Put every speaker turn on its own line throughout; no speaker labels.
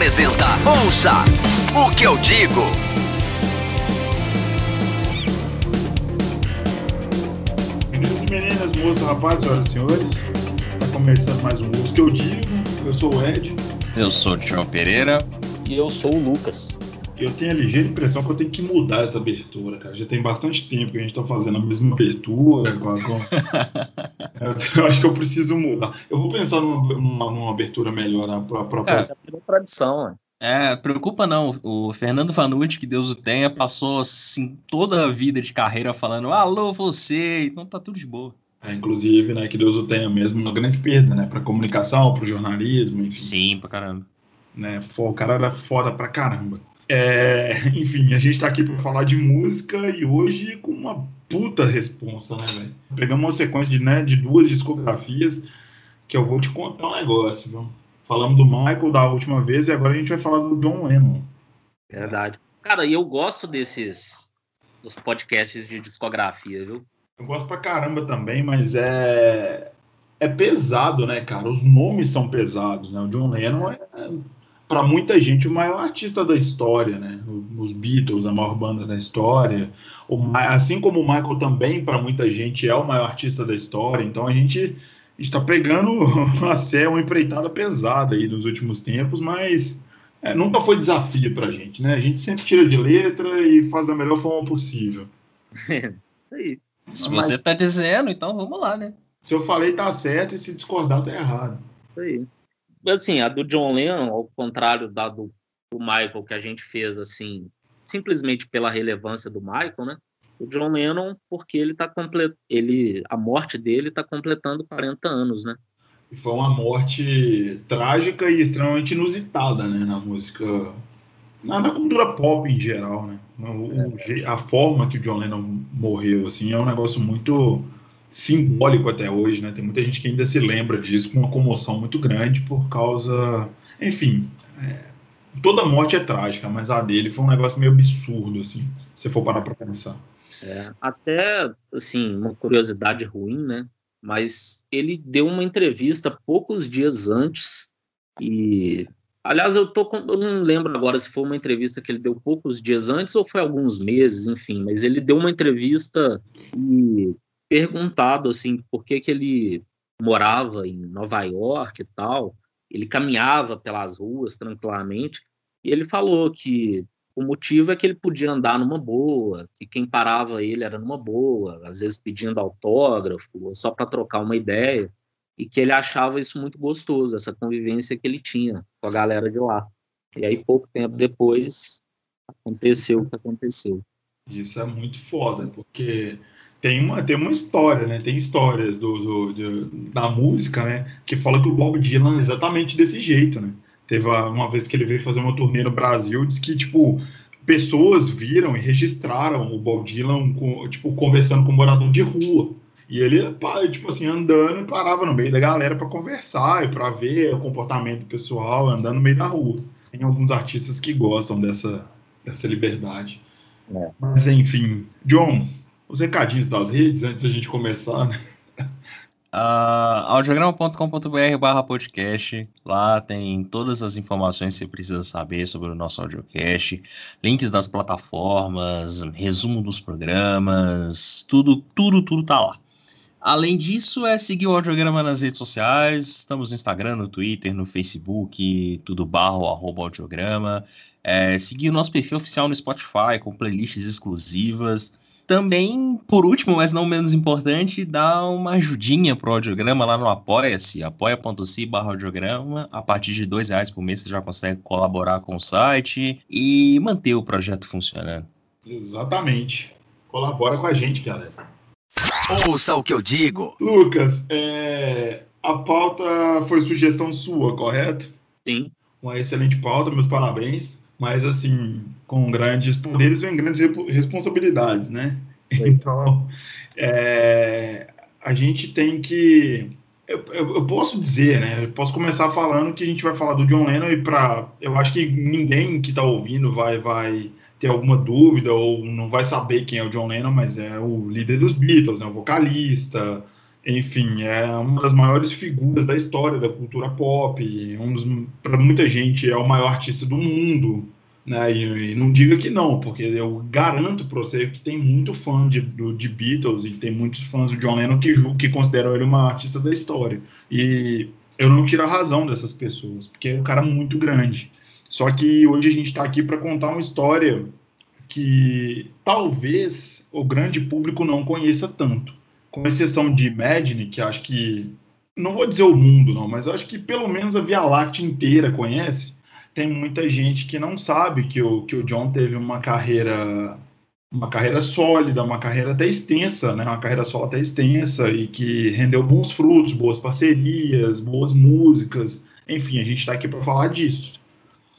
Apresenta Ouça o que eu digo.
Meninos e meninas, moças, rapazes, senhoras e senhores, tá começando mais um Ouça o que eu digo. Eu sou o Ed.
Eu sou o João Pereira.
E eu sou o Lucas.
Eu tenho a ligeira impressão que eu tenho que mudar essa abertura, cara. Já tem bastante tempo que a gente tá fazendo a mesma abertura. Com eu acho que eu preciso mudar. Eu vou pensar numa, numa, numa abertura melhor para a própria.
Essa é a tradição, né?
É, preocupa não. O Fernando Vanucci, que Deus o tenha, passou assim toda a vida de carreira falando alô você, então tá tudo de boa.
É, inclusive, né, que Deus o tenha mesmo, uma grande perda, né, para comunicação, para o jornalismo, enfim.
Sim, pra caramba.
Né, pô, o cara era foda pra caramba. É, enfim, a gente está aqui para falar de música e hoje com uma puta responsa, né, velho? Pegamos uma sequência de, né, de duas discografias que eu vou te contar um negócio, viu? Falamos do Michael da última vez e agora a gente vai falar do John Lennon.
Verdade. Cara, e eu gosto desses dos podcasts de discografia, viu?
Eu gosto pra caramba também, mas é é pesado, né, cara? Os nomes são pesados, né? O John Lennon é para muita gente, o maior artista da história, né? Os Beatles, a maior banda da história. O, assim como o Michael também, para muita gente, é o maior artista da história. Então a gente está pegando uma série, uma empreitada pesada aí nos últimos tempos, mas é, nunca foi desafio para a gente, né? A gente sempre tira de letra e faz da melhor forma possível.
aí. Se mas, você está dizendo, então vamos lá, né?
Se eu falei tá certo e se discordar tá errado.
Isso aí assim, a do John Lennon, ao contrário da do, do Michael, que a gente fez assim, simplesmente pela relevância do Michael, né? O John Lennon, porque ele tá complet... ele a morte dele está completando 40 anos, né?
E foi uma morte trágica e extremamente inusitada, né, na música, na, na cultura pop em geral, né? O, é. A forma que o John Lennon morreu, assim, é um negócio muito simbólico até hoje, né? Tem muita gente que ainda se lembra disso com uma comoção muito grande por causa, enfim, é, toda morte é trágica, mas a dele foi um negócio meio absurdo, assim, se for parar para pensar.
É, até, assim, uma curiosidade ruim, né? Mas ele deu uma entrevista poucos dias antes e Aliás, eu, tô eu não lembro agora se foi uma entrevista que ele deu poucos dias antes ou foi alguns meses, enfim, mas ele deu uma entrevista e perguntado assim por que, que ele morava em Nova York e tal. Ele caminhava pelas ruas tranquilamente e ele falou que o motivo é que ele podia andar numa boa, que quem parava ele era numa boa, às vezes pedindo autógrafo, ou só para trocar uma ideia, e que ele achava isso muito gostoso, essa convivência que ele tinha com a galera de lá. E aí, pouco tempo depois, aconteceu o que aconteceu.
Isso é muito foda, porque tem uma, tem uma história, né? Tem histórias do, do, do, da música, né? Que fala que o Bob Dylan é exatamente desse jeito, né? Teve uma vez que ele veio fazer uma turnê no Brasil, diz que, tipo, pessoas viram e registraram o Bob Dylan, com, tipo, conversando com um morador de rua. E ele, tipo assim, andando e parava no meio da galera para conversar e para ver o comportamento pessoal andando no meio da rua. Tem alguns artistas que gostam dessa, dessa liberdade. É. Mas, enfim, John, os recadinhos das redes antes da gente começar, né?
Uh, audiograma.com.br barra podcast. Lá tem todas as informações que você precisa saber sobre o nosso audiocast. Links das plataformas resumo dos programas tudo, tudo, tudo tá lá. Além disso é seguir o audiograma nas redes sociais. Estamos no Instagram, no Twitter, no Facebook tudo barro, arroba audiograma. É, seguir o nosso perfil oficial no Spotify com playlists exclusivas também, por último, mas não menos importante, dá uma ajudinha pro audiograma lá no Apoia-se, apoia.se barra audiograma. A partir de dois reais por mês você já consegue colaborar com o site e manter o projeto funcionando.
Exatamente. Colabora com a gente, galera.
Ouça o que eu digo.
Lucas, é... a pauta foi sugestão sua, correto?
Sim.
Uma excelente pauta, meus parabéns mas assim, com grandes poderes vem grandes responsabilidades, né? Então, é, a gente tem que. Eu, eu, eu, posso dizer, né? Eu posso começar falando que a gente vai falar do John Lennon e para. Eu acho que ninguém que está ouvindo vai, vai ter alguma dúvida ou não vai saber quem é o John Lennon, mas é o líder dos Beatles, né? O vocalista, enfim, é uma das maiores figuras da história da cultura pop, um para muita gente é o maior artista do mundo, né? E, e, não diga que não, porque eu garanto para você que tem muito fã de, de Beatles e tem muitos fãs do John Lennon que, que consideram ele uma artista da história. E eu não tiro a razão dessas pessoas, porque é um cara muito grande. Só que hoje a gente está aqui para contar uma história que talvez o grande público não conheça tanto. Com exceção de Imagine, que acho que. Não vou dizer o mundo, não, mas acho que pelo menos a Via Láctea inteira conhece tem muita gente que não sabe que o, que o John teve uma carreira uma carreira sólida, uma carreira até extensa, né? Uma carreira solo até extensa e que rendeu bons frutos, boas parcerias, boas músicas. Enfim, a gente está aqui para falar disso.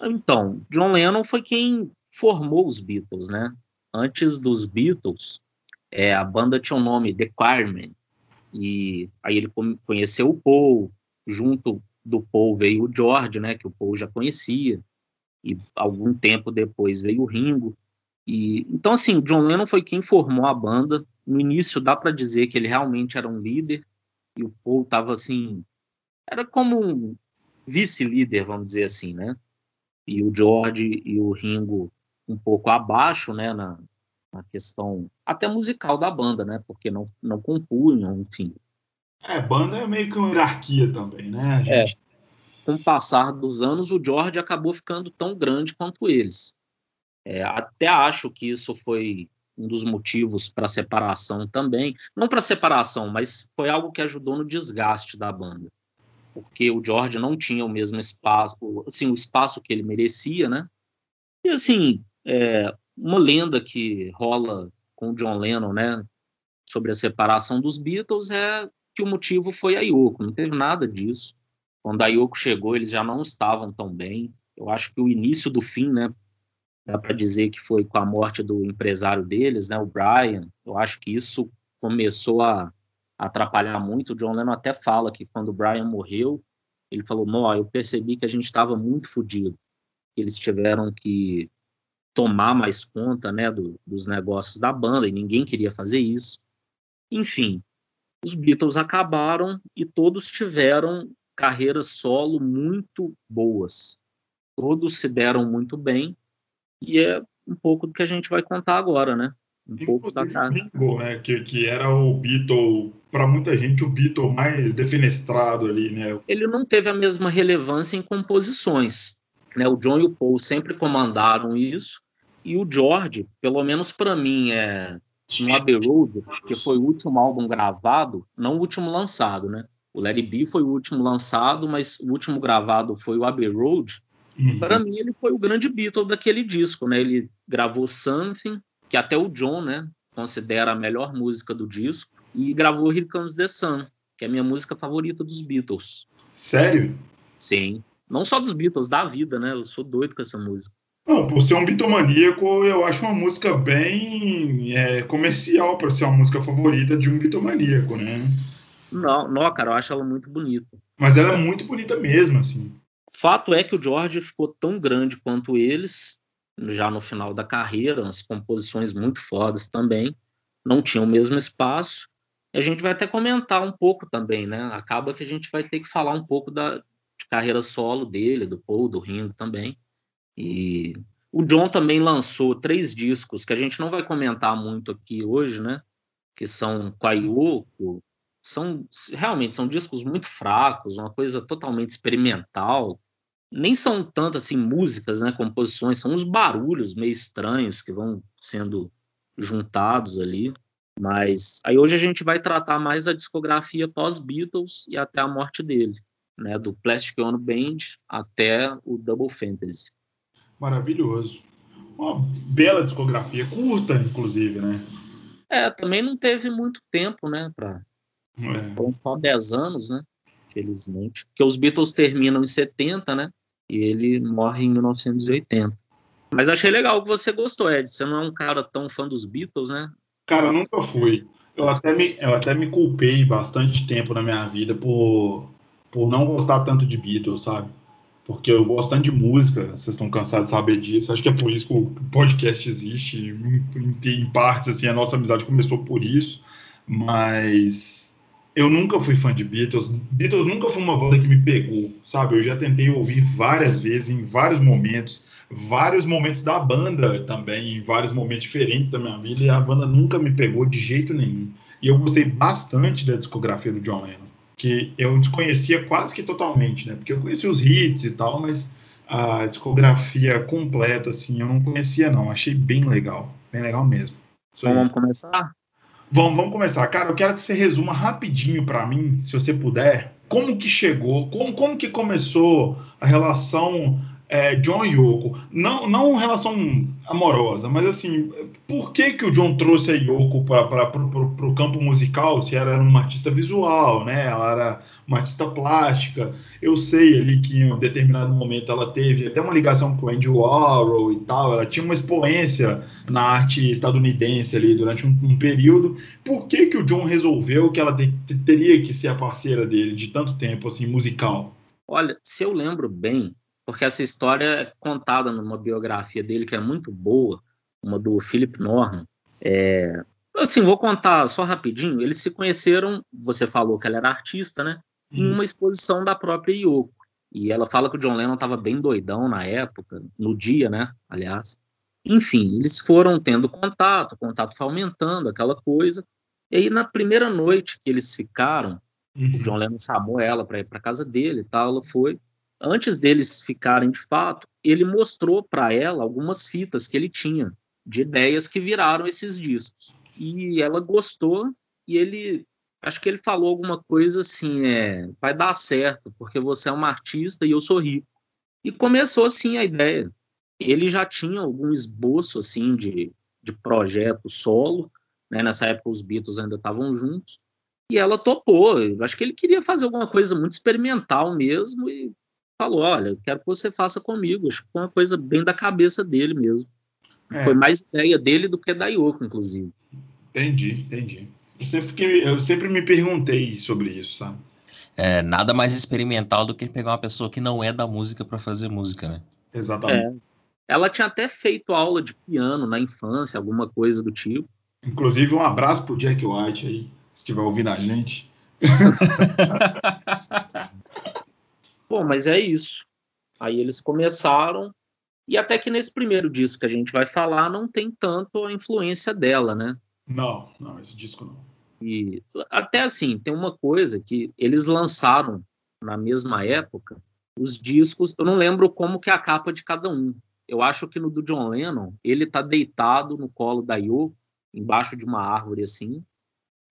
Então, John Lennon foi quem formou os Beatles, né? Antes dos Beatles, é, a banda tinha o nome The Quarrymen, e aí ele conheceu o Paul, junto do Paul veio o George, né, que o Paul já conhecia, e algum tempo depois veio o Ringo. E então assim, John Lennon foi quem formou a banda. No início dá para dizer que ele realmente era um líder e o Paul estava assim, era como um vice-líder, vamos dizer assim, né? E o George e o Ringo um pouco abaixo, né, na, na questão até musical da banda, né? Porque não não compunham, enfim,
é, banda é meio que uma hierarquia também, né?
É. Gente... É. Com o passar dos anos, o George acabou ficando tão grande quanto eles. É, até acho que isso foi um dos motivos para a separação também. Não para a separação, mas foi algo que ajudou no desgaste da banda. Porque o George não tinha o mesmo espaço, assim, o espaço que ele merecia, né? E assim, é, uma lenda que rola com o John Lennon, né, sobre a separação dos Beatles é que o motivo foi a Yoko, não teve nada disso. Quando a Yoko chegou, eles já não estavam tão bem. Eu acho que o início do fim, né, dá para dizer que foi com a morte do empresário deles, né, o Brian. Eu acho que isso começou a atrapalhar muito. O John Lennon até fala que quando o Brian morreu, ele falou: "Não, eu percebi que a gente estava muito fodido. Eles tiveram que tomar mais conta, né, do, dos negócios da banda e ninguém queria fazer isso. Enfim, os Beatles acabaram e todos tiveram carreiras solo muito boas. Todos se deram muito bem e é um pouco do que a gente vai contar agora, né? Um
Inclusive, pouco da carreira. né? Que, que era o Beatle, para muita gente, o Beatle mais defenestrado ali, né?
Ele não teve a mesma relevância em composições. Né? O John e o Paul sempre comandaram isso, e o George, pelo menos para mim, é no Abbey Road, que foi o último álbum gravado, não o último lançado, né? O Larry B foi o último lançado, mas o último gravado foi o Abbey Road. Uhum. Para mim, ele foi o grande Beatle daquele disco, né? Ele gravou Something, que até o John, né, considera a melhor música do disco, e gravou Here Comes the Sun, que é a minha música favorita dos Beatles.
Sério?
Sim. Não só dos Beatles, da vida, né? Eu sou doido com essa música.
Não, por ser um bitomaníaco, eu acho uma música bem é, comercial para ser uma música favorita de um bitomaníaco, né?
Não, não, cara, eu acho ela muito bonita.
Mas ela é muito bonita mesmo, assim.
Fato é que o George ficou tão grande quanto eles, já no final da carreira, as composições muito fodas também, não tinham o mesmo espaço. E a gente vai até comentar um pouco também, né? Acaba que a gente vai ter que falar um pouco da de carreira solo dele, do Paul, do Ringo também. E o John também lançou três discos que a gente não vai comentar muito aqui hoje, né? Que são Quaioko, são realmente são discos muito fracos, uma coisa totalmente experimental. Nem são tanto assim músicas, né, composições, são os barulhos meio estranhos que vão sendo juntados ali. Mas aí hoje a gente vai tratar mais da discografia pós-Beatles e até a morte dele, né, do Plastic Ono Band até o Double Fantasy.
Maravilhoso. Uma bela discografia, curta, inclusive, né?
É, também não teve muito tempo, né? Pra... É. Foram só 10 anos, né? Felizmente. Porque os Beatles terminam em 70, né? E ele morre em 1980. Mas achei legal que você gostou, Ed. Você não é um cara tão fã dos Beatles, né?
Cara, nunca fui. Eu até me, eu até me culpei bastante tempo na minha vida por, por não gostar tanto de Beatles, sabe? Porque eu gosto tanto de música, vocês estão cansados de saber disso. Acho que é por isso que o podcast existe, em, em partes, assim, a nossa amizade começou por isso, mas eu nunca fui fã de Beatles. Beatles nunca foi uma banda que me pegou, sabe? Eu já tentei ouvir várias vezes, em vários momentos, vários momentos da banda também, em vários momentos diferentes da minha vida, e a banda nunca me pegou de jeito nenhum. E eu gostei bastante da discografia do John Lennon, que eu desconhecia quase que totalmente, né? Porque eu conhecia os hits e tal, mas a discografia completa, assim, eu não conhecia, não. Achei bem legal, bem legal mesmo.
Então, vamos começar?
Vamos, vamos começar. Cara, eu quero que você resuma rapidinho para mim, se você puder, como que chegou, como, como que começou a relação é, John e Yoko. Não, não relação amorosa, mas assim, por que que o John trouxe a Yoko para o campo musical, se ela era uma artista visual, né? Ela era uma artista plástica. Eu sei ali que em um determinado momento ela teve até uma ligação com o Andy Warhol e tal. Ela tinha uma expoência na arte estadunidense ali durante um, um período. Por que que o John resolveu que ela te, teria que ser a parceira dele de tanto tempo assim musical?
Olha, se eu lembro bem, porque essa história é contada numa biografia dele que é muito boa, uma do Philip Norman. É, assim, vou contar só rapidinho. Eles se conheceram, você falou que ela era artista, né? em uhum. uma exposição da própria Yoko. E ela fala que o John Lennon estava bem doidão na época, no dia, né? Aliás. Enfim, eles foram tendo contato, o contato foi aumentando, aquela coisa. E aí, na primeira noite que eles ficaram, uhum. o John Lennon chamou ela para ir para casa dele e tal, ela foi. Antes deles ficarem de fato, ele mostrou para ela algumas fitas que ele tinha de ideias que viraram esses discos. E ela gostou e ele acho que ele falou alguma coisa assim, é, vai dar certo, porque você é uma artista e eu sou rico. E começou assim a ideia. Ele já tinha algum esboço assim de, de projeto solo, né? Nessa época os Beatles ainda estavam juntos. E ela topou. Eu acho que ele queria fazer alguma coisa muito experimental mesmo e falou: "Olha, eu quero que você faça comigo". Acho que foi uma coisa bem da cabeça dele mesmo. É. Foi mais ideia dele do que da Yoko, inclusive.
Entendi, entendi. Eu sempre, eu sempre me perguntei sobre isso, sabe?
É, nada mais experimental do que pegar uma pessoa que não é da música para fazer música, né?
Exatamente.
É. Ela tinha até feito aula de piano na infância, alguma coisa do tipo.
Inclusive, um abraço pro Jack White aí, se estiver ouvindo a gente.
Bom, mas é isso. Aí eles começaram, e até que nesse primeiro disco que a gente vai falar, não tem tanto a influência dela, né?
Não, não, esse disco não.
E até assim, tem uma coisa que eles lançaram na mesma época os discos, eu não lembro como que é a capa de cada um. Eu acho que no do John Lennon, ele tá deitado no colo da Yoko, embaixo de uma árvore assim,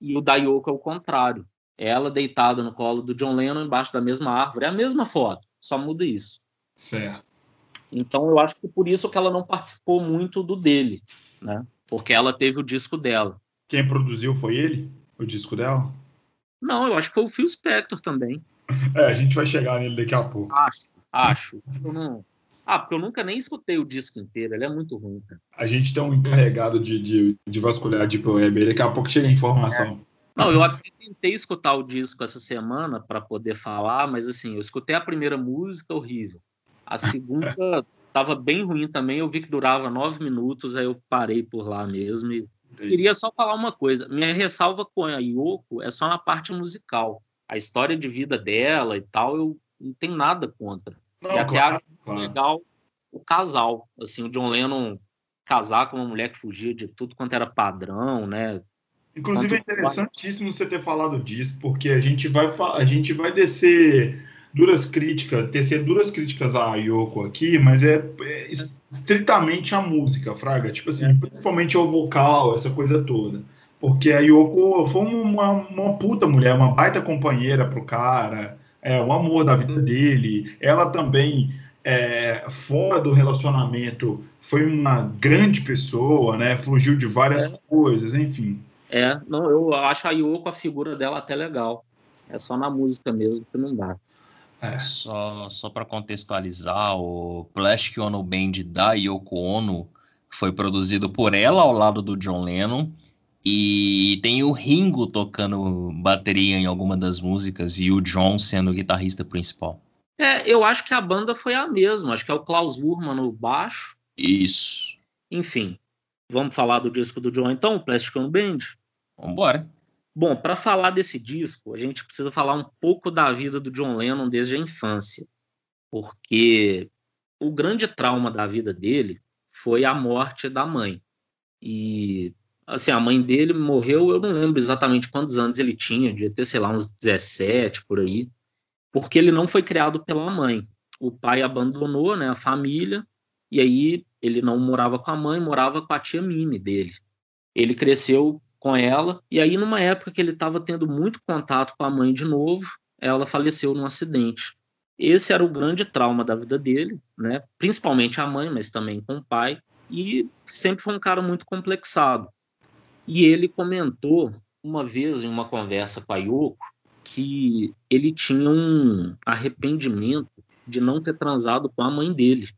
e o da Yoko é o contrário. Ela deitada no colo do John Lennon embaixo da mesma árvore. É a mesma foto, só muda isso.
Certo.
Então eu acho que por isso que ela não participou muito do dele, né? Porque ela teve o disco dela.
Quem produziu foi ele? O disco dela?
Não, eu acho que foi o Phil Spector também.
É, a gente vai chegar nele daqui a pouco.
Acho, acho. Eu não... Ah, porque eu nunca nem escutei o disco inteiro, ele é muito ruim, cara.
A gente tem um encarregado de, de, de vasculhar a Deep Web, daqui a pouco chega a informação.
É. Não, eu até tentei escutar o disco essa semana para poder falar, mas assim, eu escutei a primeira música horrível. A segunda tava bem ruim também, eu vi que durava nove minutos, aí eu parei por lá mesmo e Sim. Queria só falar uma coisa. Minha ressalva com a Yoko é só na parte musical. A história de vida dela e tal, eu não tenho nada contra. Não, e até claro, acho claro. legal o casal. Assim, o John Lennon casar com uma mulher que fugia de tudo quanto era padrão, né?
Inclusive é interessantíssimo você ter falado disso, porque a gente vai a gente vai descer duras críticas, tecer duras críticas a Yoko aqui, mas é, é estritamente a música, Fraga. Tipo assim, principalmente o vocal, essa coisa toda. Porque a Yoko foi uma, uma puta mulher, uma baita companheira pro cara, é o amor da vida dele. Ela também, é, fora do relacionamento, foi uma grande pessoa, né? Fugiu de várias é. coisas, enfim.
É, não, eu acho a Yoko, a figura dela até legal. É só na música mesmo que não dá.
É. Só, só para contextualizar, o Plastic Ono Band da Yoko Ono foi produzido por ela ao lado do John Lennon. E tem o Ringo tocando bateria em alguma das músicas e o John sendo o guitarrista principal.
É, eu acho que a banda foi a mesma. Acho que é o Klaus Burman no baixo.
Isso.
Enfim, vamos falar do disco do John então, o Plastic Ono Band?
Vambora.
Bom, para falar desse disco, a gente precisa falar um pouco da vida do John Lennon desde a infância, porque o grande trauma da vida dele foi a morte da mãe. E assim, a mãe dele morreu, eu não lembro exatamente quantos anos ele tinha, devia ter, sei lá, uns 17 por aí, porque ele não foi criado pela mãe. O pai abandonou, né, a família, e aí ele não morava com a mãe, morava com a tia Mimi dele. Ele cresceu com ela, e aí numa época que ele estava tendo muito contato com a mãe de novo, ela faleceu num acidente. Esse era o grande trauma da vida dele, né? Principalmente a mãe, mas também com o pai, e sempre foi um cara muito complexado. E ele comentou uma vez em uma conversa com a Yoko que ele tinha um arrependimento de não ter transado com a mãe dele.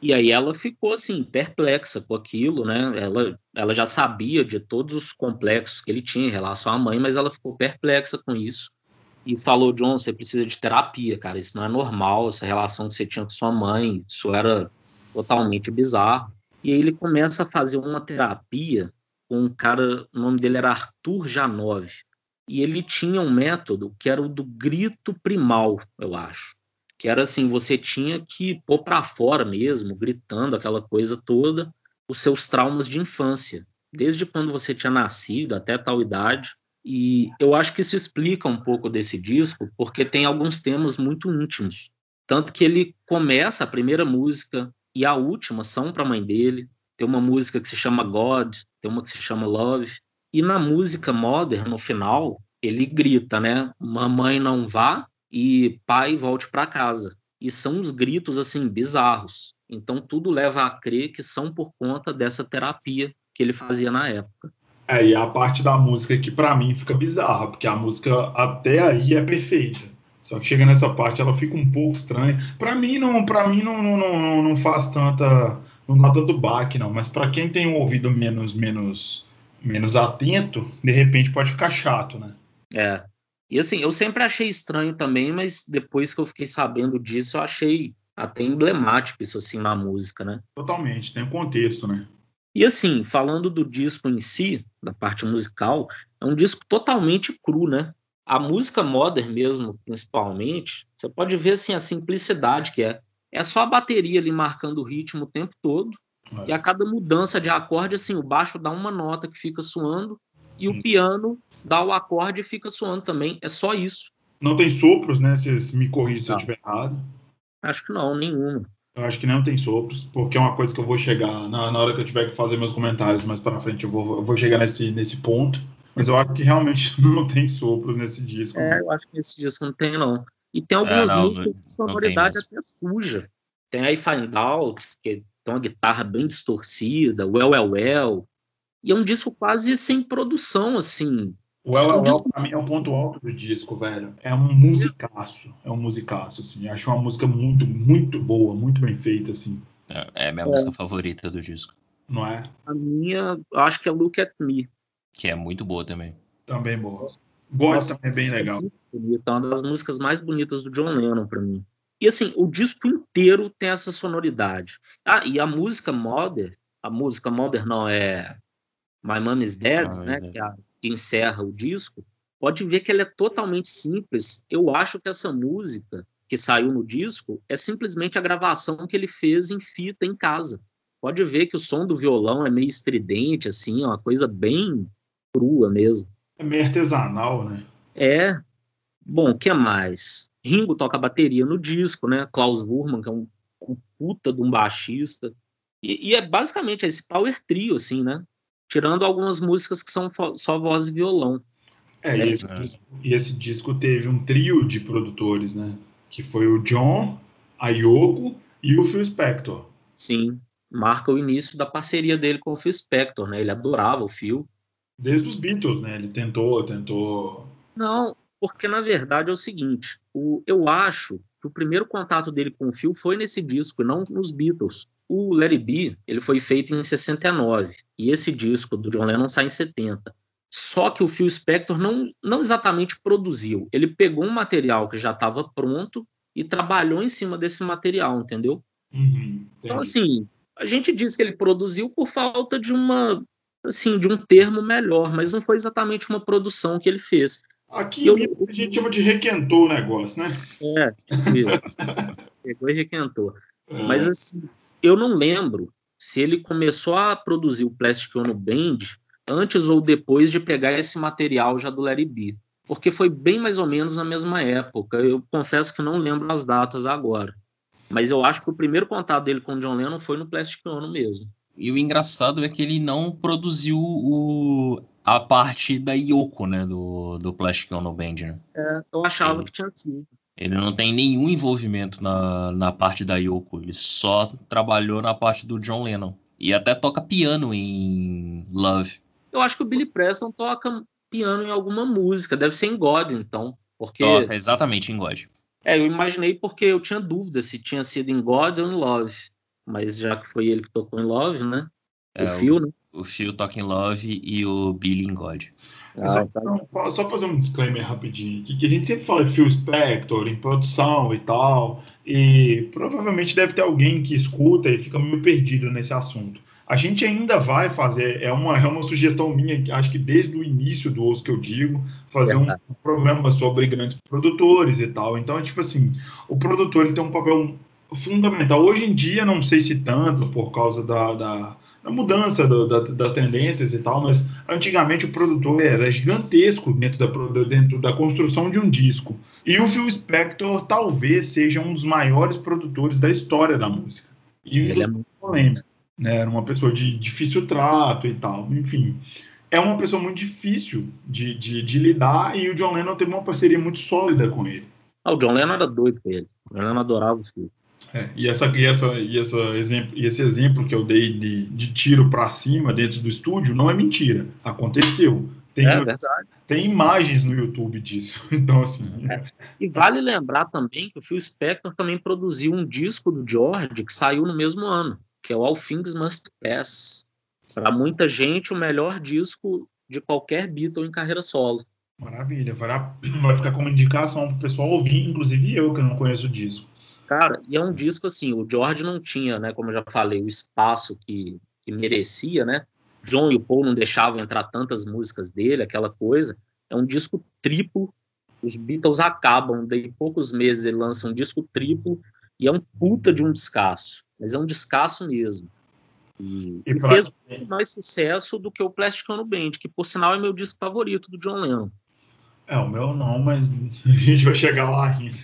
E aí ela ficou assim perplexa com aquilo, né? Ela, ela já sabia de todos os complexos que ele tinha em relação à mãe, mas ela ficou perplexa com isso e falou: John, você precisa de terapia, cara. Isso não é normal. Essa relação que você tinha com sua mãe, isso era totalmente bizarro. E aí ele começa a fazer uma terapia com um cara, o nome dele era Arthur Janov. E ele tinha um método que era o do grito primal, eu acho que era assim, você tinha que pôr para fora mesmo, gritando aquela coisa toda, os seus traumas de infância, desde quando você tinha nascido até tal idade. E eu acho que isso explica um pouco desse disco, porque tem alguns temas muito íntimos. Tanto que ele começa a primeira música e a última são para a mãe dele. Tem uma música que se chama God, tem uma que se chama Love. E na música Modern, no final, ele grita, né? Mamãe não vá, e pai volte para casa. E são uns gritos assim bizarros. Então tudo leva a crer que são por conta dessa terapia que ele fazia na época.
É, e a parte da música que para mim fica bizarra, porque a música até aí é perfeita. Só que chega nessa parte ela fica um pouco estranha. Para mim não, para mim não, não, não, não faz tanta, não dá tanto baque não, mas para quem tem um ouvido menos menos menos atento, de repente pode ficar chato, né?
É. E assim, eu sempre achei estranho também, mas depois que eu fiquei sabendo disso, eu achei até emblemático isso assim na música, né?
Totalmente, tem um contexto, né?
E assim, falando do disco em si, da parte musical, é um disco totalmente cru, né? A música modern mesmo, principalmente, você pode ver assim a simplicidade que é. É só a bateria ali marcando o ritmo o tempo todo. É. E a cada mudança de acorde, assim, o baixo dá uma nota que fica suando e o piano dá o acorde e fica soando também. É só isso.
Não tem sopros, né? Vocês me corrigem se não. eu estiver errado.
Acho que não, nenhum.
Eu acho que não tem sopros, porque é uma coisa que eu vou chegar na, na hora que eu tiver que fazer meus comentários mais para frente, eu vou, eu vou chegar nesse, nesse ponto. Mas eu acho que realmente não tem sopros nesse disco.
É, eu acho que nesse disco não tem, não. E tem algumas é, não, músicas de sonoridade até suja. Tem I Find Out, que tem uma guitarra bem distorcida, Well, Well, Well. E é um disco quase sem produção, assim.
O El pra mim é o ponto alto do disco, velho. É um musicaço. É um musicaço, assim. Acho uma música muito, muito boa, muito bem feita, assim.
É, é minha é. música favorita do disco.
Não é?
A minha, acho que é Look at Me.
Que é muito boa também.
Também boa. God também é bem legal.
É uma das músicas mais bonitas do John Lennon para mim. E assim, o disco inteiro tem essa sonoridade. Ah, e a música Modern, a música Modern não é My Mom is Dead, ah, né? Que é a que encerra o disco, pode ver que ela é totalmente simples. Eu acho que essa música que saiu no disco é simplesmente a gravação que ele fez em fita em casa. Pode ver que o som do violão é meio estridente, assim, é uma coisa bem crua mesmo.
É meio artesanal, né?
É. Bom, o que mais? Ringo toca bateria no disco, né? Klaus Wurman, que é um, um puta de um baixista. E, e, é basicamente esse power trio, assim, né? Tirando algumas músicas que são só voz e violão.
É, é. E, esse, é. e, esse, disco teve um trio de produtores, né? Que foi o John, a Yoko e o Phil Spector.
Sim, marca o início da parceria dele com o Phil Spector, né? Ele adorava o Phil.
Desde os Beatles, né? Ele tentou, tentou.
Não, porque na verdade é o seguinte: o, eu acho que o primeiro contato dele com o Phil foi nesse disco, não nos Beatles. O Larry B, ele foi feito em 69 e esse disco do John Lennon sai em 70. Só que o Phil Spector não, não exatamente produziu. Ele pegou um material que já estava pronto e trabalhou em cima desse material, entendeu?
Uhum,
então, assim, a gente diz que ele produziu por falta de uma assim, de um termo melhor, mas não foi exatamente uma produção que ele fez.
Aqui eu, a gente chama de requentou o negócio, né?
É, isso. Pegou e requentou. É. Mas assim, eu não lembro se ele começou a produzir o Plastic Ono Band antes ou depois de pegar esse material já do Larry B. Porque foi bem mais ou menos na mesma época. Eu confesso que não lembro as datas agora. Mas eu acho que o primeiro contato dele com o John Lennon foi no Plastic Ono mesmo.
E o engraçado é que ele não produziu o, a parte da Yoko, né, do, do Plastic Ono Band, né?
É, eu achava ele, que tinha sido.
Ele não tem nenhum envolvimento na, na parte da Yoko, ele só trabalhou na parte do John Lennon. E até toca piano em Love.
Eu acho que o Billy Preston toca piano em alguma música, deve ser em God, então. Porque...
Toca exatamente em God.
É, eu imaginei porque eu tinha dúvida se tinha sido em God ou em Love. Mas já que foi ele que tocou em Love, né?
É, o Phil, né? O Phil toca em Love e o Billy em God.
Ah, só, tá. só, fazer um disclaimer rapidinho, que, que a gente sempre fala de Phil Spector em produção e tal, e provavelmente deve ter alguém que escuta e fica meio perdido nesse assunto. A gente ainda vai fazer, é uma, é uma sugestão minha, acho que desde o início do Osso que eu digo, fazer um, um programa sobre grandes produtores e tal. Então, tipo assim, o produtor ele tem um papel fundamental. Hoje em dia, não sei se tanto por causa da, da, da mudança do, da, das tendências e tal, mas antigamente o produtor era gigantesco dentro da, dentro da construção de um disco. E o Phil Spector talvez seja um dos maiores produtores da história da música. E ele é muito polêmico. Né? Era uma pessoa de difícil trato e tal, enfim. É uma pessoa muito difícil de, de, de lidar e o John Lennon teve uma parceria muito sólida com ele.
Ah, o John Lennon era doido com ele. O John Lennon adorava o filho.
É, e, essa, e, essa, e, essa exemplo, e esse exemplo que eu dei de, de tiro para cima dentro do estúdio não é mentira. Aconteceu. Tem,
é verdade.
Tem imagens no YouTube disso. Então, assim. É.
E vale lembrar também que o Phil Spector também produziu um disco do George que saiu no mesmo ano, que é o All Things Must Pass. Para muita gente, o melhor disco de qualquer Beatle em carreira solo.
Maravilha. Vai, vai ficar como indicação para o pessoal ouvir, inclusive eu, que não conheço o disco.
Cara, e é um disco assim, o George não tinha, né, como eu já falei, o espaço que, que merecia, né? John e o Paul não deixavam entrar tantas músicas dele, aquela coisa. É um disco triplo. Os Beatles acabam, daí poucos meses ele lança um disco triplo e é um puta de um descasso. Mas é um descasso mesmo. E, e fez muito mais sucesso do que o Plastic Ono Band, que por sinal é meu disco favorito do John Lennon.
É, o meu não, mas a gente vai chegar lá ainda.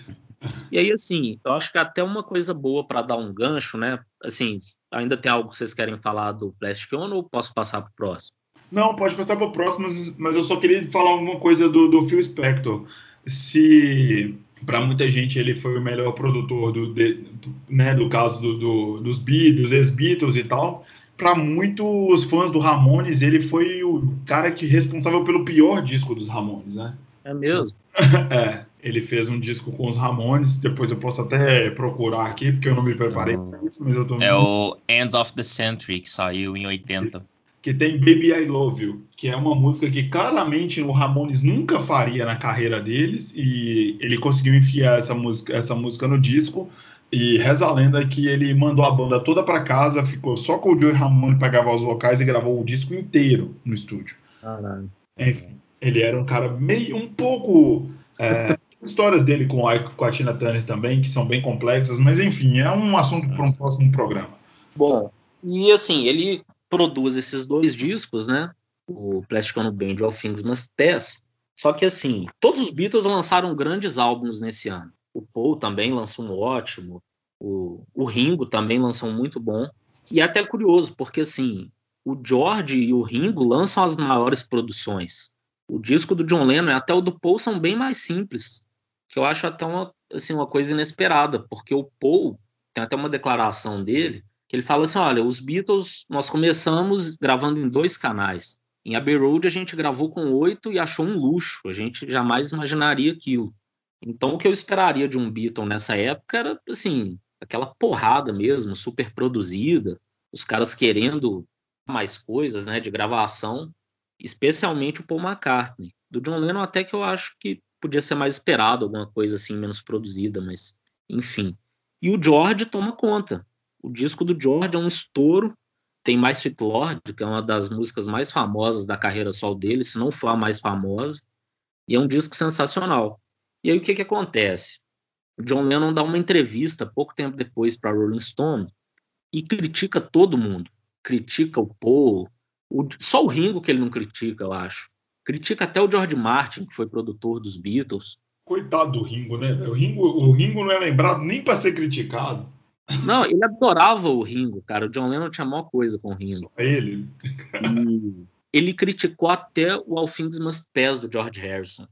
E aí, assim, eu acho que até uma coisa boa para dar um gancho, né? Assim, ainda tem algo que vocês querem falar do Plastic Ono ou posso passar para o próximo?
Não, pode passar para o próximo, mas eu só queria falar uma coisa do, do Phil Spector. Se para muita gente ele foi o melhor produtor do, de, do né, do caso do, do, dos Beatles, ex-Beatles e tal, para muitos fãs do Ramones ele foi o cara que responsável pelo pior disco dos Ramones, né?
É mesmo?
é. Ele fez um disco com os Ramones, depois eu posso até procurar aqui, porque eu não me preparei para isso, mas eu tô...
É o End of the Century, que saiu em 80.
Que tem Baby I Love You, que é uma música que claramente o Ramones nunca faria na carreira deles, e ele conseguiu enfiar essa música, essa música no disco, e reza a lenda que ele mandou a banda toda para casa, ficou só com o Joey Ramone para gravar os vocais e gravou o disco inteiro no estúdio.
Caralho.
Enfim, ele era um cara meio, um pouco... É, histórias dele com a, com a Tina Turner também, que são bem complexas, mas enfim, é um assunto para um próximo programa.
Bom, e assim, ele produz esses dois discos, né? O Plastic Ono Band e All Things Must Pass. Só que assim, todos os Beatles lançaram grandes álbuns nesse ano. O Paul também lançou um ótimo, o, o Ringo também lançou um muito bom. E é até curioso, porque assim, o George e o Ringo lançam as maiores produções. O disco do John Lennon e até o do Paul são bem mais simples eu acho até uma, assim, uma coisa inesperada, porque o Paul tem até uma declaração dele, que ele fala assim, olha, os Beatles, nós começamos gravando em dois canais. Em Abbey Road a gente gravou com oito e achou um luxo, a gente jamais imaginaria aquilo. Então o que eu esperaria de um Beatle nessa época era, assim, aquela porrada mesmo, super produzida, os caras querendo mais coisas, né, de gravação, especialmente o Paul McCartney. Do John Lennon até que eu acho que podia ser mais esperado, alguma coisa assim, menos produzida, mas enfim. E o George toma conta. O disco do George é um estouro, tem mais Sweet Lord, que é uma das músicas mais famosas da carreira solo dele, se não for a mais famosa, e é um disco sensacional. E aí o que, que acontece? O John Lennon dá uma entrevista pouco tempo depois para Rolling Stone e critica todo mundo. Critica o Paul, o, só o Ringo que ele não critica, eu acho. Critica até o George Martin, que foi produtor dos Beatles.
Coitado do Ringo, né? O Ringo, o Ringo não é lembrado nem para ser criticado.
Não, ele adorava o Ringo, cara. O John Lennon tinha a maior coisa com o Ringo. Só
ele.
E ele criticou até o All Things Must Pass do George Harrison.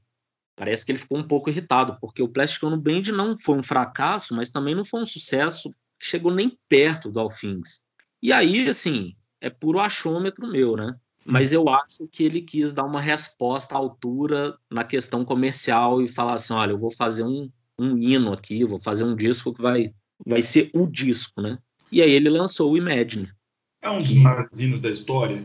Parece que ele ficou um pouco irritado, porque o Plastic Ono Band não foi um fracasso, mas também não foi um sucesso que chegou nem perto do All Things. E aí, assim, é puro achômetro meu, né? Mas eu acho que ele quis dar uma resposta à altura na questão comercial e falar assim: olha, eu vou fazer um, um hino aqui, vou fazer um disco que vai, vai ser o disco, né? E aí ele lançou o Imagine.
É um dos que... maiores hinos da história?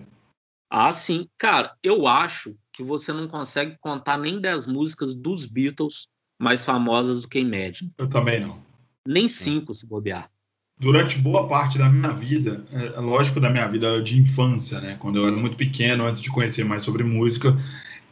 Ah, sim. Cara, eu acho que você não consegue contar nem 10 músicas dos Beatles mais famosas do que Imagine.
Eu também não.
Nem cinco, se bobear
durante boa parte da minha vida, é, lógico da minha vida de infância, né, quando eu era muito pequeno, antes de conhecer mais sobre música,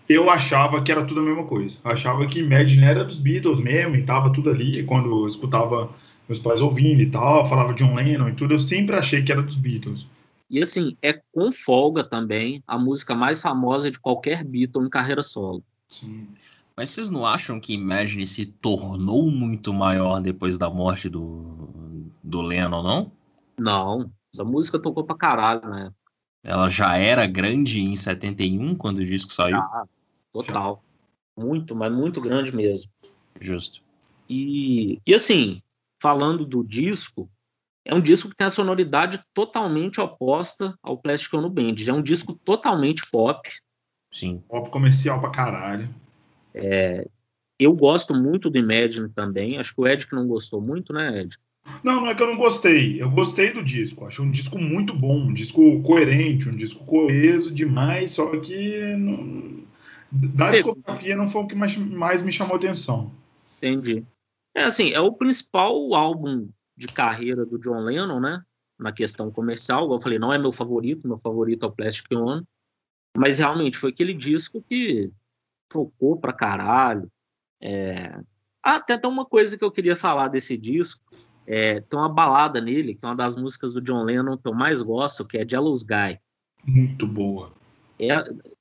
eu achava que era tudo a mesma coisa. Eu achava que Imagine era dos Beatles mesmo, e tava tudo ali, quando eu escutava meus pais ouvindo e tal, falava John Lennon e tudo, eu sempre achei que era dos Beatles.
E assim, é com folga também a música mais famosa de qualquer Beatle em carreira solo.
Sim.
Mas vocês não acham que Imagine se tornou muito maior depois da morte do, do Lennon, não?
Não, essa música tocou pra caralho, né?
Ela já era grande em 71, quando o disco saiu?
Ah, total. Já. Muito, mas muito grande mesmo.
Justo.
E, e assim, falando do disco, é um disco que tem a sonoridade totalmente oposta ao Plastic Ono Band. É um disco totalmente pop.
Sim.
Pop comercial pra caralho.
É, eu gosto muito do Imagine também. Acho que o Ed que não gostou muito, né, Ed?
Não, não é que eu não gostei. Eu gostei do disco. Acho um disco muito bom, um disco coerente, um disco coeso demais, só que não... da discografia não foi o que mais, mais me chamou atenção.
Entendi. É assim, é o principal álbum de carreira do John Lennon, né? Na questão comercial, como eu falei, não é meu favorito, meu favorito é o Plastic Ono, mas realmente foi aquele disco que tocou pra caralho. É... Ah, até tem uma coisa que eu queria falar desse disco, é, tem uma balada nele, que é uma das músicas do John Lennon que eu mais gosto, que é Jealous Guy.
Muito boa.
É,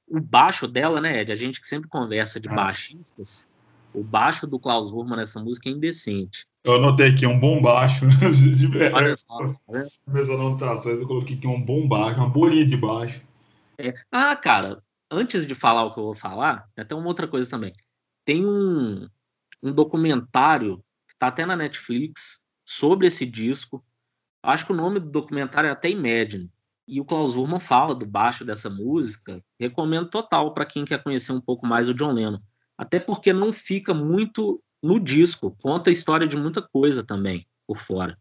o baixo dela, né, Ed? A gente que sempre conversa de ah. baixistas. O baixo do Klaus Wurman nessa música é indecente.
Eu anotei aqui, é um bom baixo. Olha só. Tá Minhas anotações eu coloquei aqui um bom baixo, uma bolinha de baixo.
É. Ah, cara, antes de falar o que eu vou falar, até uma outra coisa também. Tem um, um documentário que tá até na Netflix, sobre esse disco. Acho que o nome do documentário é até Imagine. E o Klaus Wurman fala do baixo dessa música. Recomendo total para quem quer conhecer um pouco mais o John Lennon. Até porque não fica muito no disco. Conta a história de muita coisa também por fora.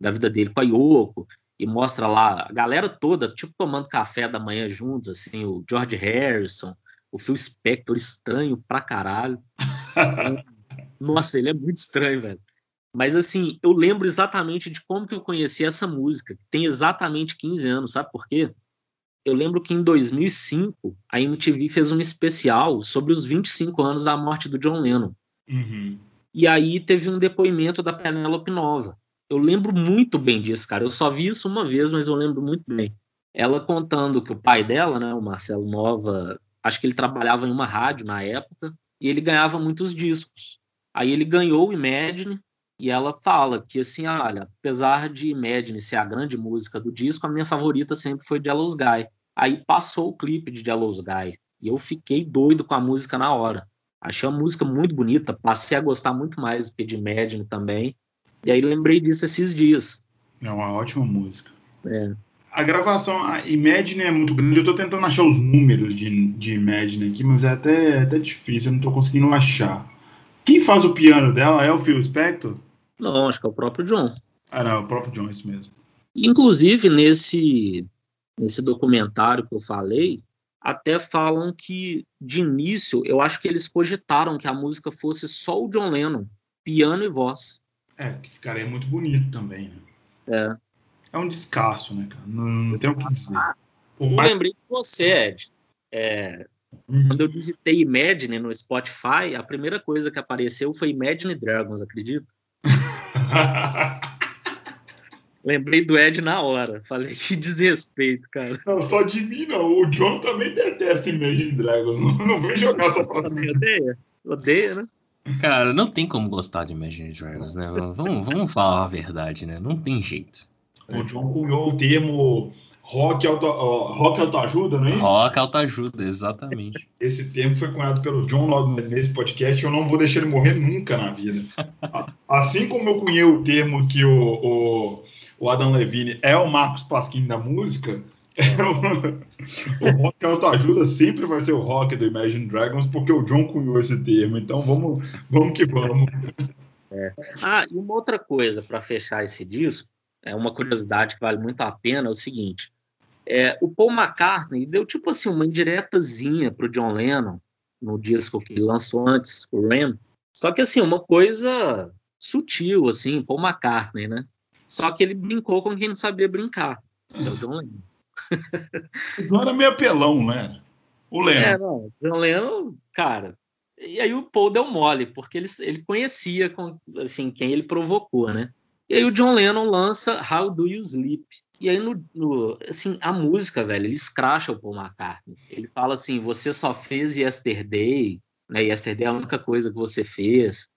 Da vida dele com a Yoko. E mostra lá a galera toda, tipo, tomando café da manhã juntos, assim, o George Harrison, o Phil Spector, estranho pra caralho. Nossa, ele é muito estranho, velho. Mas assim, eu lembro exatamente de como que eu conheci essa música, que tem exatamente 15 anos, sabe por quê? Eu lembro que em 2005 a MTV fez um especial sobre os 25 anos da morte do John Lennon.
Uhum.
E aí teve um depoimento da Penélope Nova. Eu lembro muito bem disso, cara. Eu só vi isso uma vez, mas eu lembro muito bem. Ela contando que o pai dela, né, o Marcelo Nova, acho que ele trabalhava em uma rádio na época, e ele ganhava muitos discos. Aí ele ganhou o Imagine, e ela fala que, assim, olha, apesar de Imagine ser a grande música do disco, a minha favorita sempre foi Jealous Guy. Aí passou o clipe de Jealous Guy e eu fiquei doido com a música na hora. Achei a música muito bonita, passei a gostar muito mais de Imagine também. E aí lembrei disso esses dias.
É uma ótima música.
É.
A gravação, a Imagine é muito grande. Eu tô tentando achar os números de, de Imagine aqui, mas é até, é até difícil, eu não tô conseguindo achar. Quem faz o piano dela é o Phil Spector?
Não, acho que é o próprio John.
Ah, não, é o próprio John, isso mesmo.
Inclusive, nesse, nesse documentário que eu falei, até falam que, de início, eu acho que eles cogitaram que a música fosse só o John Lennon, piano e voz.
É, que ficaria muito bonito também, né?
É.
é um descasso, né, cara? Não, não tem o que dizer.
Eu
mais...
lembrei de você, Ed. É, uhum. Quando eu digitei Imagine no Spotify, a primeira coisa que apareceu foi Imagine Dragons, acredito. Lembrei do Ed na hora. Falei que desrespeito, cara.
Não, só de mim não. O John também detesta Imagine Dragons. Não, não vem jogar só pra cima.
Odeia. Odeia, né?
Cara, não tem como gostar de Imagine Dragons, né? Vamos, vamos falar a verdade, né? Não tem jeito.
O John cunhou o termo rock, auto, uh, rock autoajuda, não é isso?
Rock autoajuda, exatamente.
Esse termo foi cunhado pelo John logo nesse podcast e eu não vou deixar ele morrer nunca na vida. assim como eu cunhei o termo que o, o, o Adam Levine é o Marcos Pasquim da música, o rock autoajuda sempre vai ser o rock do Imagine Dragons, porque o John cunhou esse termo. Então vamos, vamos que vamos.
É. Ah, e uma outra coisa para fechar esse disco, é uma curiosidade que vale muito a pena, é o seguinte: é, o Paul McCartney deu tipo assim uma indiretazinha para o John Lennon no disco que ele lançou antes, o Ram. Só que assim, uma coisa sutil, assim, Paul McCartney, né? Só que ele brincou com quem não sabia brincar. É o John Lennon.
Então era meio apelão, né? O Lennon. É, não,
John Lennon, cara. E aí o Paul deu mole, porque ele, ele conhecia com, assim, quem ele provocou, né? E aí o John Lennon lança How Do You Sleep? E aí, no, no, assim, a música, velho, ele escracha o Paul McCartney. Ele fala assim, você só fez Yesterday, né? Yesterday é a única coisa que você fez.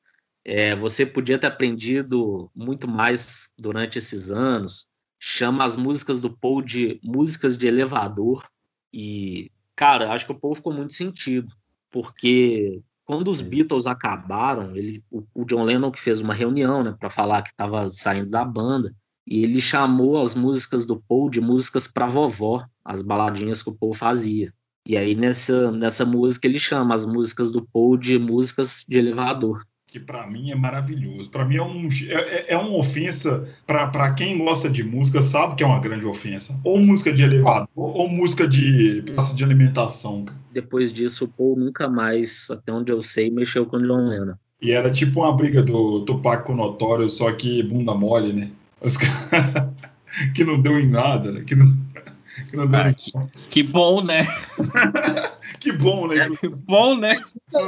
É, você podia ter aprendido muito mais durante esses anos chama as músicas do Paul de músicas de elevador. E, cara, acho que o Paul ficou muito sentido, porque quando os Beatles acabaram, ele, o, o John Lennon que fez uma reunião, né, para falar que estava saindo da banda, e ele chamou as músicas do Paul de músicas para vovó, as baladinhas que o Paul fazia. E aí nessa nessa música ele chama as músicas do Paul de músicas de elevador
que para mim é maravilhoso. Para mim é, um, é, é, é uma ofensa, para quem gosta de música, sabe que é uma grande ofensa. Ou música de elevador, ou música de praça de alimentação.
Depois disso, o Paul nunca mais, até onde eu sei, mexeu com o John Lennon.
E era tipo uma briga do Tupac com o Notório, só que bunda mole, né? Os caras que não deu em nada, né? Que não
ah, que, que, bom, né?
que bom, né?
Que bom, né?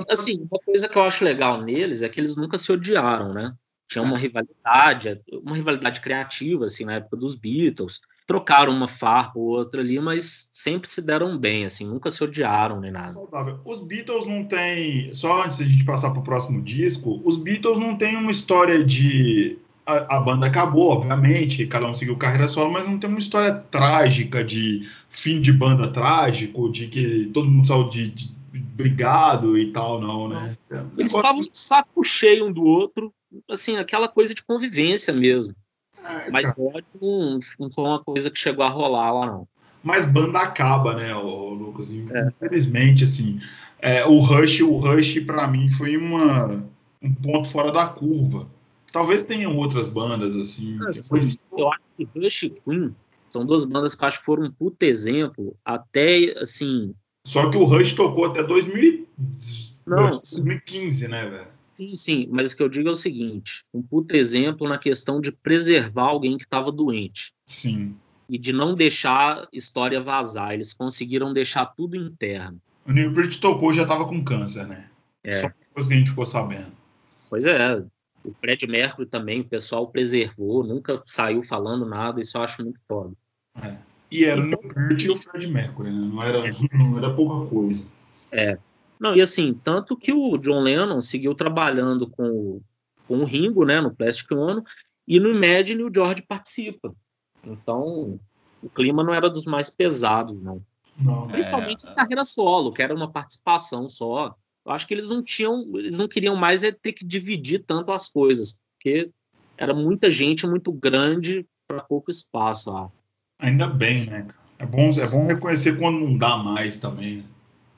Assim, uma coisa que eu acho legal neles é que eles nunca se odiaram, né? Tinha uma rivalidade, uma rivalidade criativa, assim, na época dos Beatles. Trocaram uma farpa ou outra ali, mas sempre se deram bem, assim, nunca se odiaram nem nada.
Saudável. Os Beatles não têm, só antes de a gente passar para o próximo disco, os Beatles não têm uma história de a, a, banda acabou, obviamente, cada um seguiu carreira solo, mas não tem uma história trágica de fim de banda trágico, de que todo mundo saiu de, de brigado e tal, não, né?
Eles estavam saco cheio um do outro, assim, aquela coisa de convivência mesmo. É, mas ódio não, não foi uma coisa que chegou a rolar lá, não.
Mas banda acaba, né, o Lucas? É. Infelizmente, assim, é, o Rush, o Rush para mim foi uma, um ponto fora da curva Talvez tenham outras bandas, assim. Ah,
eu acho que Rush e Queen são duas bandas que eu acho que foram um puto exemplo, até, assim...
Só que o Rush tocou até 2000... Não, 2015, né, velho?
Sim, sim, mas o que eu digo é o seguinte, um puto exemplo na questão de preservar alguém que estava doente.
Sim.
E de não deixar a história vazar, eles conseguiram deixar tudo interno.
O Neil Peart tocou já estava com câncer, né?
É. Só
depois que a gente ficou sabendo.
Pois é, o Fred Mercury também, o pessoal preservou, nunca saiu falando nada, isso eu acho muito foda.
É. E era o Kurt e o Fred Mercury, né? não, era, não era pouca coisa.
É. Não, e assim, tanto que o John Lennon seguiu trabalhando com o, com o Ringo, né, no Plastic Ono, e no Imagine o George participa. Então, o clima não era dos mais pesados, não.
não
Principalmente é... em carreira solo, que era uma participação só. Eu acho que eles não tinham, eles não queriam mais é ter que dividir tanto as coisas, porque era muita gente muito grande para pouco espaço lá.
Ainda bem, né? É bom, é bom reconhecer quando não dá mais também. Né?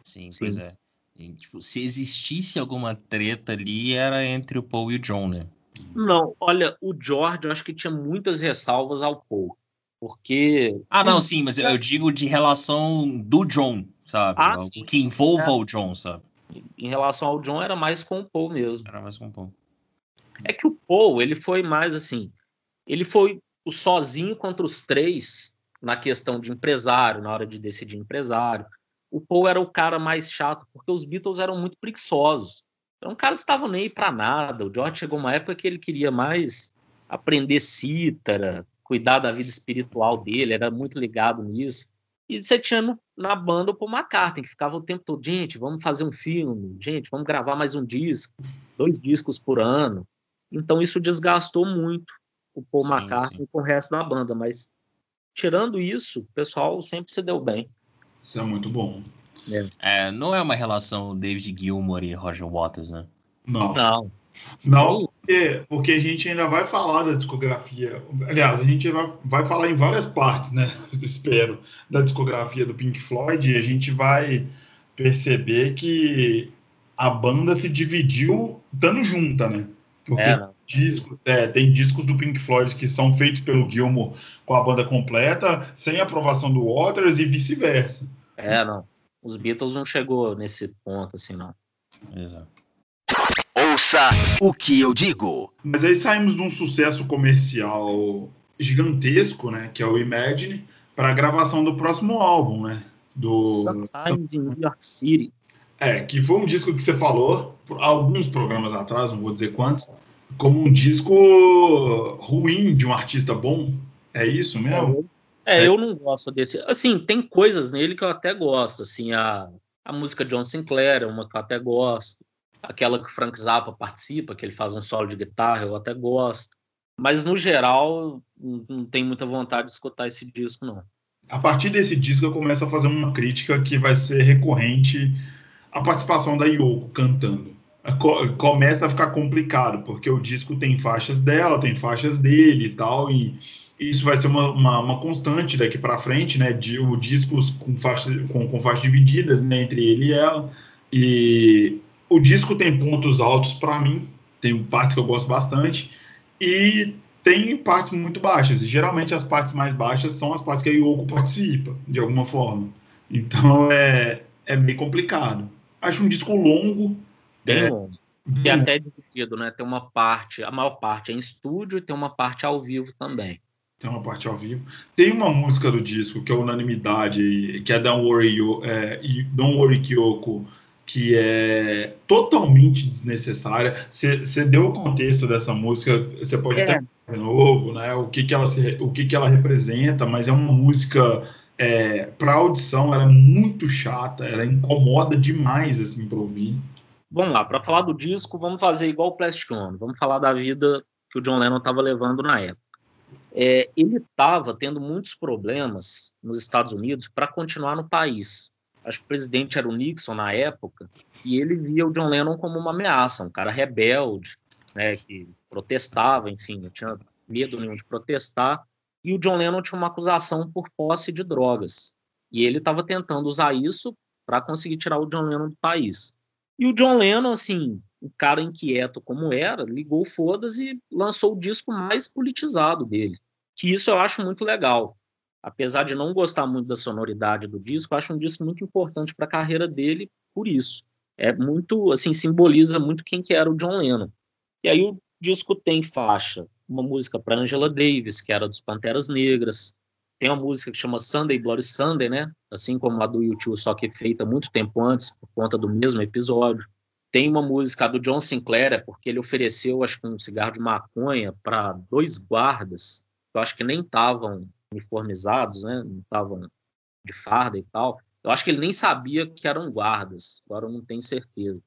Sim, Sim. pois é. E, tipo, se existisse alguma treta ali, era entre o Paul e o John, né?
Não, olha, o George, eu acho que tinha muitas ressalvas ao Paul. Porque.
Ah, não, sim, mas eu digo de relação do John, sabe? Ah, Algo que envolva é. o John, sabe?
Em relação ao John, era mais com o Paul mesmo.
Era mais com o Paul.
É que o Paul, ele foi mais assim. Ele foi o sozinho contra os três na questão de empresário, na hora de decidir empresário. O Paul era o cara mais chato, porque os Beatles eram muito preguiçosos. Então, o cara estava nem aí para nada. O George chegou uma época que ele queria mais aprender cítara, cuidar da vida espiritual dele, era muito ligado nisso. E você tinha na banda o Paul McCartney, que ficava o tempo todo, gente, vamos fazer um filme, gente, vamos gravar mais um disco, dois discos por ano. Então isso desgastou muito o Paul sim, McCartney sim. com o resto da banda, mas tirando isso, o pessoal sempre se deu bem.
Isso é muito bom.
É. É, não é uma relação David Gilmour e Roger Waters, né?
Não.
Não.
Não, porque, porque a gente ainda vai falar da discografia. Aliás, a gente vai, vai falar em várias partes, né? Eu espero, da discografia do Pink Floyd, e a gente vai perceber que a banda se dividiu estando junta, né? Porque é, disco, é, tem discos do Pink Floyd que são feitos pelo Gilmour com a banda completa, sem aprovação do Waters e vice-versa.
É, não. Os Beatles não chegou nesse ponto assim, não.
Exato.
Ouça o que eu digo.
Mas aí saímos de um sucesso comercial gigantesco, né, que é o Imagine, para a gravação do próximo álbum, né, do
Sometimes in New York City.
É, que foi um disco que você falou alguns programas atrás, não vou dizer quantos, como um disco ruim de um artista bom. É isso mesmo?
É, é, eu não gosto desse. Assim, tem coisas nele que eu até gosto, assim, a, a música John Sinclair é uma que eu até gosto. Aquela que o Frank Zappa participa, que ele faz um solo de guitarra, eu até gosto. Mas, no geral, não tenho muita vontade de escutar esse disco, não.
A partir desse disco, eu começo a fazer uma crítica que vai ser recorrente a participação da Yoko cantando. Começa a ficar complicado, porque o disco tem faixas dela, tem faixas dele e tal, e isso vai ser uma, uma, uma constante daqui para frente, né? De, o discos com faixas, com, com faixas divididas né, entre ele e ela. E o disco tem pontos altos para mim, tem partes que eu gosto bastante, e tem partes muito baixas. E geralmente as partes mais baixas são as partes que a Yoko participa, de alguma forma. Então é, é meio complicado. Acho um disco longo.
Bem é, longo. E até dividido, né? Tem uma parte, a maior parte é em estúdio e tem uma parte ao vivo também.
Tem uma parte ao vivo. Tem uma música do disco que é unanimidade, que é Don't Worry, é, Don't Worry Kyoko, que é totalmente desnecessária. Você deu o contexto dessa música, você pode é. até de novo, né? O que, que ela se, o que, que ela representa, mas é uma música é, para audição ela é muito chata, ela incomoda demais assim para ouvir.
Vamos lá, para falar do disco, vamos fazer igual o Plastic Ono, vamos falar da vida que o John Lennon estava levando na época é, ele estava tendo muitos problemas nos Estados Unidos para continuar no país. Acho que o presidente era o Nixon na época, e ele via o John Lennon como uma ameaça, um cara rebelde, né, que protestava, enfim, não tinha medo nenhum de protestar. E o John Lennon tinha uma acusação por posse de drogas. E ele estava tentando usar isso para conseguir tirar o John Lennon do país. E o John Lennon, assim, um cara inquieto como era, ligou foda-se e lançou o disco mais politizado dele. Que isso eu acho muito legal. Apesar de não gostar muito da sonoridade do disco, acho um disco muito importante para a carreira dele por isso. É muito, assim, simboliza muito quem que era o John Lennon. E aí o disco tem faixa, uma música para Angela Davis, que era dos Panteras Negras. Tem uma música que chama Sunday Bloody Sunday, né? Assim como a do YouTube, só que feita muito tempo antes, por conta do mesmo episódio. Tem uma música do John Sinclair, é porque ele ofereceu, acho que um cigarro de maconha para dois guardas, que eu acho que nem estavam uniformizados, né? Não estavam de farda e tal. Eu acho que ele nem sabia que eram guardas, agora eu não tenho certeza.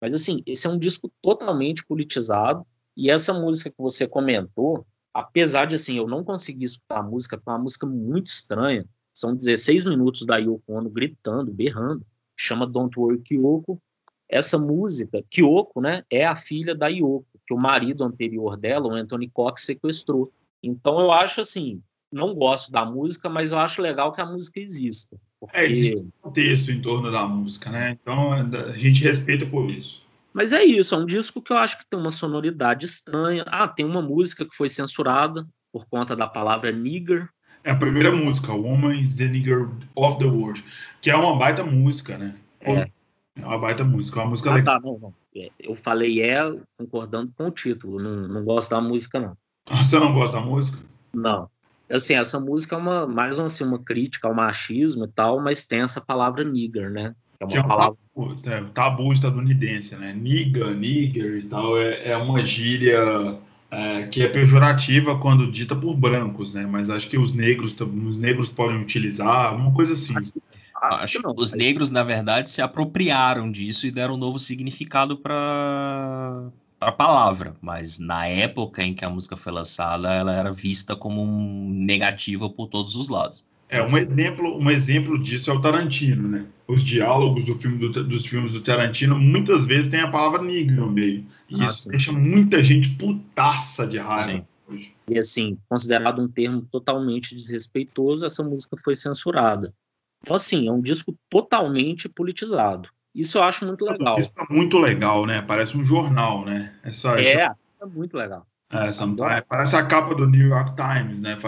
Mas, assim, esse é um disco totalmente politizado, e essa música que você comentou, apesar de, assim, eu não conseguir escutar a música, foi uma música muito estranha, são 16 minutos da Yoko Ono gritando, berrando, chama Don't Worry Kyoko, essa música, Kyoko, né, é a filha da Yoko, que o marido anterior dela, o Anthony Cox, sequestrou. Então eu acho assim, não gosto da música, mas eu acho legal que a música exista.
Porque... É, existe um contexto em torno da música, né? Então a gente respeita por isso.
Mas é isso, é um disco que eu acho que tem uma sonoridade estranha. Ah, tem uma música que foi censurada por conta da palavra nigger.
É a primeira música, Woman is the Nigger of the World, que é uma baita música, né?
É.
É uma baita música, é uma música
ah,
legal.
Tá, não, não. É, eu falei é concordando com o título, não, não gosto da música, não.
Você não gosta da música?
Não. Assim, essa música é uma, mais assim, uma crítica ao machismo e tal, mas tem essa palavra nigger, né?
É uma palavra... tabu, é, tabu estadunidense, né? Nigga, nigger e tal, é, é uma gíria é, que é pejorativa quando dita por brancos, né? Mas acho que os negros, os negros podem utilizar, uma coisa assim.
Acho, acho que os negros, na verdade, se apropriaram disso e deram um novo significado para a palavra, mas na época em que a música foi lançada, ela era vista como um negativa por todos os lados.
É, um exemplo, um exemplo disso é o Tarantino, né? Os diálogos do filme do, dos filmes do Tarantino muitas vezes tem a palavra nigga no meio. E ah, isso sim. deixa muita gente putaça de raiva.
Sim. E assim, considerado um termo totalmente desrespeitoso, essa música foi censurada. Então, assim, é um disco totalmente politizado. Isso eu acho muito legal. Isso
é muito legal, né? Parece um jornal, né?
Essa, é, essa... é muito legal.
É, essa, parece a capa do New York Times, né?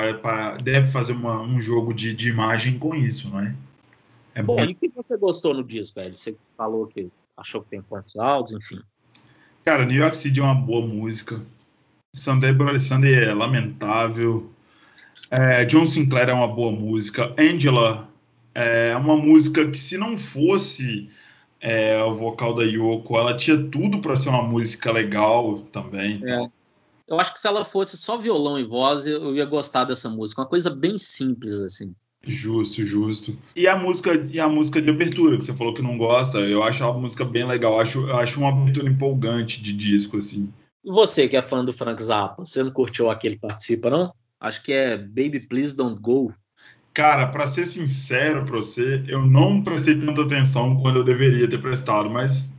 Deve fazer uma, um jogo de, de imagem com isso, não é?
é Bom, e o que você gostou no disco, velho? Você falou que achou que tem pontos altos, enfim.
Cara, New York City é uma boa música. Sunday Bloody Sunday é lamentável. É, John Sinclair é uma boa música. Angela é uma música que, se não fosse é, o vocal da Yoko, ela tinha tudo para ser uma música legal também. É.
Eu acho que se ela fosse só violão e voz, eu ia gostar dessa música. Uma coisa bem simples, assim.
Justo, justo. E a música, e a música de abertura, que você falou que não gosta, eu acho a música bem legal. Eu acho, eu acho uma abertura empolgante de disco, assim.
E você que é fã do Frank Zappa, você não curtiu aquele que participa, não? Acho que é Baby Please Don't Go.
Cara, para ser sincero para você, eu não prestei tanta atenção quando eu deveria ter prestado, mas.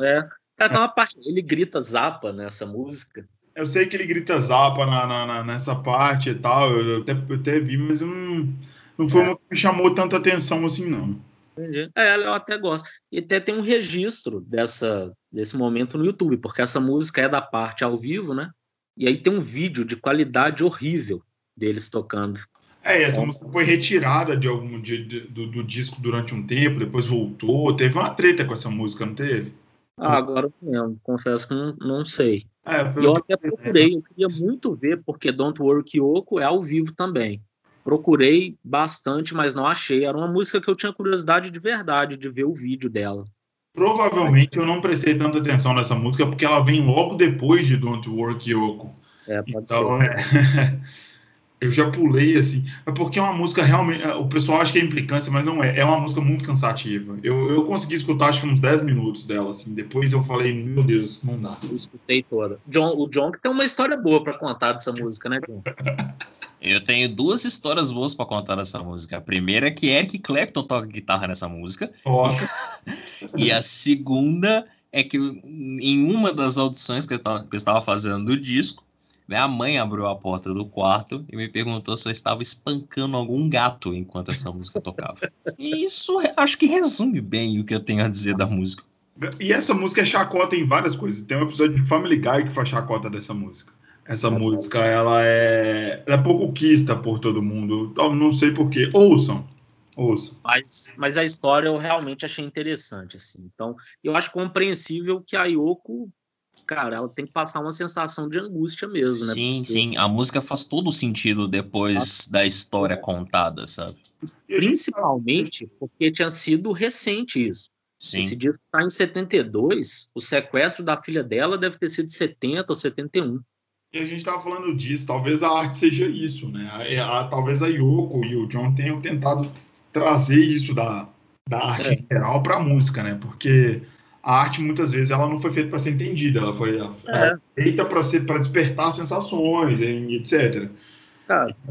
É. Cara, tem uma parte. Ele grita Zappa nessa música.
Eu sei que ele grita Zapa na, na, nessa parte e tal, eu até, eu até vi, mas não, não foi é. uma que me chamou tanta atenção assim, não.
Entendi. É, eu até gosto. E até tem um registro dessa, desse momento no YouTube, porque essa música é da parte ao vivo, né? E aí tem um vídeo de qualidade horrível deles tocando.
É, essa música foi retirada de algum de, de, do, do, disco durante um tempo, depois voltou. Teve uma treta com essa música, não teve?
Ah, agora não confesso que não, não sei. É, eu até procurei, eu queria muito ver, porque Don't Worry Kyoko é ao vivo também. Procurei bastante, mas não achei. Era uma música que eu tinha curiosidade de verdade de ver o vídeo dela.
Provavelmente eu não prestei tanta atenção nessa música porque ela vem logo depois de Don't Worry Kyoko.
É, pode então, ser. É...
eu já pulei assim, é porque é uma música realmente. É, o pessoal acha que é implicância, mas não é. É uma música muito cansativa. Eu, eu consegui escutar acho que uns 10 minutos dela, assim. Depois eu falei, meu Deus, não dá.
Eu escutei toda. John, o John que tem uma história boa para contar dessa música, né, John?
Eu tenho duas histórias boas para contar dessa música. A primeira é que Eric Clapton toca guitarra nessa música.
Oh.
e a segunda é que em uma das audições que eu estava fazendo do disco, minha mãe abriu a porta do quarto e me perguntou se eu estava espancando algum gato enquanto essa música tocava. E isso acho que resume bem o que eu tenho a dizer da música.
E essa música é chacota em várias coisas. Tem um episódio de Family Guy que faz chacota dessa música. Essa música, ela é, ela é pouco quista por todo mundo. Não sei porquê. Ouçam. Ouçam.
Mas, mas a história eu realmente achei interessante. Assim. Então, eu acho compreensível que a Yoko cara, ela tem que passar uma sensação de angústia mesmo, né?
Sim, Porque... sim. A música faz todo sentido depois da história contada, sabe?
Principalmente porque tinha sido recente isso. Sim. Esse disco está em 72, o sequestro da filha dela deve ter sido 70 ou 71.
E a gente estava falando disso, talvez a arte seja isso, né? A, a, talvez a Yoko e o John tenham tentado trazer isso da, da arte é. geral para a música, né? Porque a arte muitas vezes ela não foi feita para ser entendida, ela foi é. feita para ser para despertar sensações, etc.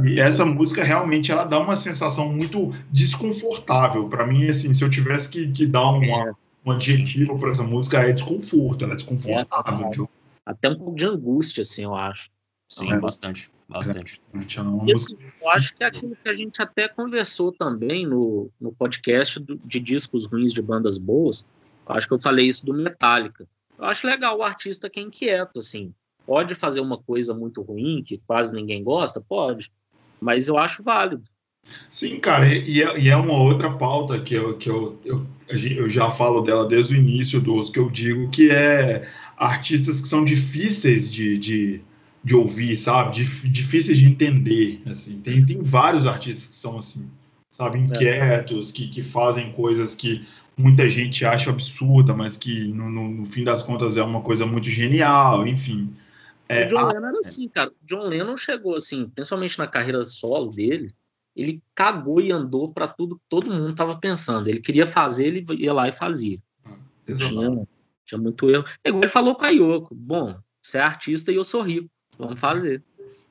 E essa música realmente ela dá uma sensação muito desconfortável para mim, assim, se eu tivesse que, que dar uma, é. um adjetivo para essa música é desconforto, ela é desconfortável. É,
até um pouco de angústia, assim, eu acho.
Sim, é. bastante, bastante.
É,
e, assim, eu acho que é aquilo que a gente até conversou também no, no podcast do, de discos ruins de bandas boas, acho que eu falei isso do Metallica. Eu acho legal o artista que é inquieto, assim. Pode fazer uma coisa muito ruim, que quase ninguém gosta? Pode. Mas eu acho válido.
Sim, cara, e é, e é uma outra pauta que, eu, que eu, eu, eu já falo dela desde o início dos que eu digo, que é artistas que são difíceis de, de, de ouvir, sabe? Dif, difíceis de entender, assim. Tem, tem vários artistas que são assim, sabe? Inquietos, que, que fazem coisas que muita gente acha absurda, mas que no, no, no fim das contas é uma coisa muito genial, enfim.
É, o John a... Lennon era assim, cara. O John Lennon chegou assim, principalmente na carreira solo dele, ele cagou e andou para tudo que todo mundo estava pensando. Ele queria fazer, ele ia lá e fazia. Tinha, tinha muito erro. É igual ele falou com a Yoko: bom, você é artista e eu sou rico, vamos fazer.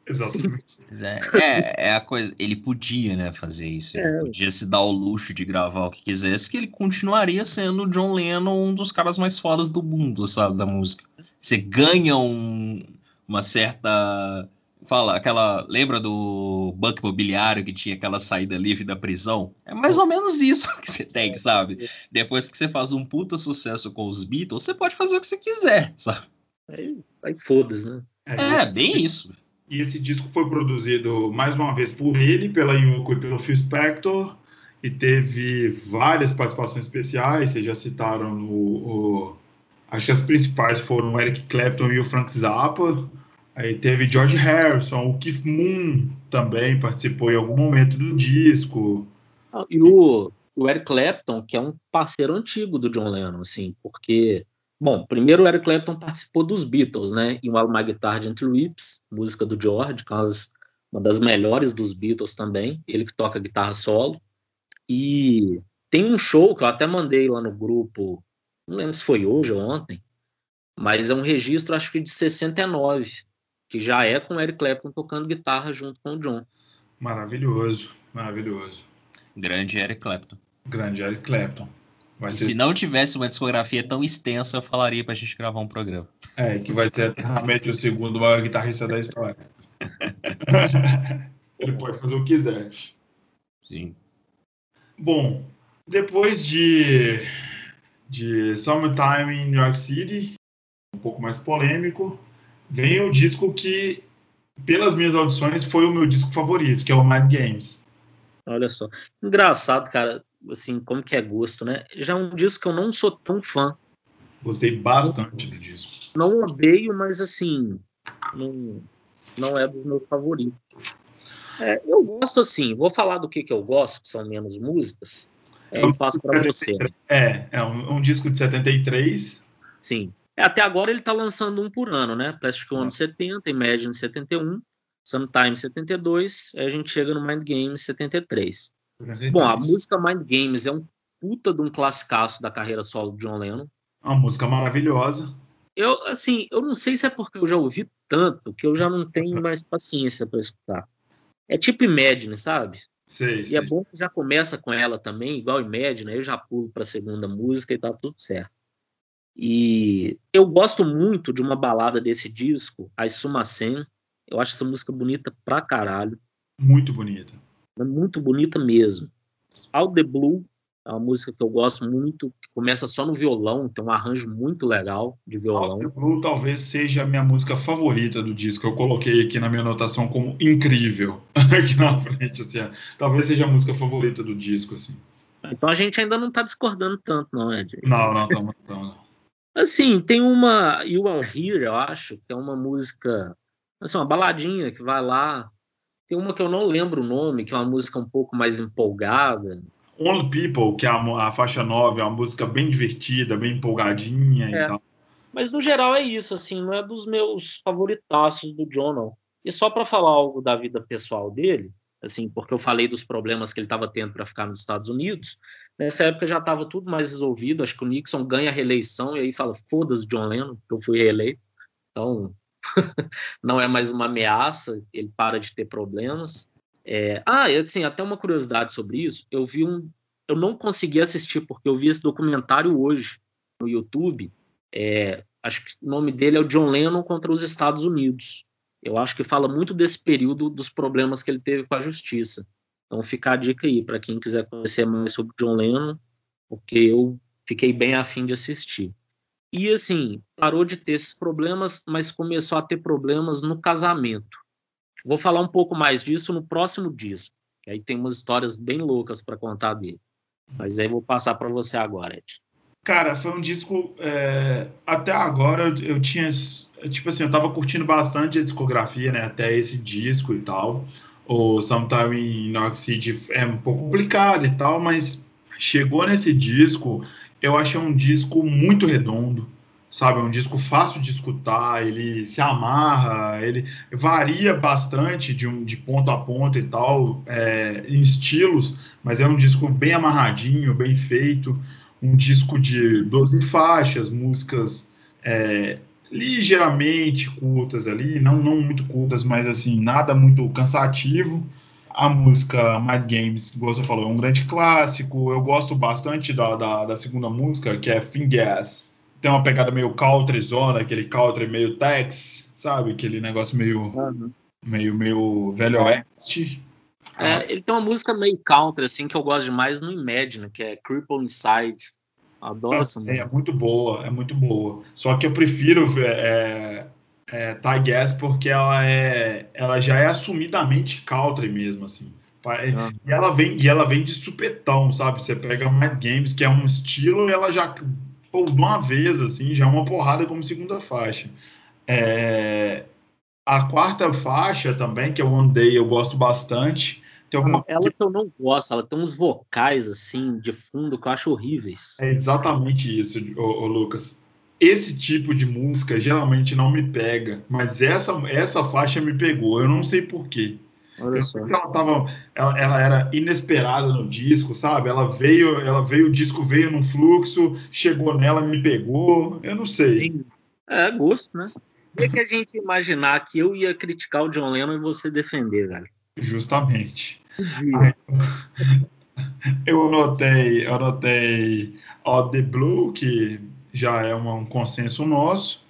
Exatamente.
É, é, é, a coisa. Ele podia, né, fazer isso. Ele é. podia se dar o luxo de gravar o que quisesse, que ele continuaria sendo o John Lennon, um dos caras mais fodas do mundo, sabe, da música. Você ganha um, uma certa fala, aquela. Lembra do banco imobiliário que tinha aquela saída livre da prisão? É mais ou menos isso que você tem, sabe? Depois que você faz um puta sucesso com os Beatles, você pode fazer o que você quiser, sabe?
Aí, aí foda-se, né?
É, é, bem isso.
E esse disco foi produzido mais uma vez por ele, pela Yoko e pelo Phil Spector, e teve várias participações especiais. Vocês já citaram o, o acho que as principais foram o Eric Clapton e o Frank Zappa. Aí teve George Harrison, o Keith Moon também participou em algum momento do disco.
Ah, e o, o Eric Clapton, que é um parceiro antigo do John Lennon, assim, porque, bom, primeiro o Eric Clapton participou dos Beatles, né, em While My Guitar Gently Weeps, música do George, que é uma das melhores dos Beatles também, ele que toca guitarra solo, e tem um show que eu até mandei lá no grupo, não lembro se foi hoje ou ontem, mas é um registro, acho que de 69, que já é com o Eric Clapton tocando guitarra junto com o John.
Maravilhoso, maravilhoso.
Grande Eric Clapton.
Grande Eric Clapton.
Ser... Se não tivesse uma discografia tão extensa, eu falaria pra gente gravar um programa.
É, que vai ser realmente o segundo maior guitarrista da história. Ele pode fazer o que quiser.
Sim.
Bom, depois de, de Summertime in New York City, um pouco mais polêmico, vem o disco que, pelas minhas audições, foi o meu disco favorito, que é o Mind Games.
Olha só. Engraçado, cara, assim, como que é gosto, né? Já é um disco que eu não sou tão fã.
Gostei bastante do disco.
Não odeio, mas assim, não, não é dos meus favoritos. É, eu gosto assim, vou falar do que, que eu gosto, que são menos músicas. É, eu passo para você.
É, é um, um, disco de 73.
Sim. É, até agora ele está lançando um por ano, né? Plastic Ono 70, Imagine 71, Sometime 72, aí a gente chega no Mind Games 73. Bom, a música Mind Games é um puta de um classicaço da carreira solo de John Lennon.
Uma música maravilhosa.
Eu, assim, eu não sei se é porque eu já ouvi tanto que eu já não tenho mais paciência para escutar. É tipo Imagine, sabe?
Sei,
e
sei.
é bom que já começa com ela também, igual Imagine, aí eu já pulo para a segunda música e tá tudo certo. E eu gosto muito de uma balada desse disco, a Sumasen. Eu acho essa música bonita pra caralho.
Muito bonita.
É muito bonita mesmo. All the Blue é uma música que eu gosto muito, que começa só no violão, tem um arranjo muito legal de violão. All
the Blue talvez seja a minha música favorita do disco. Eu coloquei aqui na minha anotação como incrível, aqui na frente, assim. Talvez seja a música favorita do disco, assim.
Então a gente ainda não tá discordando tanto, não, Ed?
Não, não estamos, não.
Assim, tem uma You Are Here, eu acho, que é uma música, assim, uma baladinha que vai lá. Tem uma que eu não lembro o nome, que é uma música um pouco mais empolgada.
Only People, que é a, a faixa 9, é uma música bem divertida, bem empolgadinha é. e tal.
Mas no geral é isso, assim, não é dos meus favoritaços do John, não. E só para falar algo da vida pessoal dele, assim, porque eu falei dos problemas que ele estava tendo para ficar nos Estados Unidos, Nessa época já estava tudo mais resolvido. Acho que o Nixon ganha a reeleição e aí fala: foda-se, John Lennon, que eu fui reeleito. Então, não é mais uma ameaça, ele para de ter problemas. É... Ah, e assim, até uma curiosidade sobre isso: eu vi um. Eu não consegui assistir, porque eu vi esse documentário hoje no YouTube. É... Acho que o nome dele é o John Lennon contra os Estados Unidos. Eu acho que fala muito desse período dos problemas que ele teve com a justiça. Então fica a dica aí para quem quiser conhecer mais sobre John Lennon, porque eu fiquei bem afim de assistir. E assim, parou de ter esses problemas, mas começou a ter problemas no casamento. Vou falar um pouco mais disso no próximo disco, que aí tem umas histórias bem loucas para contar dele. Mas aí vou passar para você agora, Ed.
Cara, foi um disco. É, até agora eu, tinha. Tipo assim, eu tava curtindo bastante a discografia, né? Até esse disco e tal. O Sometime in City é um pouco complicado e tal, mas chegou nesse disco, eu achei um disco muito redondo, sabe? Um disco fácil de escutar, ele se amarra, ele varia bastante de, um, de ponto a ponto e tal, é, em estilos, mas é um disco bem amarradinho, bem feito um disco de 12 faixas, músicas é, ligeiramente curtas ali, não, não muito curtas, mas assim, nada muito cansativo. A música Mad Games, como você falou, é um grande clássico. Eu gosto bastante da, da, da segunda música, que é Fingas. Tem uma pegada meio country zona, aquele country meio Tex, sabe? Aquele negócio meio, uhum. meio, meio velho oeste.
É, ele tem uma música meio country, assim, que eu gosto demais no Imagine, que é Cripple Inside. Adoro essa
música. É, é, muito boa, é muito boa. Só que eu prefiro é, é, Ty Gas porque ela, é, ela já é assumidamente country mesmo, assim. Ah. E, ela vem, e ela vem de supetão, sabe? Você pega Mad Games, que é um estilo, e ela já, pô, de uma vez, assim, já é uma porrada como segunda faixa. É, a quarta faixa também, que é One Day, eu gosto bastante.
Tem alguma... Ela que eu não gosto, ela tem uns vocais assim de fundo que eu acho horríveis.
É exatamente isso, ô, ô Lucas. Esse tipo de música geralmente não me pega, mas essa, essa faixa me pegou. Eu não sei porquê. Olha só. Ela, tava, ela, ela, era inesperada no disco, sabe? Ela veio, ela veio, o disco veio num fluxo, chegou nela, me pegou. Eu não sei.
É gosto, né? E que a gente imaginar que eu ia criticar o John Lennon e você defender, velho.
Justamente. Eu anotei, eu anotei All the Blue, que já é um, um consenso nosso.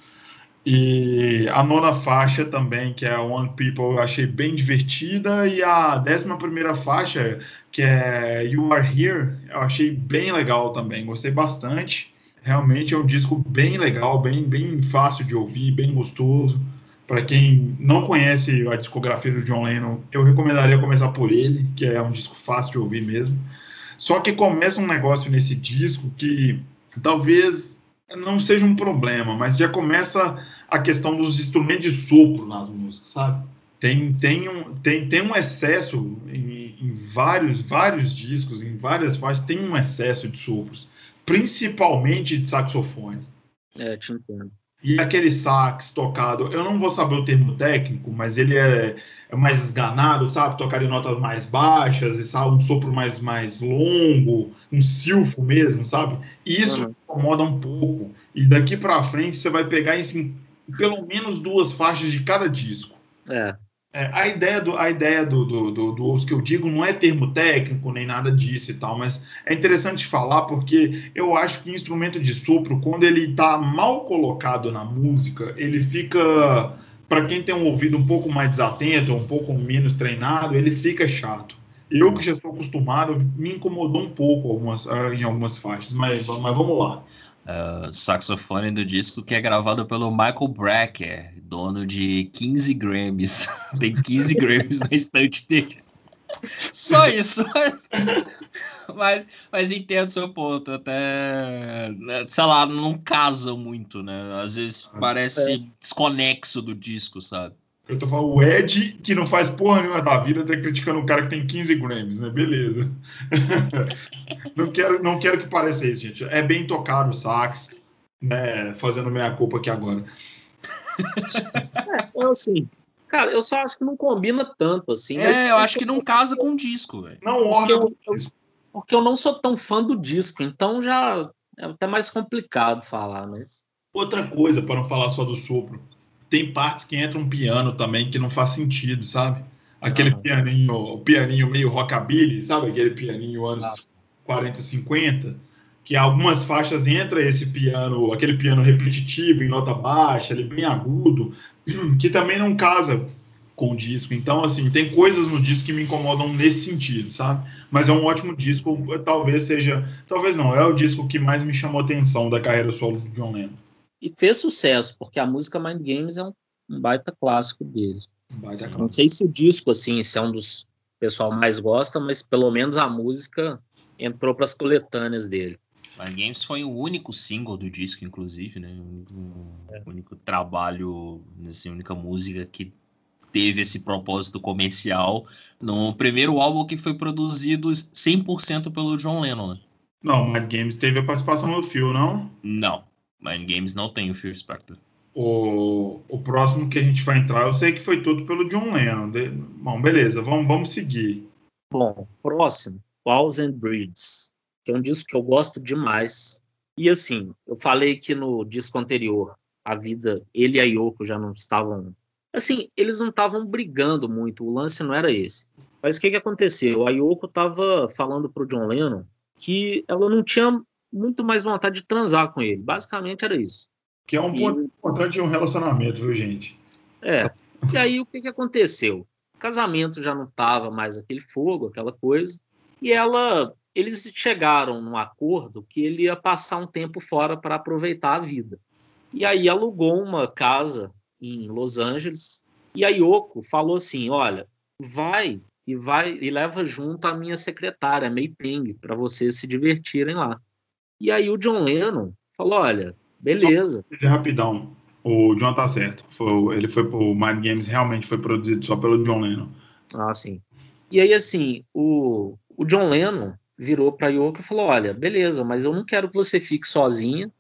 E a nona faixa também, que é One People, eu achei bem divertida. E a décima primeira faixa, que é You Are Here, eu achei bem legal também, gostei bastante. Realmente é um disco bem legal, bem, bem fácil de ouvir, bem gostoso. Para quem não conhece a discografia do John Lennon, eu recomendaria começar por ele, que é um disco fácil de ouvir mesmo. Só que começa um negócio nesse disco que talvez não seja um problema, mas já começa a questão dos instrumentos de sopro nas músicas, sabe? Tem, tem, um, tem, tem um excesso em, em vários, vários discos, em várias faixas, tem um excesso de sopros, principalmente de saxofone.
É, te entendo.
E aquele sax tocado, eu não vou saber o termo técnico, mas ele é, é mais esganado, sabe? Tocar em notas mais baixas, e sabe? um sopro mais, mais longo, um silfo mesmo, sabe? E isso uhum. incomoda um pouco. E daqui para frente você vai pegar em pelo menos duas faixas de cada disco.
É.
É, a ideia, do, a ideia do, do, do, do que eu digo não é termo técnico nem nada disso e tal, mas é interessante falar porque eu acho que instrumento de sopro, quando ele está mal colocado na música, ele fica, para quem tem um ouvido um pouco mais desatento, um pouco menos treinado, ele fica chato. Eu que já estou acostumado, me incomodou um pouco algumas, ah, em algumas faixas, mas, mas vamos lá
uh, saxofone do disco que é gravado pelo Michael Brecker, dono de 15 Grammys. Tem 15 Grammys na estante dele. Só isso. mas, mas entendo seu ponto. Até, né, sei lá, não casa muito, né? Às vezes parece é. desconexo do disco, sabe?
Eu tô falando o Ed, que não faz porra nenhuma da vida, tá criticando um cara que tem 15 Grammys, né? Beleza. não, quero, não quero que pareça isso, gente. É bem tocado o sax, né? Fazendo minha culpa aqui agora.
É, é, assim. Cara, eu só acho que não combina tanto, assim.
É, eu acho que não casa com o disco, velho.
Não orna
o disco. Porque eu não sou tão fã do disco, então já é até mais complicado falar, mas.
Outra coisa, para não falar só do sopro tem partes que entra um piano também que não faz sentido, sabe? Aquele ah, pianinho, o pianinho meio rockabilly, sabe? Aquele pianinho anos ah. 40, 50, que algumas faixas entra esse piano, aquele piano repetitivo em nota baixa, ele bem agudo, que também não casa com o disco. Então, assim, tem coisas no disco que me incomodam nesse sentido, sabe? Mas é um ótimo disco, talvez seja, talvez não, é o disco que mais me chamou atenção da carreira solo do John Lennon.
E fez sucesso, porque a música Mind Games é um, um baita clássico deles. Baita Não sei se o disco, assim, se é um dos que o pessoal mais gosta, mas pelo menos a música entrou para as coletâneas dele.
Mind Games foi o único single do disco, inclusive, né? O é. único trabalho, assim, a única música que teve esse propósito comercial no primeiro álbum que foi produzido 100% pelo John Lennon. Né?
Não, Mind Games teve a participação do Phil, não?
Não, Mind Games não tem o Phil Spector.
O, o próximo que a gente vai entrar, eu sei que foi tudo pelo John Lennon. De... Bom, beleza, vamos, vamos seguir.
Bom, próximo, Walls and Breeds, que é um disco que eu gosto demais. E assim, eu falei que no disco anterior, a vida, ele e a Yoko já não estavam. Assim, eles não estavam brigando muito, o lance não era esse. Mas o que, que aconteceu? A Yoko estava falando pro John Lennon que ela não tinha muito mais vontade de transar com ele. Basicamente era isso.
Que é um ponto importante de um relacionamento, viu, gente?
É. E aí o que, que aconteceu? O casamento já não estava mais aquele fogo, aquela coisa. E ela, eles chegaram num acordo que ele ia passar um tempo fora para aproveitar a vida. E aí alugou uma casa em Los Angeles. E a Yoko falou assim: "Olha, vai e vai e leva junto a minha secretária, May Ping, para vocês se divertirem lá". E aí o John Lennon falou: "Olha, Beleza.
Só, rapidão. O John tá certo. Foi, ele foi o Mind Games realmente foi produzido só pelo John Lennon.
Ah, sim. E aí, assim, o, o John Lennon virou para Yoko e falou: Olha, beleza, mas eu não quero que você fique sozinha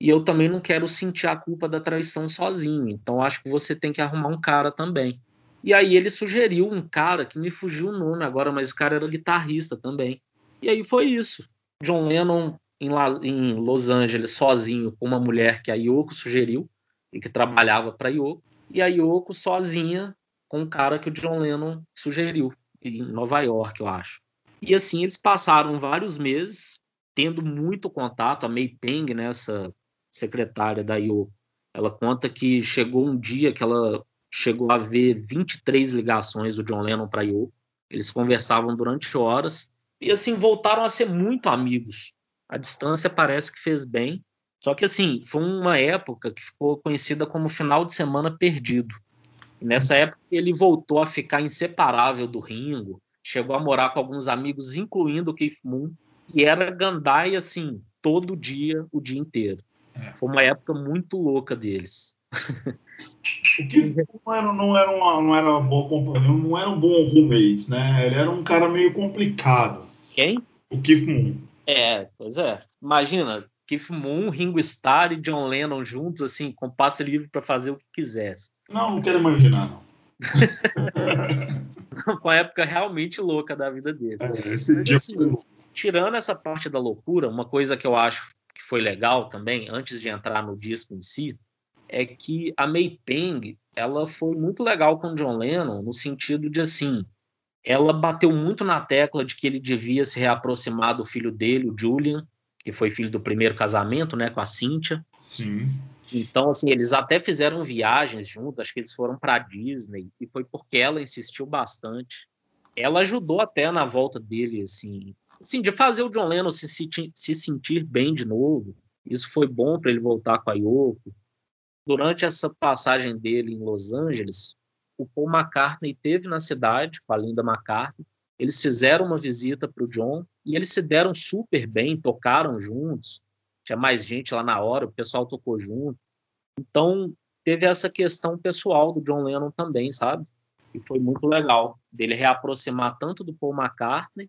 e eu também não quero sentir a culpa da traição sozinho. Então acho que você tem que arrumar um cara também. E aí ele sugeriu um cara que me fugiu o nome agora, mas o cara era guitarrista também. E aí foi isso. John Lennon em, em Los Angeles sozinho com uma mulher que a Yoko sugeriu e que trabalhava para a Yoko, e a Yoko sozinha com um cara que o John Lennon sugeriu, em Nova York, eu acho. E assim eles passaram vários meses tendo muito contato. A May Peng, né, essa secretária da Yoko, ela conta que chegou um dia que ela chegou a ver 23 ligações do John Lennon para Yoko. Eles conversavam durante horas e assim voltaram a ser muito amigos a distância parece que fez bem. Só que, assim, foi uma época que ficou conhecida como final de semana perdido. E nessa época, ele voltou a ficar inseparável do Ringo, chegou a morar com alguns amigos, incluindo o Keith Moon, e era Gandai, assim, todo dia, o dia inteiro. É. Foi uma época muito louca deles.
O Keith não era, não, era uma, não era uma boa companhia, não era um bom roommate, né? Ele era um cara meio complicado.
Quem?
O Keith Moon.
É, pois é. Imagina, Keith Moon, Ringo Starr e John Lennon juntos, assim, com passe livre para fazer o que quisesse.
Não, não quero imaginar, não.
com a época realmente louca da vida dele.
É, esse Mas, dia assim, foi...
Tirando essa parte da loucura, uma coisa que eu acho que foi legal também, antes de entrar no disco em si, é que a May Peng, ela foi muito legal com o John Lennon, no sentido de, assim, ela bateu muito na tecla de que ele devia se reaproximar do filho dele, o Julian, que foi filho do primeiro casamento, né, com a Cynthia.
Sim.
Então, assim, eles até fizeram viagens juntos, acho que eles foram para Disney, e foi porque ela insistiu bastante. Ela ajudou até na volta dele, assim, assim de fazer o John Lennon se, se, se sentir bem de novo. Isso foi bom para ele voltar com a Yoko. Durante essa passagem dele em Los Angeles, o Paul McCartney teve na cidade com a Linda McCartney. Eles fizeram uma visita para o John e eles se deram super bem, tocaram juntos. Tinha mais gente lá na hora, o pessoal tocou junto. Então, teve essa questão pessoal do John Lennon também, sabe? E foi muito legal dele reaproximar tanto do Paul McCartney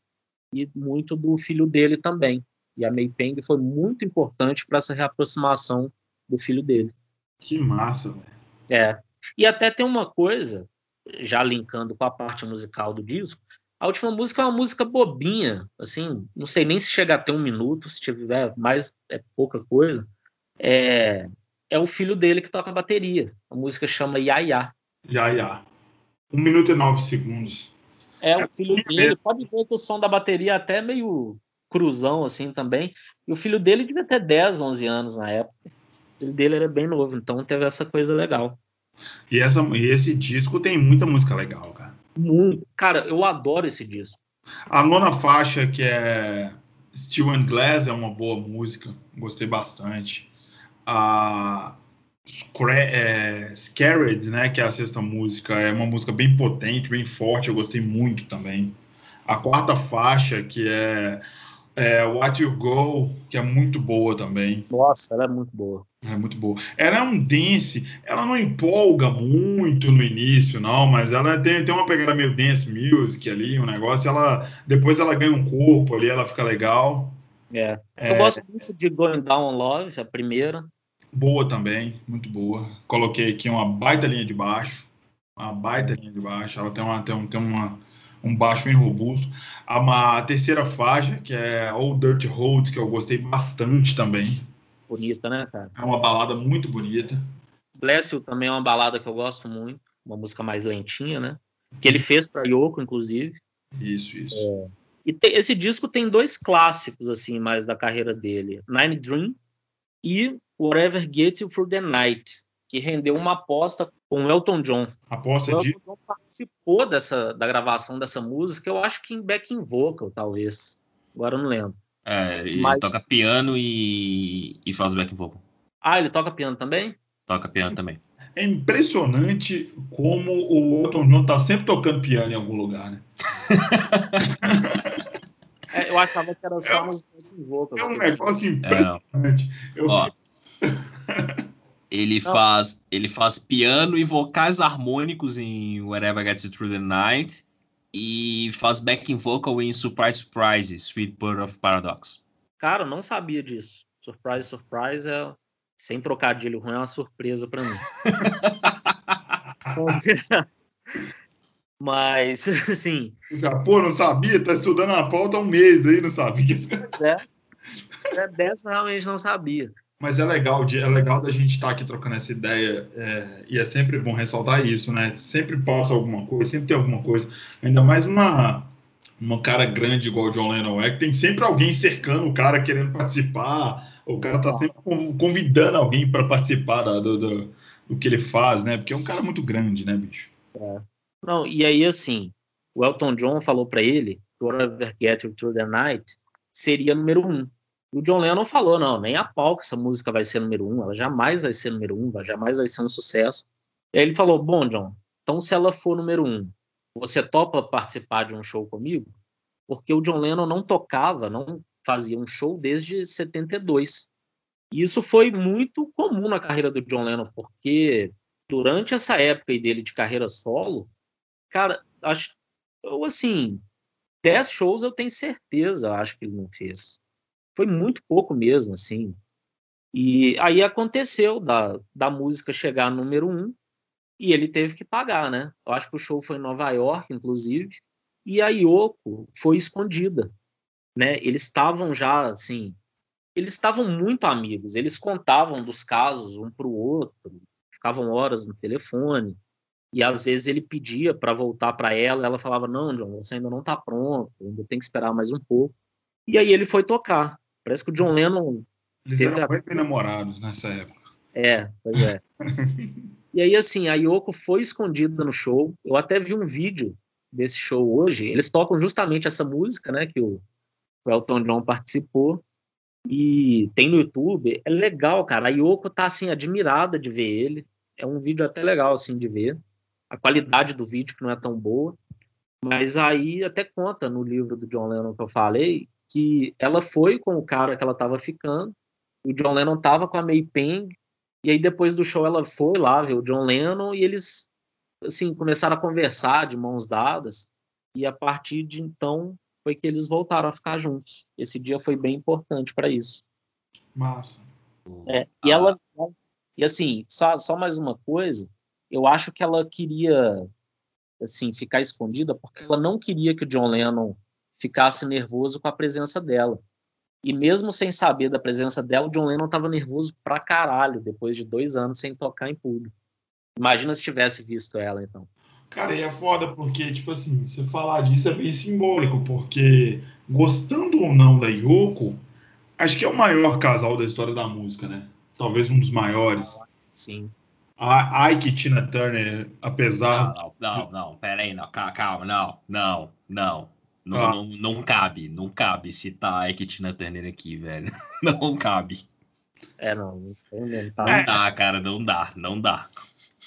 e muito do filho dele também. E a May Peng foi muito importante para essa reaproximação do filho dele.
Que massa, velho.
É, e até tem uma coisa, já linkando com a parte musical do disco, a última música é uma música bobinha, assim, não sei nem se chega a ter um minuto, se tiver mais, é pouca coisa. É, é o filho dele que toca a bateria. A música chama Yaya.
Yaya. Um minuto e nove segundos.
É, é o filho dele. Pode ver que o som da bateria é até meio cruzão, assim, também. E o filho dele devia ter 10, 11 anos na época. O filho dele era bem novo, então teve essa coisa legal.
E, essa, e esse disco tem muita música legal, cara.
Muito. Cara, eu adoro esse disco.
A nona faixa, que é Steel and Glass, é uma boa música. Gostei bastante. A é, Scared, né, que é a sexta música, é uma música bem potente, bem forte. Eu gostei muito também. A quarta faixa, que é É, What You Go, que é muito boa também.
Nossa, ela é muito boa.
É muito boa. Ela é um dance, ela não empolga muito no início, não, mas ela tem, tem uma pegada meio dance music ali, um negócio, ela depois ela ganha um corpo ali, ela fica legal.
É. Eu
É.
gosto muito de Going Down Love, a primeira.
Boa também, muito boa. Coloquei aqui uma baita linha de baixo, uma baita linha de baixo, ela tem, uma, tem, um, tem uma, um baixo bem robusto. A, uma- a terceira faixa, que é Old Dirt Road, que eu gostei bastante também.
Bonita, né, cara?
É uma balada muito bonita.
Bless You também é uma balada que eu gosto muito. Uma música mais lentinha, né? Que ele fez pra Yoko, inclusive.
Isso, isso.
E te- esse disco tem dois clássicos, assim, mais da carreira dele. Nine Dream e Whatever Gets You Through the Night, que rendeu uma aposta com o Elton John.
Aposta
O
de
Elton John participou dessa, da gravação dessa música, eu acho que em backing vocal, talvez. Agora eu não lembro.
É, ele
Mas-
toca piano e, e faz back vocal.
Ah, ele toca piano também?
Toca piano também.
É impressionante como o Elton John tá sempre tocando piano em algum lugar, né?
É, eu achava que era
É
só
um-
nos backing vocals.
É um negócio impressionante. Eu
Ó, ele
Não.
faz, ele faz piano e vocais harmônicos em Whatever Gets You Through the Night e faz backing vocal em Surprise Surprise, Sweet Bird of Paradox.
Cara, eu não sabia disso. Surprise, surprise é. Sem trocadilho ruim, é uma surpresa pra mim. Mas, assim,
já, pô, não sabia? Tá estudando a pauta há um mês aí, não sabia.
é, dessa realmente não sabia.
Mas é legal, é legal da gente estar aqui trocando essa ideia, é, e é sempre bom ressaltar isso, né? Sempre passa alguma coisa, sempre tem alguma coisa. Ainda mais uma, uma cara grande igual o John Lennon é, que tem sempre alguém cercando o cara querendo participar, o cara tá sempre con- convidando alguém para participar da- do, do, do que ele faz, né? Porque é um cara muito grande, né, bicho?
Não, e aí, assim, o Elton John falou pra ele Whatever Get You Through the Night seria número um. O John Lennon falou, não, nem a pau que essa música vai ser número um, ela jamais vai ser número um, jamais vai ser um sucesso. E aí ele falou, bom, John, então se ela for número um, você topa participar de um show comigo? Porque o John Lennon não tocava, não fazia um show desde 72. E isso foi muito comum na carreira do John Lennon, porque durante essa época dele de carreira solo, cara, acho, eu assim, 10 shows eu tenho certeza, acho que ele não fez. Foi muito pouco mesmo, assim. E aí aconteceu da, da música chegar número um e ele teve que pagar, né? Eu acho que o show foi em Nova York, inclusive, e a Yoko foi escondida, né? Eles estavam já, assim, eles estavam muito amigos, eles contavam dos casos um para o outro, ficavam horas no telefone, e às vezes ele pedia para voltar para ela, ela falava: Não, John, você ainda não está pronto, ainda tem que esperar mais um pouco. E aí ele foi tocar. Parece que o John Lennon.
Eles
Teve
eram
a-
namorados nessa época.
É, pois é. e aí, assim, a Yoko foi escondida no show. Eu até vi um vídeo desse show hoje. Eles tocam justamente essa música, né, que o, o Elton John participou. E tem no YouTube. É legal, cara. A Yoko tá, assim, admirada de ver ele. É um vídeo até legal, assim, de ver. A qualidade do vídeo que não é tão boa. Mas aí até conta no livro do John Lennon que eu falei que ela foi com o cara que ela tava ficando. O John Lennon tava com a May Peng. E aí depois do show ela foi lá ver o John Lennon e eles assim começaram a conversar de mãos dadas. E a partir de então foi que eles voltaram a ficar juntos. Esse dia foi bem importante para isso.
Massa.
É, e
Ah.
ela. E assim, só, só mais uma coisa, eu acho que ela queria assim, ficar escondida porque ela não queria que o John Lennon ficasse nervoso com a presença dela. E mesmo sem saber da presença dela, o John Lennon estava nervoso pra caralho depois de dois anos sem tocar em público. Imagina se tivesse visto ela, então.
Cara, e é foda porque, tipo assim, você falar disso é bem simbólico, porque gostando ou não da Yoko, acho que é o maior casal da história da música, né? Talvez um dos maiores.
Sim.
A Ike e Tina Turner, apesar.
Não, não, não, não, pera aí, não, ca- calma, não, não, não. Não,
Ah.
não, não cabe, não cabe citar a Tina Turner aqui, velho. Não cabe.
É, não, não tem mesmo, tá?
Não dá, cara, não dá, não dá.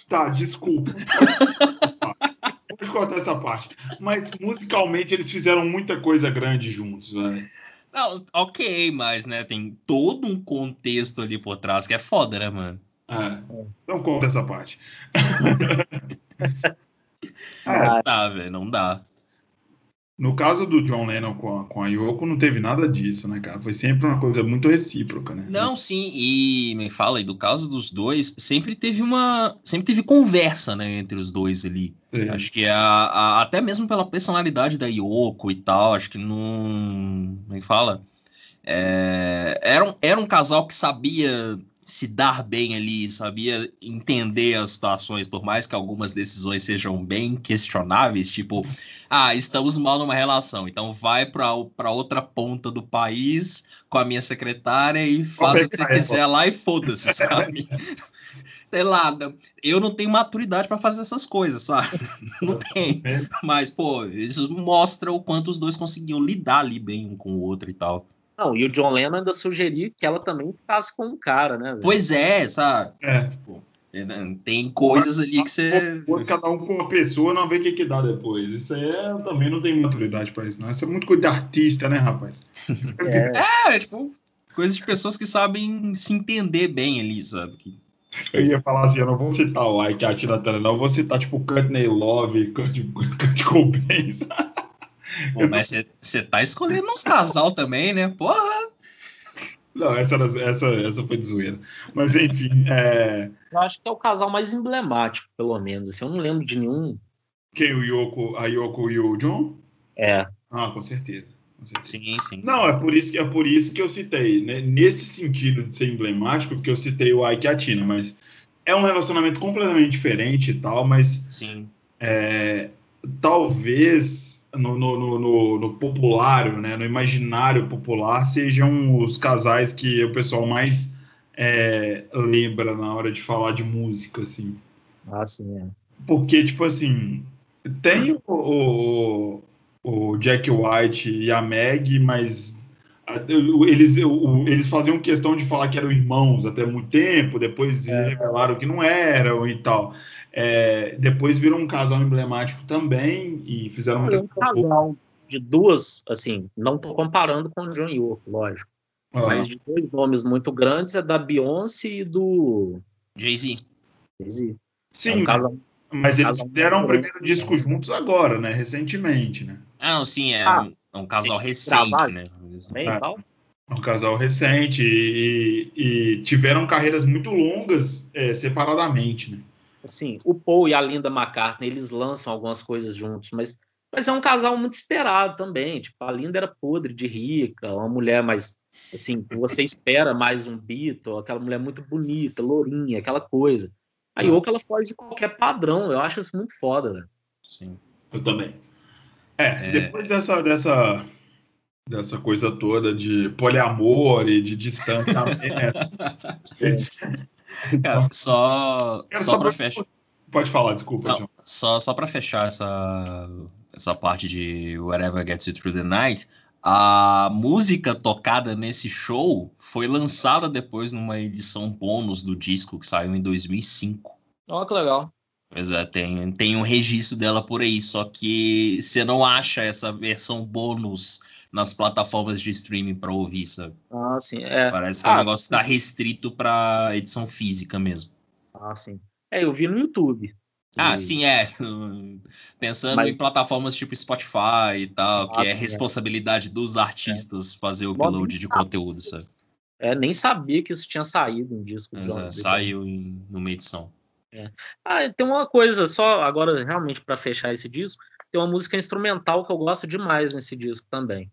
Tá, desculpa. Pode cortar essa parte. Mas musicalmente eles fizeram muita coisa grande juntos, né?
Não, ok, mas, né, tem todo um contexto ali por trás que é foda, né, mano?
É, não conta essa parte.
Não dá, velho, não dá.
No caso do John Lennon com a, com a Yoko, não teve nada disso, né, cara? Foi sempre uma coisa muito recíproca, né?
Não, sim, e me fala aí, do caso dos dois, sempre teve uma. Sempre teve conversa, né, entre os dois ali.
É.
Acho que a, a- até mesmo pela personalidade da Yoko e tal, acho que não. Me fala. É, era, um, era um casal que sabia se dar bem ali, sabia entender as situações, por mais que algumas decisões sejam bem questionáveis, tipo, ah, estamos mal numa relação, então vai para outra ponta do país com a minha secretária e faz o que você quiser lá e foda-se, sabe? Sei lá, eu não tenho maturidade para fazer essas coisas, sabe? Não tem. Mas, pô, isso mostra o quanto os dois conseguiam lidar ali bem um com o outro e tal.
Não, e o John Lennon ainda sugeriu que ela também ficasse com o cara, né? velho?
Pois é, sabe?
É.
Tipo, tem coisas ali que você.
Cada um com uma pessoa não vê o que, que dá depois. Isso aí é, também não tenho maturidade pra isso, não. Isso é muito coisa de artista, né, rapaz?
É,
É, tipo, coisa de pessoas que sabem se entender bem ali, sabe? Que-
Eu ia falar assim, eu não vou citar o Ike a Tina Turner, não. Eu vou citar, tipo, Courtney Love, Kurt, Kurt Cobain, sabe?
Pô, mas você tá escolhendo uns casal também, né? Porra!
Não, essa, era- essa, essa foi de zoeira. Mas, enfim, é...
eu acho que é o casal mais emblemático, pelo menos. Assim, eu não lembro de nenhum.
Quem, o Yoko, a Yoko e o John?
É,
Ah, com certeza. Com certeza.
Sim, sim.
Não, é por isso que é por isso que eu citei, né? Nesse sentido de ser emblemático, que eu citei o Ike e a Tina, mas é um relacionamento completamente diferente e tal, mas
Sim.
é, talvez no, no, no, no, populário, né, no imaginário popular, sejam os casais que o pessoal mais é, lembra na hora de falar de música, assim.
assim, é.
Porque, tipo assim, tem o, o, o Jack White e a Meg, mas eles, eles faziam questão de falar que eram irmãos até muito tempo, depois revelaram que não eram e tal. É, depois viram um casal emblemático também e fizeram
um casal de duas, assim, não tô comparando com o John York, lógico,
Ah,
mas de dois nomes muito grandes é da Beyoncé e do
Jay-Z.
Jay-Z. É
Sim,
um casal
mas eles
casal
fizeram o primeiro disco juntos agora, né? Recentemente, né?
Ah, não, sim, é,
Ah,
um, é um casal recente,
gravado.
né?
também
É.
e tal.
Um casal recente e, e tiveram carreiras muito longas é, separadamente, né?
Assim, o Paul e a Linda McCartney, eles lançam algumas coisas juntos, mas, mas é um casal muito esperado também. Tipo, a Linda era podre de rica, uma mulher mais, assim, você espera mais um Beatle, aquela mulher muito bonita, lourinha, aquela coisa. A Yoko, ela foge de qualquer padrão, eu acho isso muito foda, né?
Sim.
Eu também. É,
É.
depois dessa, dessa, dessa coisa toda de poliamor e de distanciamento.
Cara, só,
Quero
só pra fechar.
Pode falar, desculpa,
Não,
John.
só, só pra fechar essa, essa parte de Whatever Gets You Through the Night, a música tocada nesse show foi lançada depois numa edição bônus do disco que saiu em 2005.
Olha que legal.
Pois é, tem, tem um registro dela por aí, só que você não acha essa versão bônus nas plataformas de streaming pra ouvir, sabe?
Ah, sim, é.
Parece que o
Ah,
negócio tá restrito pra edição física mesmo.
Ah, sim. É, eu vi no YouTube.
Ah,
E-
sim, é. Pensando
Mas-
em plataformas tipo Spotify e tal, que
Ah,
é
sim, é.
responsabilidade dos artistas fazer o upload de
sabe.
conteúdo, sabe?
É, nem sabia que isso tinha saído em disco.
é,
Lennon.
saiu em, numa edição.
Ah, tem uma coisa só, agora realmente para fechar esse disco, tem uma música instrumental que eu gosto demais nesse disco também.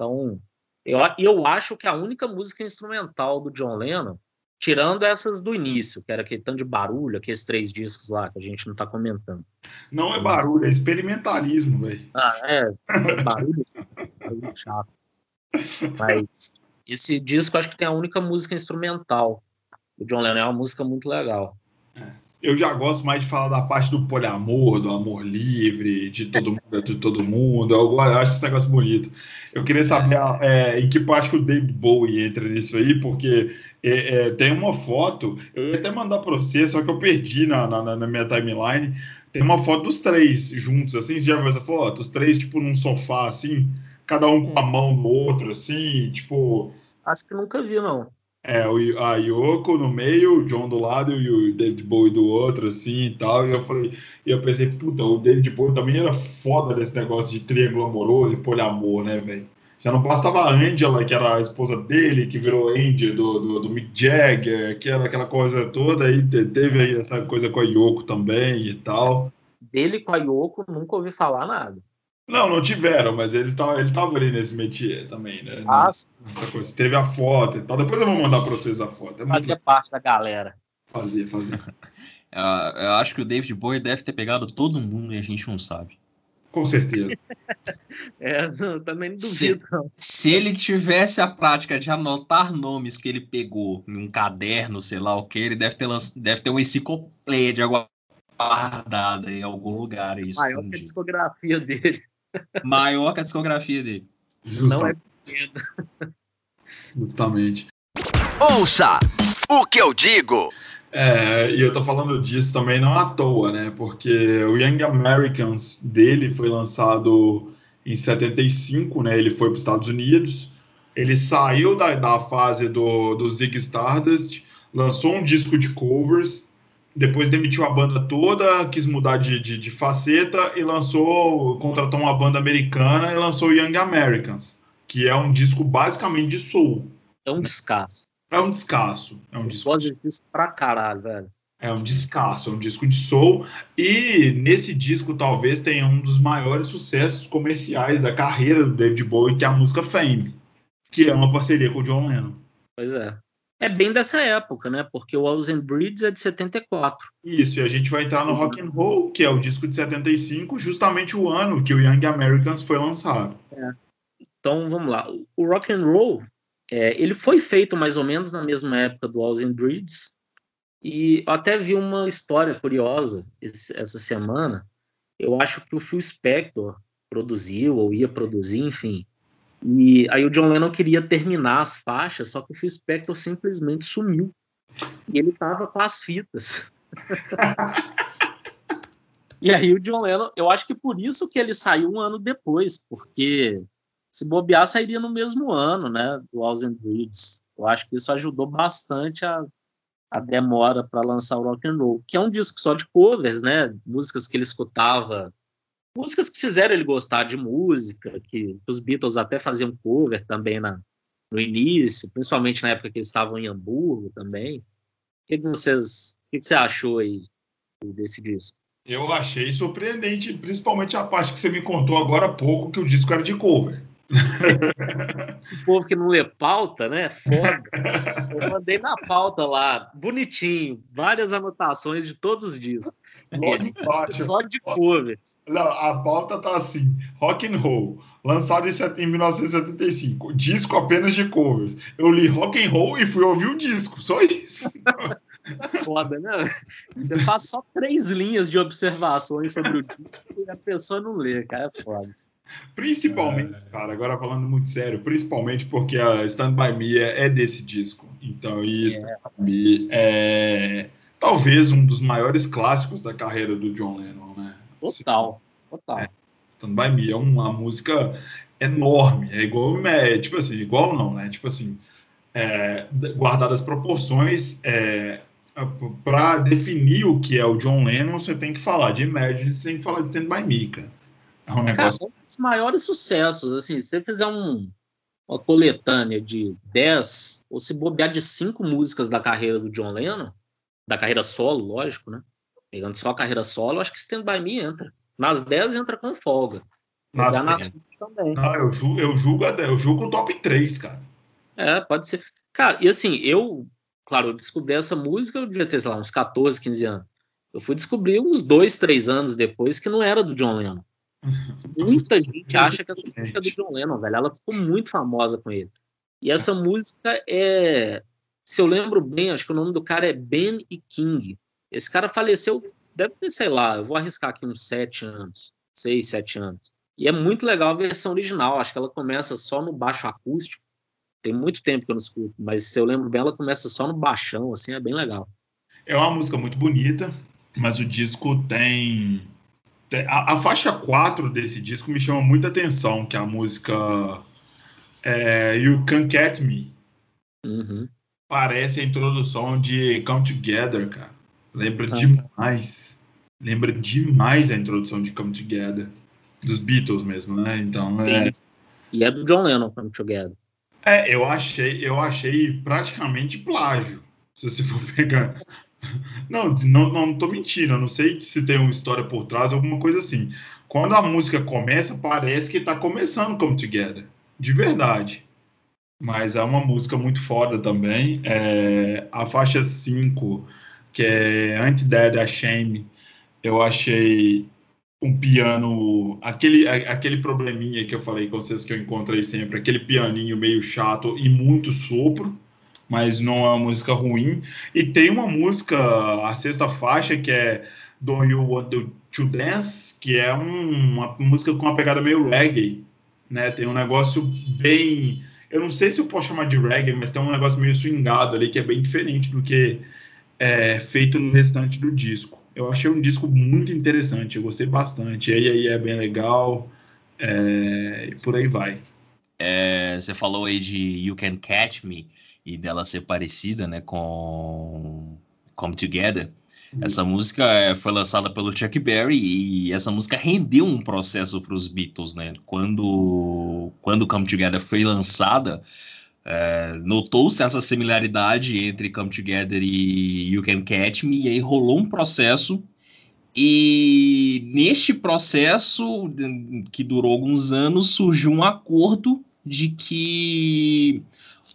Então, eu, eu acho que a única música instrumental do John Lennon, tirando essas do início, que era aquele tanto de barulho, aqueles três discos lá que a gente não tá comentando.
Não é barulho, é experimentalismo, velho.
Ah, é, barulho, barulho chato. Mas esse disco acho que tem a única música instrumental do John Lennon, é uma música muito legal.
Eu já gosto mais de falar da parte do poliamor, do amor livre, de todo mundo, de todo mundo. Eu acho esse negócio bonito. Eu queria saber é, em que parte que o David Bowie entra nisso aí, porque é, é, tem uma foto, eu ia até mandar para você, só que eu perdi na, na, na minha timeline. Tem uma foto dos três juntos, assim, você já viu essa foto? Os três, tipo, num sofá, assim. cada um com a mão no outro, assim, tipo.
Acho que nunca vi, não.
É, a Yoko no meio, o John do lado e o David Bowie do outro, assim e tal. E eu falei, e eu pensei, puta, o David Bowie também era foda desse negócio de triângulo amoroso e poliamor, né, velho? Já não bastava a Angela, que era a esposa dele, que virou Angel do, do, do, Mick Jagger, que era aquela coisa toda, aí teve aí essa coisa com a Yoko também e tal.
Dele com a Yoko, nunca ouvi falar nada.
Não, não tiveram, mas ele tava, ele tava ali nesse métier também, né?
Ah,
Essa coisa. Teve a foto e tal. Depois eu vou mandar pra vocês a foto. É
fazia muito... parte da galera.
Fazia, fazia.
eu acho que o David Bowie deve ter pegado todo mundo e a gente não sabe.
Com certeza.
é, não, também não duvido.
Se, se, ele tivesse a prática de anotar nomes que ele pegou em um caderno, sei lá o que, ele deve ter, deve ter uma enciclopédia guardada em algum lugar. Isso,
Maior que a discografia dele.
Maior que a discografia dele.
Justamente. Não é. Justamente.
Ouça o que eu digo.
É, e eu tô falando disso também não à toa, né? Porque o Young Americans dele foi lançado em 75, né? Ele foi para os Estados Unidos. Ele saiu da, da fase do, do Zig Stardust, lançou um disco de covers, depois demitiu a banda toda, quis mudar de, de, de faceta e lançou, contratou uma banda americana e lançou Young Americans, que é um disco basicamente de soul.
É um descasso.
É um descasso. É um disco.
Gosto desse disco pra caralho, velho.
É um descasso, é um disco de soul. E nesse disco talvez tenha um dos maiores sucessos comerciais da carreira do David Bowie, que é a música Fame, que é uma parceria com o John Lennon.
Pois é. É bem dessa época, né? Porque o Walls and Breeds é de 74.
Isso, e a gente vai entrar no Rock and Roll, que é o disco de 75, justamente o ano que o Young Americans foi lançado.
É. Então, vamos lá. O Rock and Roll é, ele foi feito mais ou menos na mesma época do Walls and Breeds, e eu até vi uma história curiosa esse, essa semana. Eu acho que o Phil Spector produziu, ou ia produzir, enfim. E aí o John Lennon queria terminar as faixas, só que o Phil Spector simplesmente sumiu. E ele tava com as fitas. e aí o John Lennon, eu acho que por isso que ele saiu um ano depois, porque se bobear, sairia no mesmo ano, né, do House and Breeds. Eu acho que isso ajudou bastante a, a demora para lançar o Rock and Roll, que é um disco só de covers, né, músicas que ele escutava, músicas que fizeram ele gostar de música, que os Beatles até faziam cover também na, no início, principalmente na época que eles estavam em Hamburgo também. O que, que vocês, o que, que você achou aí desse disco?
Eu achei surpreendente, principalmente a parte que você me contou agora há pouco, que o disco era de cover.
Esse povo que não lê pauta, né? Foda. Eu mandei na pauta lá, bonitinho, várias anotações de todos os discos. Esse só de cover.
Não, a pauta tá assim: Rock and Roll, lançado em 1975, disco apenas de covers. Eu li Rock and Roll e fui ouvir o disco, só isso.
Foda, né? Você faz só três linhas de observações sobre o disco e a pessoa não lê, cara, é foda.
Principalmente, é... cara, agora falando muito sério, principalmente porque a Stand By Me é, é desse disco. Então, e Stand é. By Me é talvez um dos maiores clássicos da carreira do John Lennon, né?
Total, total.
É, Stand By Me é uma música enorme, é igual, é, tipo assim, igual não, né? Tipo assim, é, guardadas as proporções, é, para definir o que é o John Lennon, você tem que falar de Imagine, você tem que falar de Stand By Me, cara.
É um negócio. Cara, um dos maiores sucessos. Assim, se você fizer um, uma coletânea de 10, ou se bobear de 5 músicas da carreira do John Lennon, da carreira solo, lógico, né? Pegando só a carreira solo, acho que Stand By Me entra. Nas 10 entra com folga.
Nas nas também. Não, eu julgo, eu julgo, eu julgo o top 3, cara.
É, pode ser. Cara, e assim, eu, claro, eu descobri essa música, eu devia ter, sei lá, uns 14, 15 anos. Eu fui descobrir uns dois, três anos depois que não era do John Lennon. Muita gente acha que essa música é do John Lennon, velho. Ela ficou muito famosa com ele. E essa música é. Se eu lembro bem, acho que o nome do cara é Ben e King. Esse cara faleceu, deve ter, sei lá, eu vou arriscar aqui uns sete anos, seis, sete anos. E é muito legal a versão original. Acho que ela começa só no baixo acústico. Tem muito tempo que eu não escuto, mas se eu lembro bem, ela começa só no baixão, assim, é bem legal.
É uma música muito bonita, mas o disco tem A, a, faixa 4 desse disco me chama muita atenção, que é a música é, You Can Catch Me.
Uhum.
Parece a introdução de Come Together, cara. Lembra ah, demais. Lembra demais a introdução de Come Together. Dos Beatles mesmo, né? Então, é...
E é do John Lennon, Come Together.
É, eu achei, eu achei praticamente plágio. Se você for pegar. Não, não, não tô mentindo, eu não sei se tem uma história por trás, alguma coisa assim. Quando a música começa, parece que tá começando Come Together. De verdade. Mas é uma música muito foda também. É, a faixa 5, que é Anti-Dead Shame, eu achei um piano, aquele, aquele probleminha que eu falei com vocês que eu encontrei sempre, aquele pianinho meio chato e muito sopro, mas não é uma música ruim. E tem uma música, a sexta faixa, que é Don't You Want to Dance, que é um, uma música com uma pegada meio reggae, né? Tem um negócio bem, eu não sei se eu posso chamar de reggae, mas tem um negócio meio swingado ali que é bem diferente do que é feito no restante do disco eu achei um disco muito interessante, eu gostei bastante. E aí é bem legal, é, e por aí vai.
É, você falou aí de You Can Catch Me e dela ser parecida, né, com Come Together. Uhum. Essa música é, foi lançada pelo Chuck Berry e essa música rendeu um processo para os Beatles, né? Quando quando Come Together foi lançada, é, Notou-se essa similaridade entre Come Together e You Can Catch Me, e aí rolou um processo. E neste processo, que durou alguns anos, surgiu um acordo de que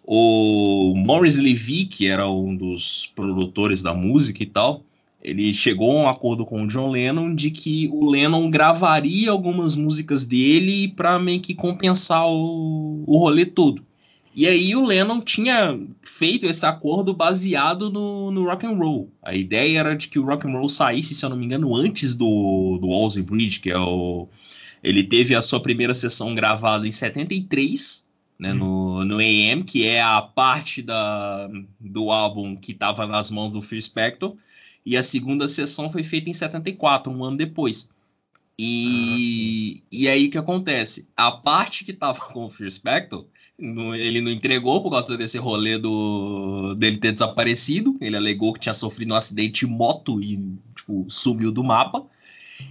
o Morris Levy, que era um dos produtores da música e tal, ele chegou a um acordo com o John Lennon de que o Lennon gravaria algumas músicas dele para meio que compensar o, o rolê todo. E aí o Lennon tinha feito esse acordo baseado no, no rock and roll. A ideia era de que o rock and roll saísse, se eu não me engano, antes do, do Walls Bridge, que é o... Ele teve a sua primeira sessão gravada em 73, né, hum. no, no AM, que é a parte da, do álbum que estava nas mãos do Phil Spector, e a segunda sessão foi feita em 74, um ano depois. E, ah, e aí o que acontece? A parte que estava com o Phil Spector ele não entregou por causa desse rolê do, dele ter desaparecido. Ele alegou que tinha sofrido um acidente de moto e tipo, sumiu do mapa.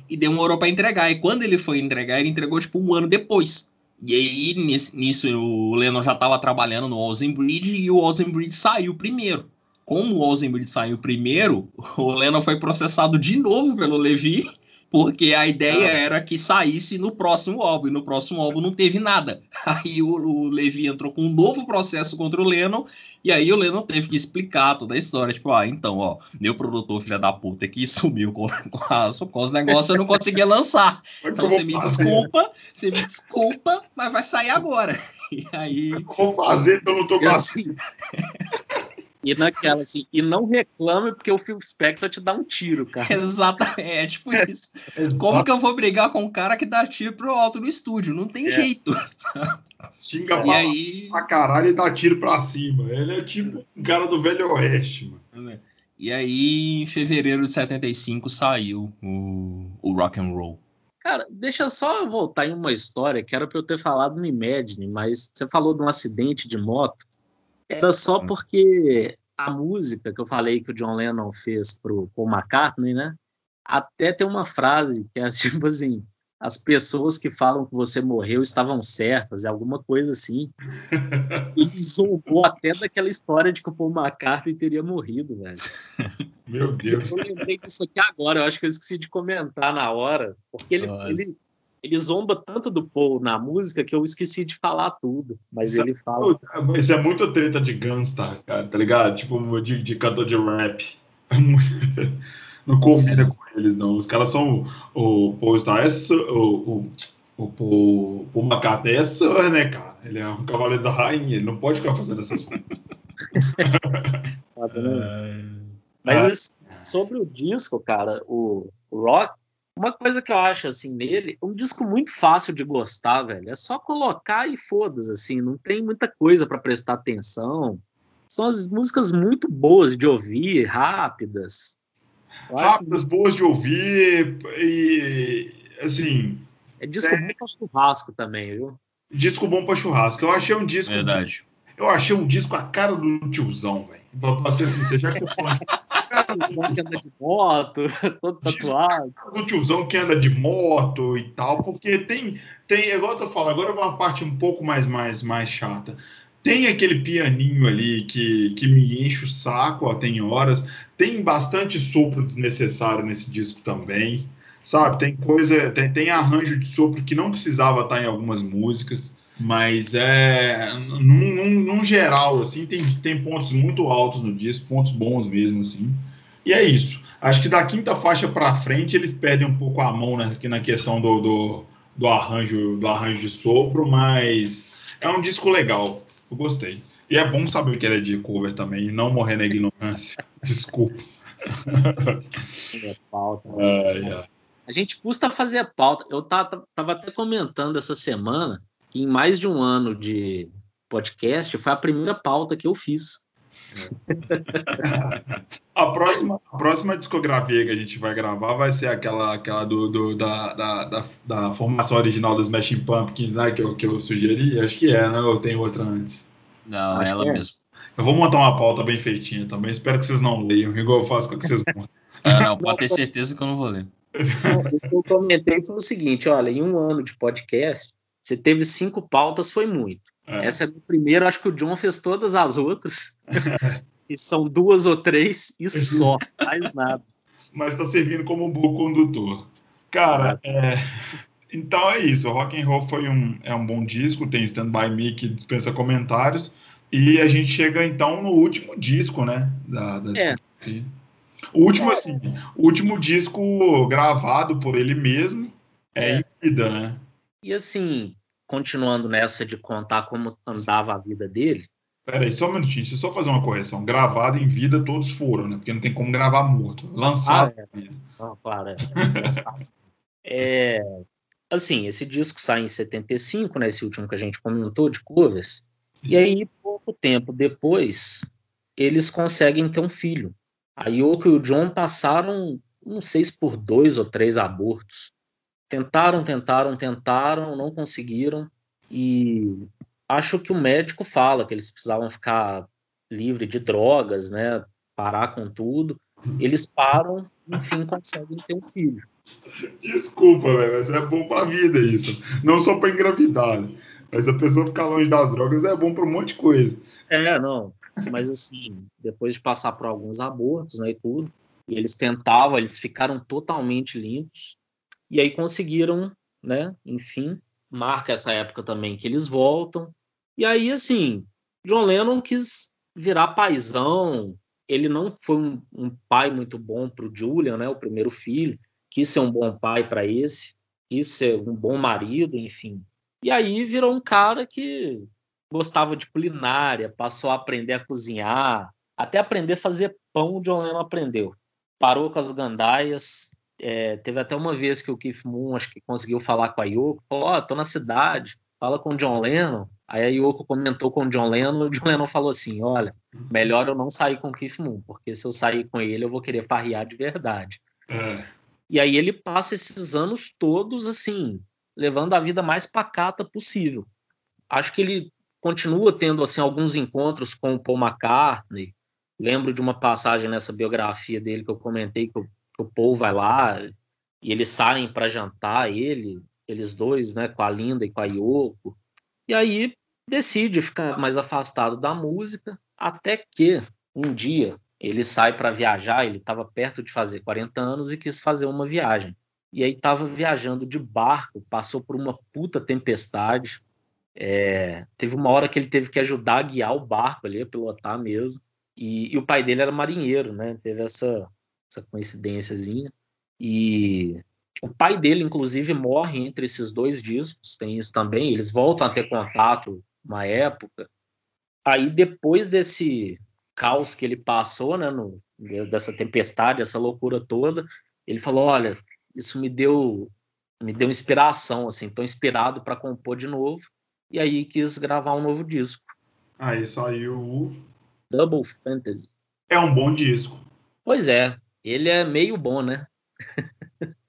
E demorou para entregar. E quando ele foi entregar, ele entregou tipo um ano depois. E aí, nisso, o Lennon já estava trabalhando no Bridge e o Bridge saiu primeiro. Como o Bridge saiu primeiro, o Lennon foi processado de novo pelo Levi porque a ideia ah. era que saísse no próximo álbum, e no próximo álbum não teve nada. Aí o, o, Levi entrou com um novo processo contra o Lennon, e aí o Lennon teve que explicar toda a história, tipo, ah, então, ó, meu produtor, filha da puta, que sumiu com, com, com os negócios, eu não conseguia lançar. Então você me desculpa, você me desculpa, mas vai sair agora. E aí...
Eu vou fazer se eu não tô com
assim. E naquela, assim, e não reclame porque o Phil Spector te dá um tiro, cara.
Exatamente, é tipo é, isso. Como que eu vou brigar com um cara que dá tiro pro alto no estúdio? Não tem é. jeito.
Xinga e pra, aí... pra caralho e dá tiro pra cima. Ele é tipo um cara do Velho Oeste, mano.
E aí, em fevereiro de 75, saiu o, o Rock and Roll.
Cara, deixa só voltar em uma história que era pra eu ter falado no Imagine, mas você falou de um acidente de moto. Era só hum. porque a música que eu falei que o John Lennon fez pro Paul McCartney, né? Até tem uma frase que é tipo assim: as pessoas que falam que você morreu estavam certas, é alguma coisa assim. Ele zombou até daquela história de que o Paul McCartney teria morrido, velho.
Meu Deus.
Eu lembrei disso aqui agora, eu acho que eu esqueci de comentar na hora, porque ele, ele, ele zomba tanto do Paul na música que eu esqueci de falar tudo. Mas isso ele é, fala.
Isso é muito treta de gangsta, cara, tá ligado? Tipo, de, de cantor de rap. não combina com eles, não. Os caras são. O Paul Star é o, o, o, o McCartney é Sir, né, cara? Ele é um cavaleiro da rainha, ele não pode ficar fazendo essas coisas.
Mas ah. sobre o disco, cara, o Rock uma coisa que eu acho assim nele, um disco muito fácil de gostar, velho. É só colocar e foda-se, assim, não tem muita coisa para prestar atenção. São as músicas muito boas de ouvir, rápidas.
rápidas, boas de ouvir e assim.
É disco é... bom para churrasco também, viu?
Disco bom para churrasco. Eu achei um disco.
Verdade.
Eu achei um disco a cara do tiozão, velho. Pra ser sincero, já que eu falo.
que anda de moto, todo tatuado.
Do tiozão que anda de moto e tal, porque tem, tem, igual eu tô falando, agora é uma parte um pouco mais, mais, mais chata. Tem aquele pianinho ali que, que me enche o saco, ó, tem horas. Tem bastante sopro desnecessário nesse disco também, sabe? Tem coisa, tem, tem arranjo de sopro que não precisava estar em algumas músicas. Mas é num, num, num, geral, assim, tem, tem pontos muito altos no disco, pontos bons mesmo, assim. E é isso. Acho que da quinta faixa para frente eles perdem um pouco a mão né, aqui na questão do, do, do, arranjo do arranjo de sopro, mas é um disco legal. Eu gostei. E é bom saber que ele é de cover também, e não morrer na ignorância. Desculpa.
É pauta. É, A gente custa fazer pauta. Eu tava, tava até comentando essa semana que em mais de um ano de podcast foi a primeira pauta que eu fiz.
a, próxima, a próxima discografia que a gente vai gravar vai ser aquela, aquela do, do da, da, da, da, formação original dos Smashing Pumpkins, né? Que eu, que eu sugeri. Acho que é, né? Ou tem outra antes?
Não, Acho ela é. mesmo.
Eu vou montar uma pauta bem feitinha também. Espero que vocês não leiam, igual eu faço com que vocês montam.
Ah, não, pode ter certeza que eu não vou ler.
O que eu comentei foi o seguinte: olha, em um ano de podcast, você teve cinco pautas, foi muito. É. Essa é a primeira, acho que o John fez todas as outras. e são duas ou três e só, mais nada.
Mas está servindo como um bom condutor. Cara, é... então é isso. O Rock and Roll foi um, é um bom disco, tem Stand By Me que dispensa comentários. E a gente chega então no último disco, né? Da, da é. O último, assim, o último disco gravado por ele mesmo é, é. em vida, né?
E assim, continuando nessa de contar como andava a vida dele.
Peraí, só um minutinho, deixa eu só fazer uma correção. Gravado em vida, todos foram, né? Porque não tem como gravar morto. Lançado. Ah,
é. Não, claro, é. é. Assim, esse disco sai em 75, né? Esse último que a gente comentou, de covers. E aí, pouco tempo depois, eles conseguem ter um filho. A Yoko e o John passaram, não sei se por dois ou três abortos. Tentaram, tentaram, tentaram, não conseguiram. E acho que o médico fala que eles precisavam ficar livre de drogas, né? Parar com tudo. Eles param, enfim, conseguem ter um filho.
Desculpa, velho, mas é bom pra vida isso. Não só pra engravidar. Mas a pessoa ficar longe das drogas é bom para um monte de coisa.
É, não. Mas assim, depois de passar por alguns abortos, né, e tudo, e eles tentavam, eles ficaram totalmente limpos. E aí conseguiram, né? Enfim, marca essa época também que eles voltam. E aí, assim, John Lennon quis virar paizão. Ele não foi um, um pai muito bom para o Julian, né? O primeiro filho. Quis ser um bom pai para esse. Quis ser um bom marido, enfim. E aí virou um cara que gostava de culinária, passou a aprender a cozinhar, até aprender a fazer pão, o John Lennon aprendeu. Parou com as gandaias, é, teve até uma vez que o Keith Moon acho que conseguiu falar com a Yoko, falou, ó, oh, tô na cidade, fala com o John Lennon. Aí a Yoko comentou com o John Lennon, e o John Lennon falou assim, olha, melhor eu não sair com o Keith Moon, porque se eu sair com ele eu vou querer farrear de verdade. É. E aí ele passa esses anos todos assim, levando a vida mais pacata possível. Acho que ele continua tendo assim alguns encontros com o Paul McCartney. Lembro de uma passagem nessa biografia dele que eu comentei que que o Paul vai lá e eles saem para jantar, ele, eles dois, né, com a Linda e com a Yoko. E aí decide ficar mais afastado da música, até que um dia ele sai para viajar, ele estava perto de fazer 40 anos e quis fazer uma viagem. E aí estava viajando de barco, passou por uma puta tempestade. É, teve uma hora que ele teve que ajudar a guiar o barco ali, a pilotar mesmo. E, e o pai dele era marinheiro, né? Teve essa, essa coincidênciazinha. E o pai dele, inclusive, morre entre esses dois discos, tem isso também. Eles voltam a ter contato uma época. Aí, depois desse caos que ele passou, né, no, dessa tempestade, essa loucura toda, ele falou: Olha, isso me deu me deu inspiração, assim, estou inspirado para compor de novo. E aí quis gravar um novo disco.
Aí saiu o
Double Fantasy.
É um bom disco.
Pois é. Ele é meio bom, né?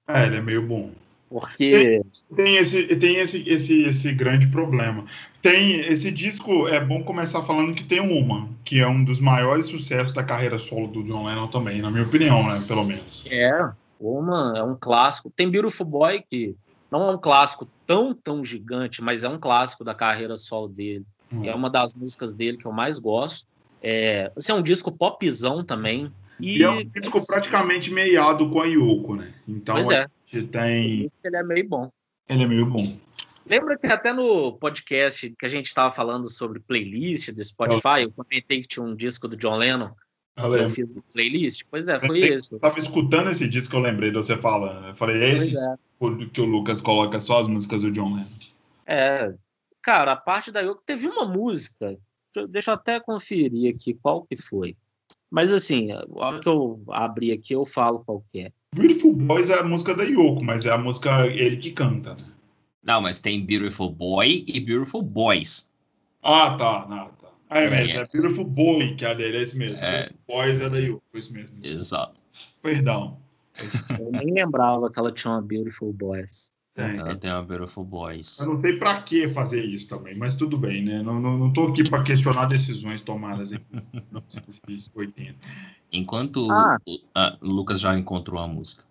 É, ele é meio bom.
Porque.
Tem esse, tem esse, esse, esse grande problema. Tem esse disco, é bom começar falando que tem uma, que é um dos maiores sucessos da carreira solo do John Lennon também, na minha opinião, né? Pelo menos.
É, uma é um clássico. Tem Beautiful Boy, que não é um clássico tão, tão gigante, mas é um clássico da carreira solo dele. Hum. É uma das músicas dele que eu mais gosto. É, esse é um disco popzão também.
E, e é um disco praticamente meiado com a Yoko, né? Então,
pois é.
tem.
Ele é meio bom.
Ele é meio bom.
Lembra que até no podcast que a gente estava falando sobre playlist do Spotify, eu comentei que tinha um disco do John Lennon eu, eu fiz uma playlist? Pois é, foi esse. Eu
tava escutando esse disco que eu lembrei de você falando. Eu falei, é esse é. que o Lucas coloca só as músicas do John Lennon.
É, cara, a parte da Yoko teve uma música, deixa eu até conferir aqui qual que foi. Mas assim, a hora que eu abrir aqui, eu falo qual que é.
Beautiful Boys é a música da Yoko, mas é a música ele que canta, né?
Não, mas tem Beautiful Boy e Beautiful Boys.
Ah, tá. Não, tá. Ah, é, mesmo. É, é Beautiful Boy que é a dele, é esse mesmo. É... Boys é da Yoko, é isso mesmo.
Exato.
Perdão.
Eu nem lembrava que ela tinha uma Beautiful Boys.
Tem. Ela tem uma Beautiful Boys.
Eu não sei pra que fazer isso também, mas tudo bem, né? Não, não, não tô aqui pra questionar decisões tomadas em 1980.
Enquanto ah. o Lucas já encontrou a música.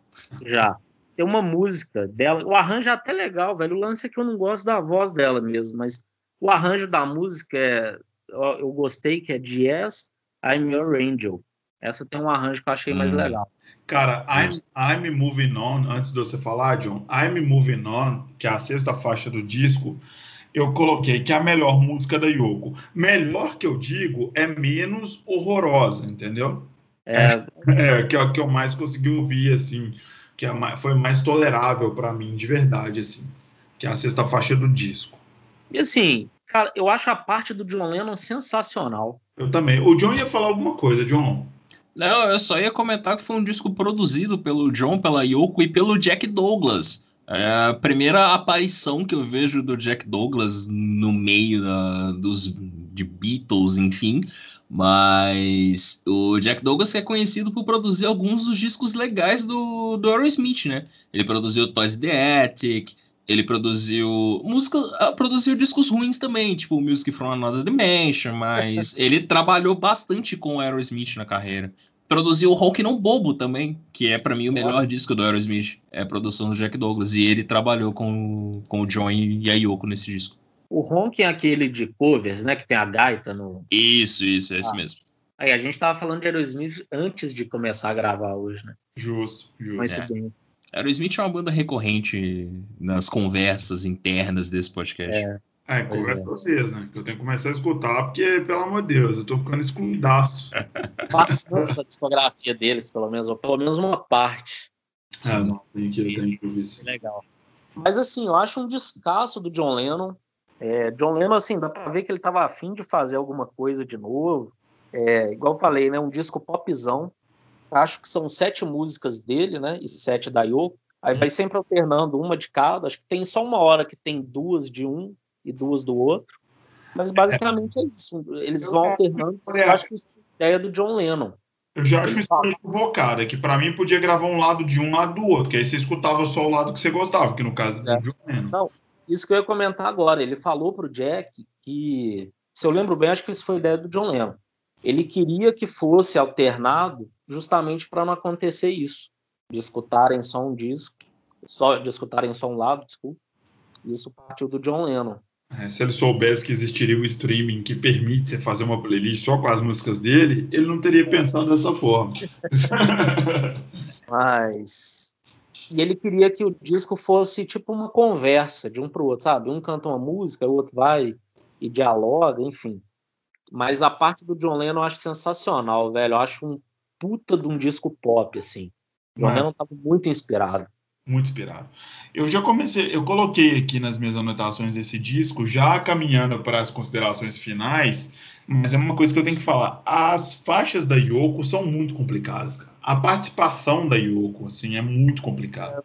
Já. Tem uma música dela. O arranjo é até legal, velho. O lance é que eu não gosto da voz dela mesmo, mas o arranjo da música é. Eu gostei, que é Jazz, I'm Your Angel. Essa tem um arranjo que eu achei hum. mais legal.
Cara, I'm, I'm Moving On, antes de você falar, John, I'm Moving On, que é a sexta faixa do disco, eu coloquei que é a melhor música da Yoko. Melhor que eu digo é menos horrorosa, entendeu?
É,
é que, é que eu mais consegui ouvir, assim, que é foi mais tolerável para mim, de verdade, assim, que é a sexta faixa do disco.
E assim, cara, eu acho a parte do John Lennon sensacional.
Eu também. O John ia falar alguma coisa, John.
Não, eu só ia comentar que foi um disco produzido pelo John, pela Yoko e pelo Jack Douglas. É a primeira aparição que eu vejo do Jack Douglas no meio da, dos de Beatles, enfim. Mas o Jack Douglas é conhecido por produzir alguns dos discos legais do, do Aerosmith, né? Ele produziu Toys the Attic, ele produziu música, ah, produziu discos ruins também, tipo Music from Another Dimension, mas ele trabalhou bastante com o Aerosmith na carreira. Produziu o Rock Não Bobo também, que é para mim o melhor disco do Aerosmith, é a produção do Jack Douglas, e ele trabalhou com, com o John e a Yoko nesse disco.
O Ronk é aquele de covers, né, que tem a gaita no...
Isso, isso, é ah. esse mesmo.
Aí, a gente tava falando de Aerosmith antes de começar a gravar hoje, né?
Justo, justo.
É. Aerosmith é uma banda recorrente nas conversas internas desse podcast.
É. É, conversa é. vocês, né? Que eu tenho que começar a escutar, porque, pelo amor de Deus, eu tô ficando excluidaço.
Bastante a discografia deles, pelo menos, ou pelo menos uma parte.
É, não, tem que, tem que ouvir isso.
Legal. Mas, assim, eu acho um descasso do John Lennon. É, John Lennon, assim, dá pra ver que ele tava afim de fazer alguma coisa de novo. É, igual eu falei, né? Um disco popzão acho que são sete músicas dele, né? E sete da Yoko. Aí vai sempre alternando uma de cada. Acho que tem só uma hora que tem duas de um e duas do outro. Mas basicamente é isso. Eles vão alternando. Eu acho que isso é a ideia do John Lennon.
Eu já acho isso equivocado. É que para mim podia gravar um lado de um lado do outro, que aí você escutava só o lado que você gostava, que no caso é. do John Lennon. Não,
isso que eu ia comentar agora. Ele falou pro Jack que, se eu lembro bem, acho que isso foi ideia do John Lennon. Ele queria que fosse alternado justamente para não acontecer isso, de escutarem só um disco, só de escutarem só um lado, desculpa. Isso partiu do John Lennon.
É, se ele soubesse que existiria o streaming que permite você fazer uma playlist só com as músicas dele, ele não teria pensado dessa forma.
Mas. E ele queria que o disco fosse tipo uma conversa de um para o outro, sabe? Um canta uma música, o outro vai e dialoga, enfim. Mas a parte do John Lennon eu acho sensacional, velho. Eu acho um puta de um disco pop, assim. O Lennon tava muito inspirado.
Muito inspirado. Eu já comecei, eu coloquei aqui nas minhas anotações desse disco, já caminhando para as considerações finais, mas é uma coisa que eu tenho que falar. As faixas da Yoko são muito complicadas, cara. A participação da Yoko, assim, é muito complicada.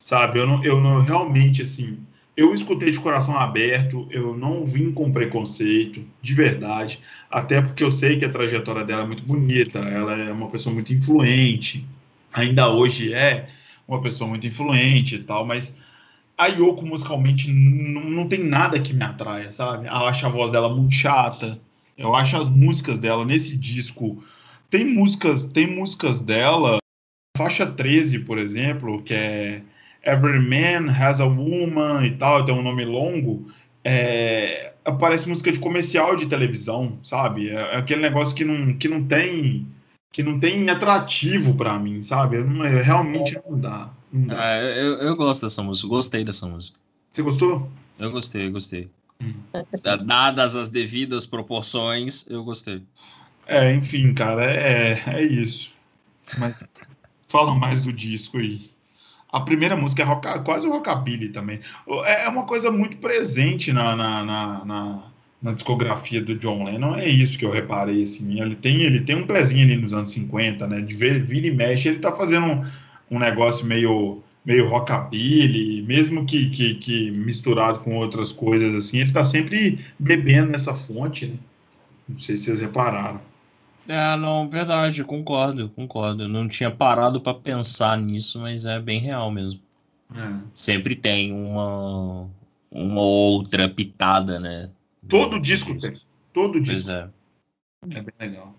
Sabe? Eu não, eu não realmente, assim, eu escutei de coração aberto, eu não vim com preconceito, de verdade, até porque eu sei que a trajetória dela é muito bonita, ela é uma pessoa muito influente, ainda hoje é uma pessoa muito influente e tal, mas a Yoko musicalmente não tem nada que me atraia, sabe? Eu acho a voz dela muito chata. Eu acho as músicas dela nesse disco. Tem músicas, tem músicas dela, faixa 13, por exemplo, que é Every Man Has a Woman e tal, tem um nome longo. É, parece música de comercial de televisão, sabe? É, é aquele negócio que não, que não tem que não tem atrativo para mim, sabe? Eu, não, eu realmente não dá. Não dá.
Ah, eu, eu gosto dessa música, gostei dessa música.
Você gostou?
Eu gostei, eu gostei. Hum. Dadas as devidas proporções, eu gostei.
É, enfim, cara, é, é isso. Mas fala mais do disco aí. A primeira música é rock, quase o rockabilly também. É, é uma coisa muito presente na, na, na, na na discografia do John Lennon é isso que eu reparei assim ele tem ele tem um pezinho ali nos anos 50 né de ver vira e mexe ele tá fazendo um, um negócio meio meio rockabilly mesmo que, que, que, misturado com outras coisas assim ele tá sempre bebendo nessa fonte né? não sei se vocês repararam
é não verdade concordo concordo eu não tinha parado para pensar nisso mas é bem real mesmo é. sempre tem uma uma outra pitada né
Todo disco tem. Todo disco.
Pois é.
É bem legal.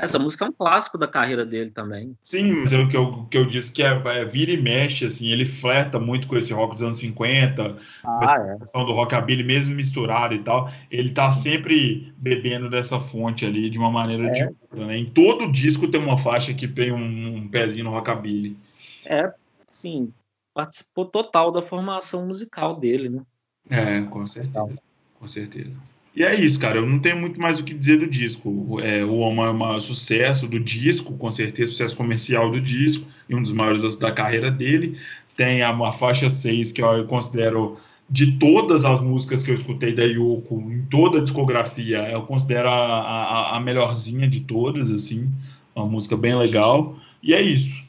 Essa música é um clássico da carreira dele também.
Sim, mas é o que eu, que eu disse que é, é vira e mexe, assim, ele flerta muito com esse rock dos anos 50, ah, com essa é. questão do rockabilly mesmo misturado e tal. Ele tá sempre bebendo dessa fonte ali de uma maneira é. de outra, né? Em todo disco tem uma faixa que tem um, um pezinho no rockabilly.
É, sim, participou total da formação musical dele, né?
É, com certeza com certeza. E é isso, cara. Eu não tenho muito mais o que dizer do disco. É, o Oma é um sucesso do disco, com certeza, sucesso comercial do disco, e um dos maiores da carreira dele. Tem a, a faixa 6, que eu considero de todas as músicas que eu escutei da Yoko, em toda a discografia, eu considero a, a, a melhorzinha de todas, assim. Uma música bem legal. E é isso.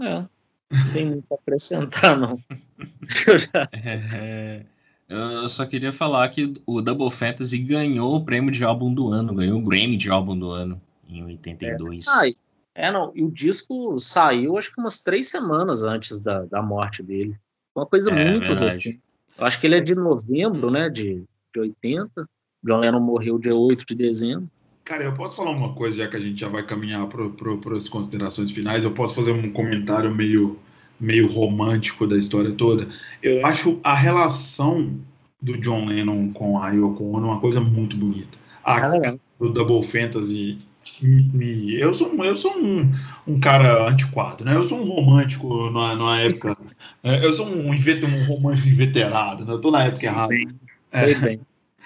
É. Não tem muito a acrescentar, não. eu já...
É... Eu só queria falar que o Double Fantasy ganhou o prêmio de álbum do ano, ganhou o Grammy de álbum do ano em 82.
É, é não, e o disco saiu acho que umas três semanas antes da, da morte dele. Uma coisa é, muito verdade. Eu acho que ele é de novembro, né, de, de 80. John Lennon morreu dia 8 de dezembro.
Cara, eu posso falar uma coisa, já que a gente já vai caminhar para as considerações finais, eu posso fazer um comentário meio meio romântico da história toda, eu acho a relação do John Lennon com a Yoko Ono uma coisa muito bonita. A ah, do Double Fantasy me, eu sou, eu sou um, um cara antiquado, né? Eu sou um romântico na, na época. É, eu sou um, um romântico inveterado, né? Eu tô na época errada. Sim,
é. bem.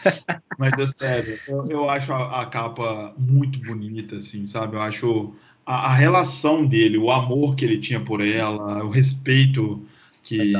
Mas é sério, eu, eu acho a, a, capa muito bonita, assim, sabe? Eu acho a, a, relação dele, o amor que ele tinha por ela, o respeito que,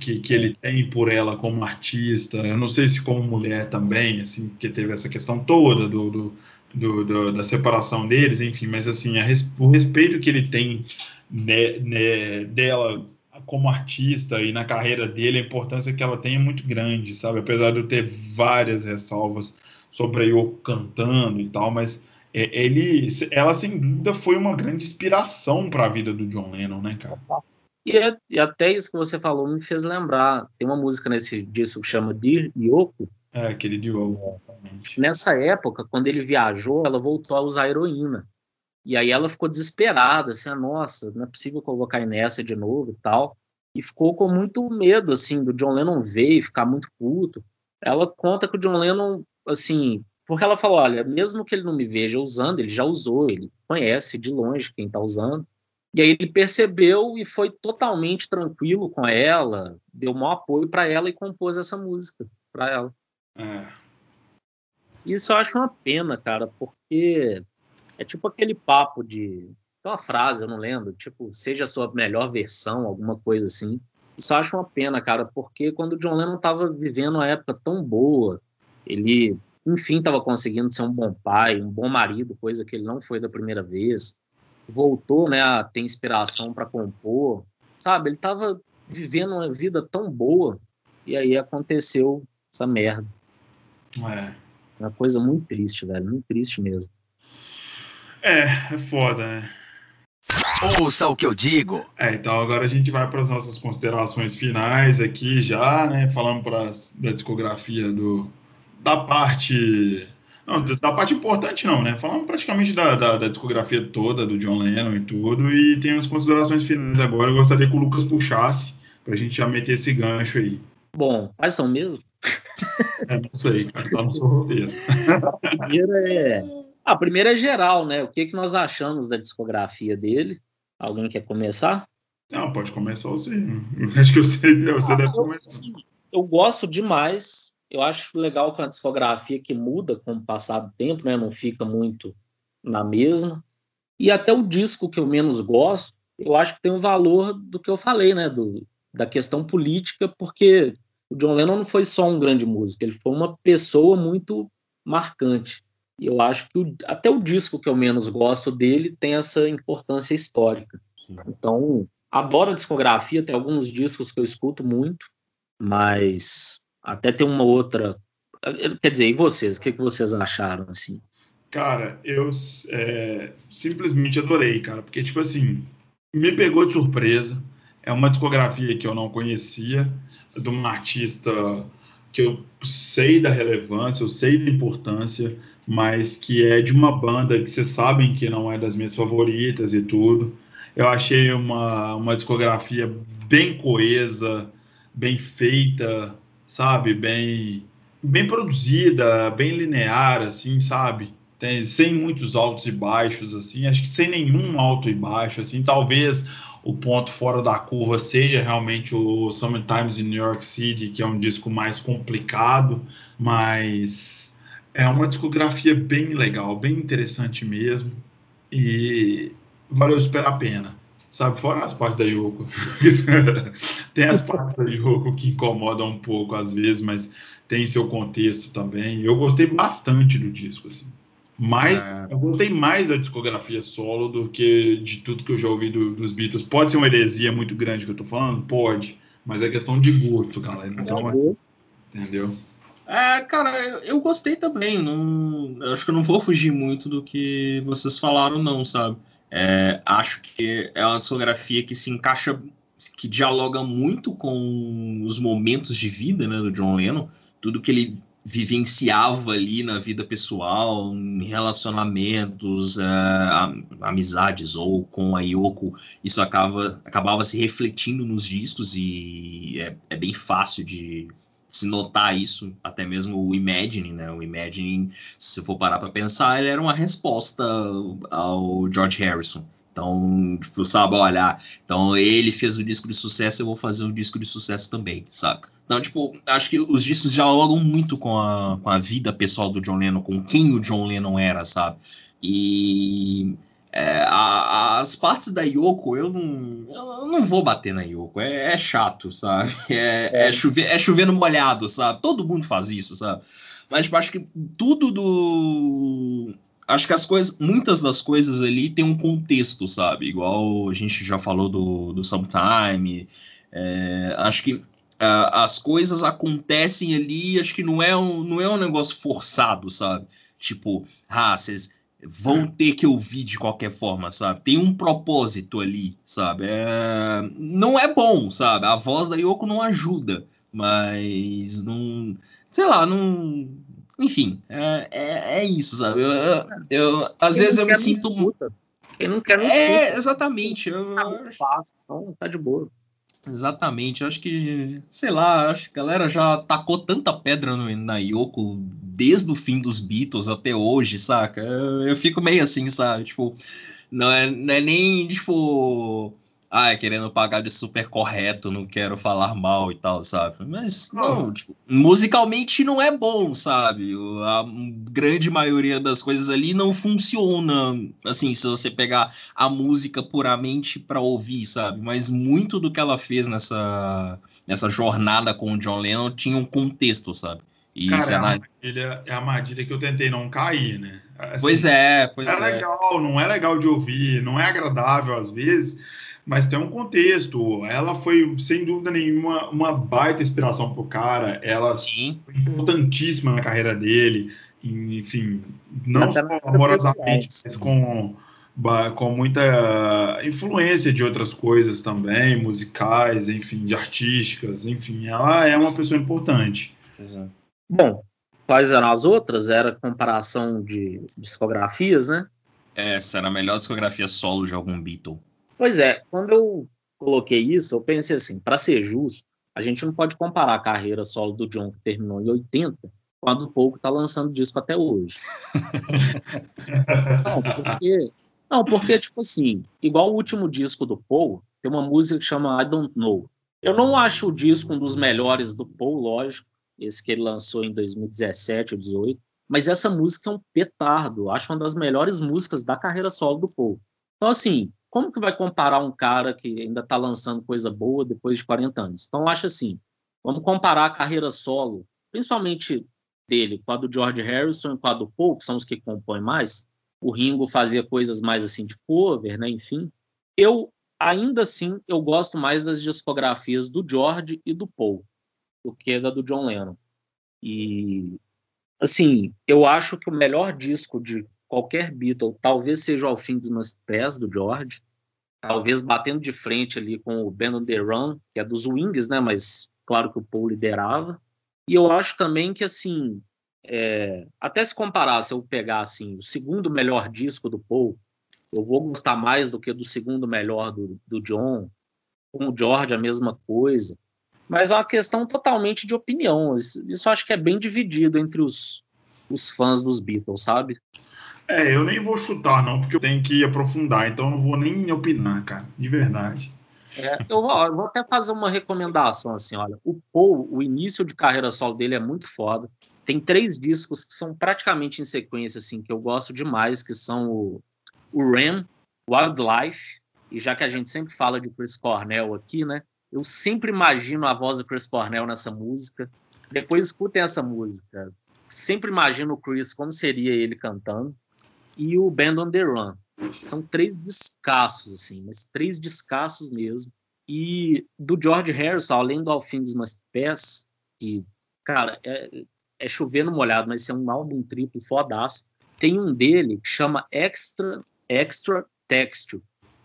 que, que, ele tem por ela como artista. Eu não sei se como mulher também, assim, porque teve essa questão toda do, do, do, do da separação deles, enfim, mas assim, a, o respeito que ele tem né, né, dela como artista e na carreira dele, a importância que ela tem é muito grande, sabe? Apesar de eu ter várias ressalvas sobre a Yoko cantando e tal, mas ele, ela sem dúvida foi uma grande inspiração para a vida do John Lennon, né, cara?
E, é, e, até isso que você falou me fez lembrar. Tem uma música nesse disco que chama Dear Yoko.
É, aquele de Yoko.
Nessa época, quando ele viajou, ela voltou a usar heroína. E aí ela ficou desesperada, assim, ah, nossa, não é possível cair nessa de novo e tal. E ficou com muito medo, assim, do John Lennon ver e ficar muito puto. Ela conta que o John Lennon, assim, porque ela falou: olha, mesmo que ele não me veja usando, ele já usou, ele conhece de longe quem está usando. E aí ele percebeu e foi totalmente tranquilo com ela, deu maior apoio para ela e compôs essa música para ela.
É.
Isso eu acho uma pena, cara, porque é tipo aquele papo de. Tem uma frase, eu não lembro, tipo, seja a sua melhor versão, alguma coisa assim. Isso eu acho uma pena, cara, porque quando o John Lennon estava vivendo uma época tão boa, ele enfim estava conseguindo ser um bom pai, um bom marido, coisa que ele não foi da primeira vez. Voltou, né, a ter inspiração para compor, sabe? Ele estava vivendo uma vida tão boa e aí aconteceu essa merda.
É.
Uma coisa muito triste, velho, muito triste mesmo.
É, é foda, né?
Ouça o que eu digo.
É, então agora a gente vai para as nossas considerações finais aqui já, né? Falando pra, da discografia do, da parte. Não, da parte importante não, né? Falando praticamente da, da, da, discografia toda do John Lennon e tudo. E tem as considerações finais agora. Eu gostaria que o Lucas puxasse para a gente já meter esse gancho aí.
Bom, quais são mesmo?
É, não sei, cara, tá no seu roteiro.
A primeira é. A primeira é geral, né? O que, que nós achamos da discografia dele? Alguém quer começar?
Não, pode começar você. Acho que você, você ah, deve começar. Assim,
eu gosto demais. Eu acho legal com a discografia que muda com o passar do tempo, né? Não fica muito na mesma. E até o disco que eu menos gosto, eu acho que tem o um valor do que eu falei, né? Do, da questão política, porque o John Lennon não foi só um grande músico, ele foi uma pessoa muito marcante. E eu acho que o, até o disco que eu menos gosto dele tem essa importância histórica. Então, adoro a discografia, tem alguns discos que eu escuto muito, mas até tem uma outra. Quer dizer, e vocês? O que, que vocês acharam assim?
Cara, eu é, simplesmente adorei, cara, porque, tipo assim, me pegou de surpresa. É uma discografia que eu não conhecia, de um artista que eu sei da relevância, eu sei da importância, mas que é de uma banda que vocês sabem que não é das minhas favoritas e tudo. Eu achei uma, uma discografia bem coesa, bem feita, sabe? Bem, bem produzida, bem linear, assim, sabe? Tem, sem muitos altos e baixos, assim. Acho que sem nenhum alto e baixo, assim. Talvez o ponto fora da curva seja realmente o Sometimes in New York City, que é um disco mais complicado, mas é uma discografia bem legal, bem interessante mesmo, e valeu super a pena. Sabe, fora as partes da Yoko. tem as partes da Yoko que incomodam um pouco às vezes, mas tem seu contexto também. Eu gostei bastante do disco, assim. Mas é. eu gostei mais da discografia solo do que de tudo que eu já ouvi do, dos Beatles. Pode ser uma heresia muito grande que eu tô falando? Pode. Mas é questão de gosto, galera. Então, assim, entendeu?
É, cara, eu gostei também. Não, acho que eu não vou fugir muito do que vocês falaram, não, sabe? É, acho que é uma discografia que se encaixa, que dialoga muito com os momentos de vida né, do John Lennon. Tudo que ele vivenciava ali na vida pessoal, em relacionamentos, uh, amizades ou com a Yoko, isso acaba, acabava se refletindo nos discos e é, é, bem fácil de se notar isso, até mesmo o Imagine, né? O Imagine, se for parar para pensar, ele era uma resposta ao George Harrison. Então, tipo, sabe, olha, então ele fez o disco de sucesso, eu vou fazer um disco de sucesso também, saca? Então, tipo, acho que os discos dialogam muito com a, com a vida pessoal do John Lennon, com quem o John Lennon era, sabe? E é, a, as partes da Yoko, eu não, eu não vou bater na Yoko, é, é chato, sabe? É, é. é, chover, é chover no molhado, sabe? Todo mundo faz isso, sabe? Mas tipo, acho que tudo do. Acho que as coisas, muitas das coisas ali tem um contexto, sabe? Igual a gente já falou do, do Sometime. É, acho que Uh, as coisas acontecem ali, acho que não é um, não é um negócio forçado, sabe? Tipo, ah, vocês vão ter que ouvir de qualquer forma, sabe? Tem um propósito ali, sabe? É... Não é bom, sabe? A voz da Yoko não ajuda, mas não. Sei lá, não. Enfim, é, é, é isso, sabe? Eu, eu, às Quem vezes eu me sinto.
Quem não quer não
É, exatamente. Eu,
tá fácil, então tá de boa.
Exatamente, acho que, sei lá, acho que a galera já tacou tanta pedra no, na Yoko desde o fim dos Beatles até hoje, saca? Eu, eu fico meio assim, sabe? Tipo, não é, não é nem, tipo, ah, querendo pagar de super correto, não quero falar mal e tal, sabe? Mas não, tipo, musicalmente não é bom, sabe? A grande maioria das coisas ali não funciona, assim, se você pegar a música puramente para ouvir, sabe? Mas muito do que ela fez nessa nessa jornada com o John Lennon tinha um contexto, sabe?
E Cara, é, a armadilha, é a armadilha que eu tentei não cair, né?
Assim, pois é, pois é.
É legal, não é legal de ouvir, não é agradável às vezes, mas tem um contexto. Ela foi, sem dúvida nenhuma, uma baita inspiração para o cara. Ela Sim. foi importantíssima na carreira dele. Enfim, não só amorosamente, mas com com muita influência de outras coisas também, musicais, enfim, de artísticas, enfim, ela é uma pessoa importante.
Exato. Bom, quais eram as outras? Era comparação de discografias, né?
Essa era a melhor discografia solo de algum Beatle.
Pois é, quando eu coloquei isso, eu pensei assim, para ser justo, a gente não pode comparar a carreira solo do John, que terminou em 80, com a do Paul, que está lançando disco até hoje. não, porque, não, porque, tipo assim, igual o último disco do Paul, tem uma música que chama I Don't Know. Eu não acho o disco um dos melhores do Paul, lógico, esse que ele lançou em 2017 ou 2018, mas essa música é um petardo, acho uma das melhores músicas da carreira solo do Paul. Então, assim, como que vai comparar um cara que ainda está lançando coisa boa depois de 40 anos? Então, acho assim, vamos comparar a carreira solo, principalmente dele, com a do George Harrison e com a do Paul, que são os que compõem mais. O Ringo fazia coisas mais assim de cover, né? Enfim, eu ainda assim eu gosto mais das discografias do George e do Paul do que da do John Lennon. E assim, eu acho que o melhor disco de qualquer Beatle talvez seja o Fim dos Meus Pés, do George, talvez batendo de frente ali com o Ben on the Run, que é dos Wings, né, mas claro que o Paul liderava. E eu acho também que, assim, é, até se comparar, se eu pegar, assim, o segundo melhor disco do Paul, eu vou gostar mais do que do segundo melhor do, do John, com o George a mesma coisa mas é uma questão totalmente de opinião. Isso, isso acho que é bem dividido entre os, os fãs dos Beatles, sabe?
É, eu nem vou chutar, não, porque eu tenho que aprofundar, então eu não vou nem opinar, cara, de verdade.
É, eu, vou, eu, vou, até fazer uma recomendação, assim, olha, o Paul, o início de carreira solo dele é muito foda, tem três discos que são praticamente em sequência, assim, que eu gosto demais, que são o, o Ram, Wildlife, e já que a gente sempre fala de Chris Cornell aqui, né, eu sempre imagino a voz do Chris Cornell nessa música. Depois escutem essa música. Sempre imagino o Chris como seria ele cantando. E o Band on the Run. São três descassos, assim, mas três descassos mesmo. E do George Harrison, além do All Things Must Pass, que, cara, é, é chover no molhado, mas é um álbum triplo fodaço. Tem um dele que chama Extra, Extra Texture,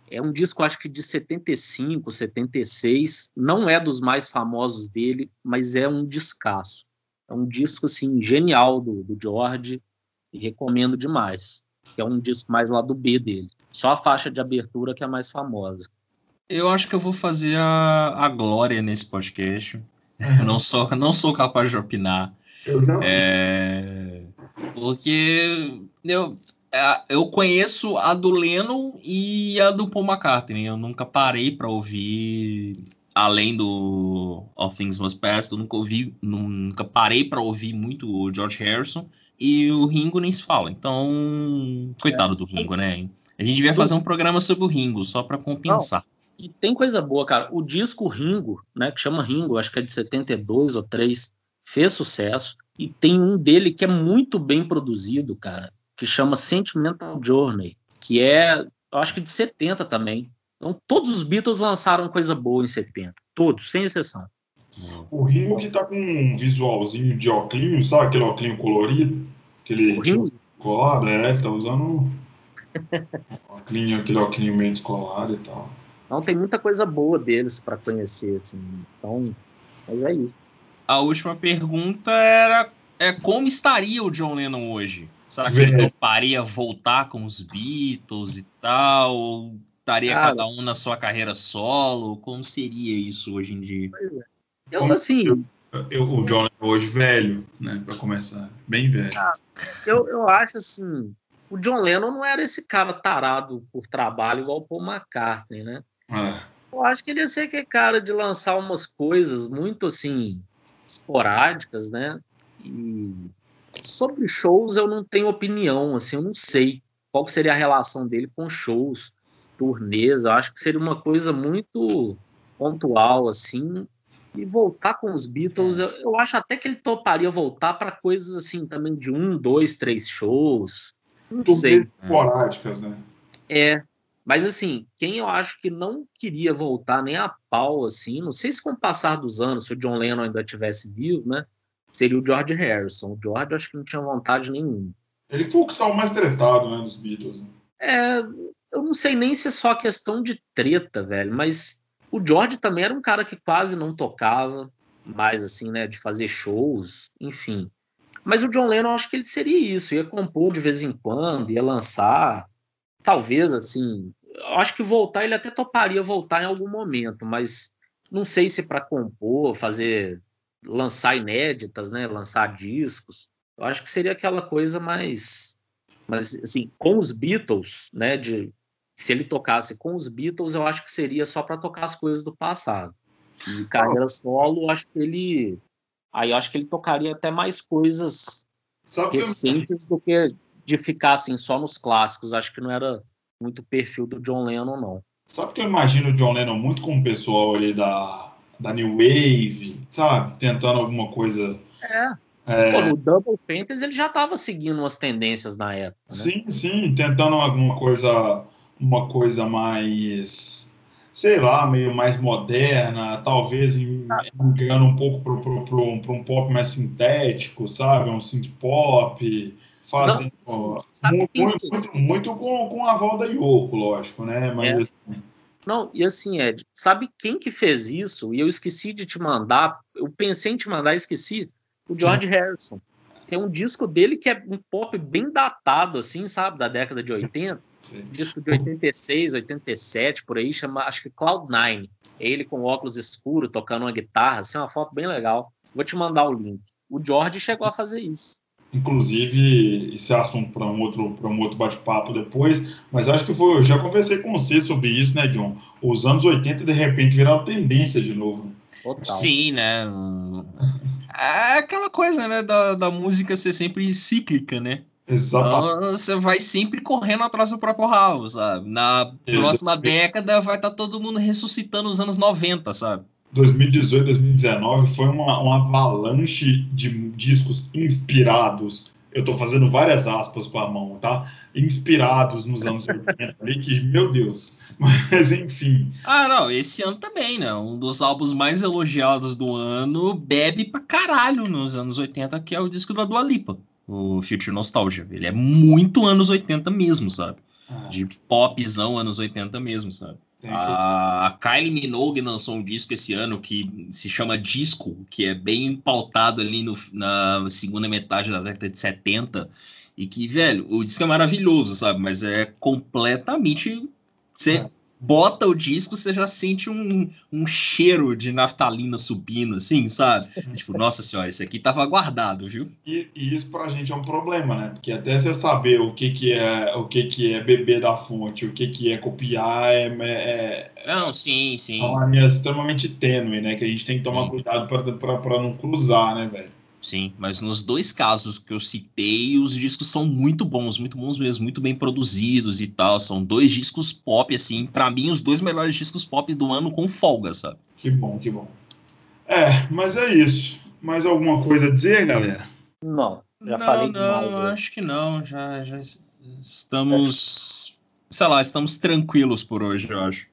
é um disco, acho que de 75, 76. Não é dos mais famosos dele, mas é um descasso. É um disco, assim, genial do, do George. E recomendo demais. É um disco mais lá do B dele. Só a faixa de abertura que é a mais famosa.
Eu acho que eu vou fazer a, a glória nesse podcast. Eu não sou, não sou capaz de opinar.
Eu.
É, porque eu, é, eu conheço a do Lennon e a do Paul McCartney. Eu nunca parei para ouvir além do All Things Must Pass, eu nunca ouvi, nunca parei para ouvir muito o George Harrison e o Ringo nem se fala. Então, coitado é. do Ringo, né? A gente devia fazer um programa sobre o Ringo só para compensar.
Não. E tem coisa boa, cara. O disco Ringo, né, que chama Ringo, acho que é de 72 ou 3, fez sucesso e tem um dele que é muito bem produzido, cara que chama Sentimental Journey, que é, eu acho que de 70 também. Então, todos os Beatles lançaram coisa boa em 70. Todos, sem exceção.
O Ringo que tá com um visualzinho de óculos, sabe aquele óculos colorido? Aquele
o
colado, é, ele tá usando óculos, aquele óculos meio descolado e tal.
Então tem muita coisa boa deles para conhecer, assim. Então, mas é isso.
A última pergunta era é como estaria o John Lennon hoje? Será que ele toparia voltar com os Beatles e tal? Ou estaria cada um na sua carreira solo? Como seria isso hoje em dia?
É. Eu, assim. Eu,
o John hoje velho, né? Para começar. Bem velho. Ah,
eu, eu acho assim. O John Lennon não era esse cara tarado por trabalho igual o Paul McCartney, né?
É.
Eu acho que ele ia ser aquele cara de lançar umas coisas muito assim esporádicas, né? E Sobre shows, eu não tenho opinião, assim, eu não sei qual seria a relação dele com shows, turnês. Eu acho que seria uma coisa muito pontual, assim. E voltar com os Beatles, eu, eu acho até que ele toparia voltar para coisas assim também de um, dois, três shows. Não sei.
esporádicas, né?
É, mas assim, quem eu acho que não queria voltar nem a pau, assim, não sei se com o passar dos anos, se o John Lennon ainda tivesse vivo, né? seria o George Harrison. O George acho que não tinha vontade nenhuma.
Ele foi o que saiu mais tretado, né, dos Beatles. Né?
É, eu não sei nem se é só questão de treta, velho, mas o George também era um cara que quase não tocava, mais assim, né, de fazer shows, enfim. Mas o John Lennon, eu acho que ele seria isso, ia compor de vez em quando, ia lançar, talvez, assim, eu acho que voltar, ele até toparia voltar em algum momento, mas não sei se para compor, fazer, lançar inéditas, né, lançar discos, eu acho que seria aquela coisa mais, mas assim, com os Beatles, né, de se ele tocasse com os Beatles, eu acho que seria só para tocar as coisas do passado. E carreira solo, acho que ele Aí acho que ele tocaria até mais coisas recentes do que de ficar assim só nos clássicos. Acho que não era muito o perfil do John Lennon, não.
Sabe que eu imagino o John Lennon muito com o pessoal ali da, da New Wave, sabe? Tentando alguma coisa.
É. é... Pô, no Double Fantasy ele já estava seguindo umas tendências na época. Né?
Sim, sim, tentando alguma coisa, uma coisa mais sei lá, meio mais moderna, talvez engano um pouco para um pop mais sintético, sabe? Um synth pop, fazendo muito, muito, muito, com, com a volta da Yoko, lógico, né? Mas é. assim...
Não, e assim, Ed, sabe quem que fez isso? E eu esqueci de te mandar, eu pensei em te mandar e esqueci, o George Sim. Harrison. Tem um disco dele que é um pop bem datado, assim, sabe? Da década de Sim. 80 Sim. disco de 86, 87, por aí, chama, acho que Cloud9. Ele com óculos escuros, tocando uma guitarra, assim, uma foto bem legal. Vou te mandar o link. O George chegou a fazer isso.
Inclusive, esse é assunto para um outro, para um outro bate-papo depois, mas acho que foi, eu já conversei com você sobre isso, né, John? Os anos 80 de repente viraram tendência de novo.
Total. Sim, né? É aquela coisa, né, da, da música ser sempre cíclica, né?
Exatamente.
Então, você vai sempre correndo atrás do próprio ralo, sabe? Na próxima década vai estar tá todo mundo ressuscitando os anos 90, sabe?
2018, 2019 foi uma, uma avalanche de discos inspirados. Eu estou fazendo várias aspas com a mão, tá? Inspirados nos anos 80 ali, que, meu Deus. Mas, enfim.
Ah, não, esse ano também, né? Um dos álbuns mais elogiados do ano bebe pra caralho nos anos 80, que é o disco da Dua Lipa o Future Nostalgia. Ele é muito anos 80 mesmo, sabe? Ah. De popzão anos 80 mesmo, sabe? A Kylie Minogue lançou um disco esse ano que se chama Disco, que é bem pautado ali no, na segunda metade da década de 70. E que, velho, o disco é maravilhoso, sabe? Mas é completamente. Você ah bota o disco, você já sente um, um cheiro de naftalina subindo, assim, sabe? tipo, nossa senhora, isso aqui tava guardado, viu?
E, e, isso pra gente é um problema, né? Porque até você saber o que que é, o que que é beber da fonte, o que que é copiar, é... é
não, sim, sim. É
uma linha extremamente tênue, né? Que a gente tem que tomar sim. cuidado para não cruzar, né, velho?
Sim, mas nos dois casos que eu citei, os discos são muito bons, muito bons mesmo, muito bem produzidos e tal. São dois discos pop, assim, para mim, os dois melhores discos pop do ano com folga, sabe?
Que bom, que bom. É, mas é isso. Mais alguma coisa a dizer, galera?
Não,
já não, falei não, demais. Não, acho que não. Já, já estamos sei lá, estamos tranquilos por hoje, eu acho.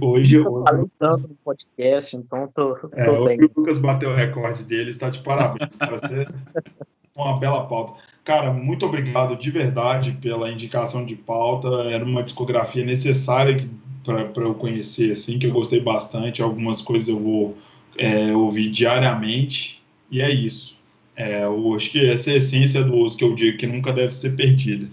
Hoje eu
falei tanto no podcast, então tô, tô é,
bem. O Lucas bateu o recorde dele, está de parabéns. uma bela pauta. Cara, muito obrigado de verdade pela indicação de pauta. Era uma discografia necessária para eu conhecer, assim, que eu gostei bastante. Algumas coisas eu vou é, ouvir diariamente, e é isso. É, eu acho que essa é a essência do uso que eu digo que nunca deve ser perdida.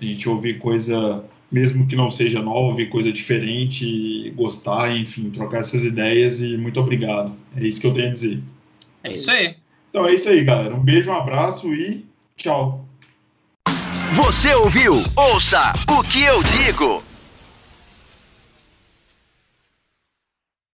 A gente ouvir coisa mesmo que não seja nova, ver coisa diferente, gostar, enfim, trocar essas ideias e muito obrigado. É isso que eu tenho a dizer.
É isso aí.
Então é isso aí, galera. Um beijo, um abraço e tchau.
Você ouviu? Ouça o que eu digo.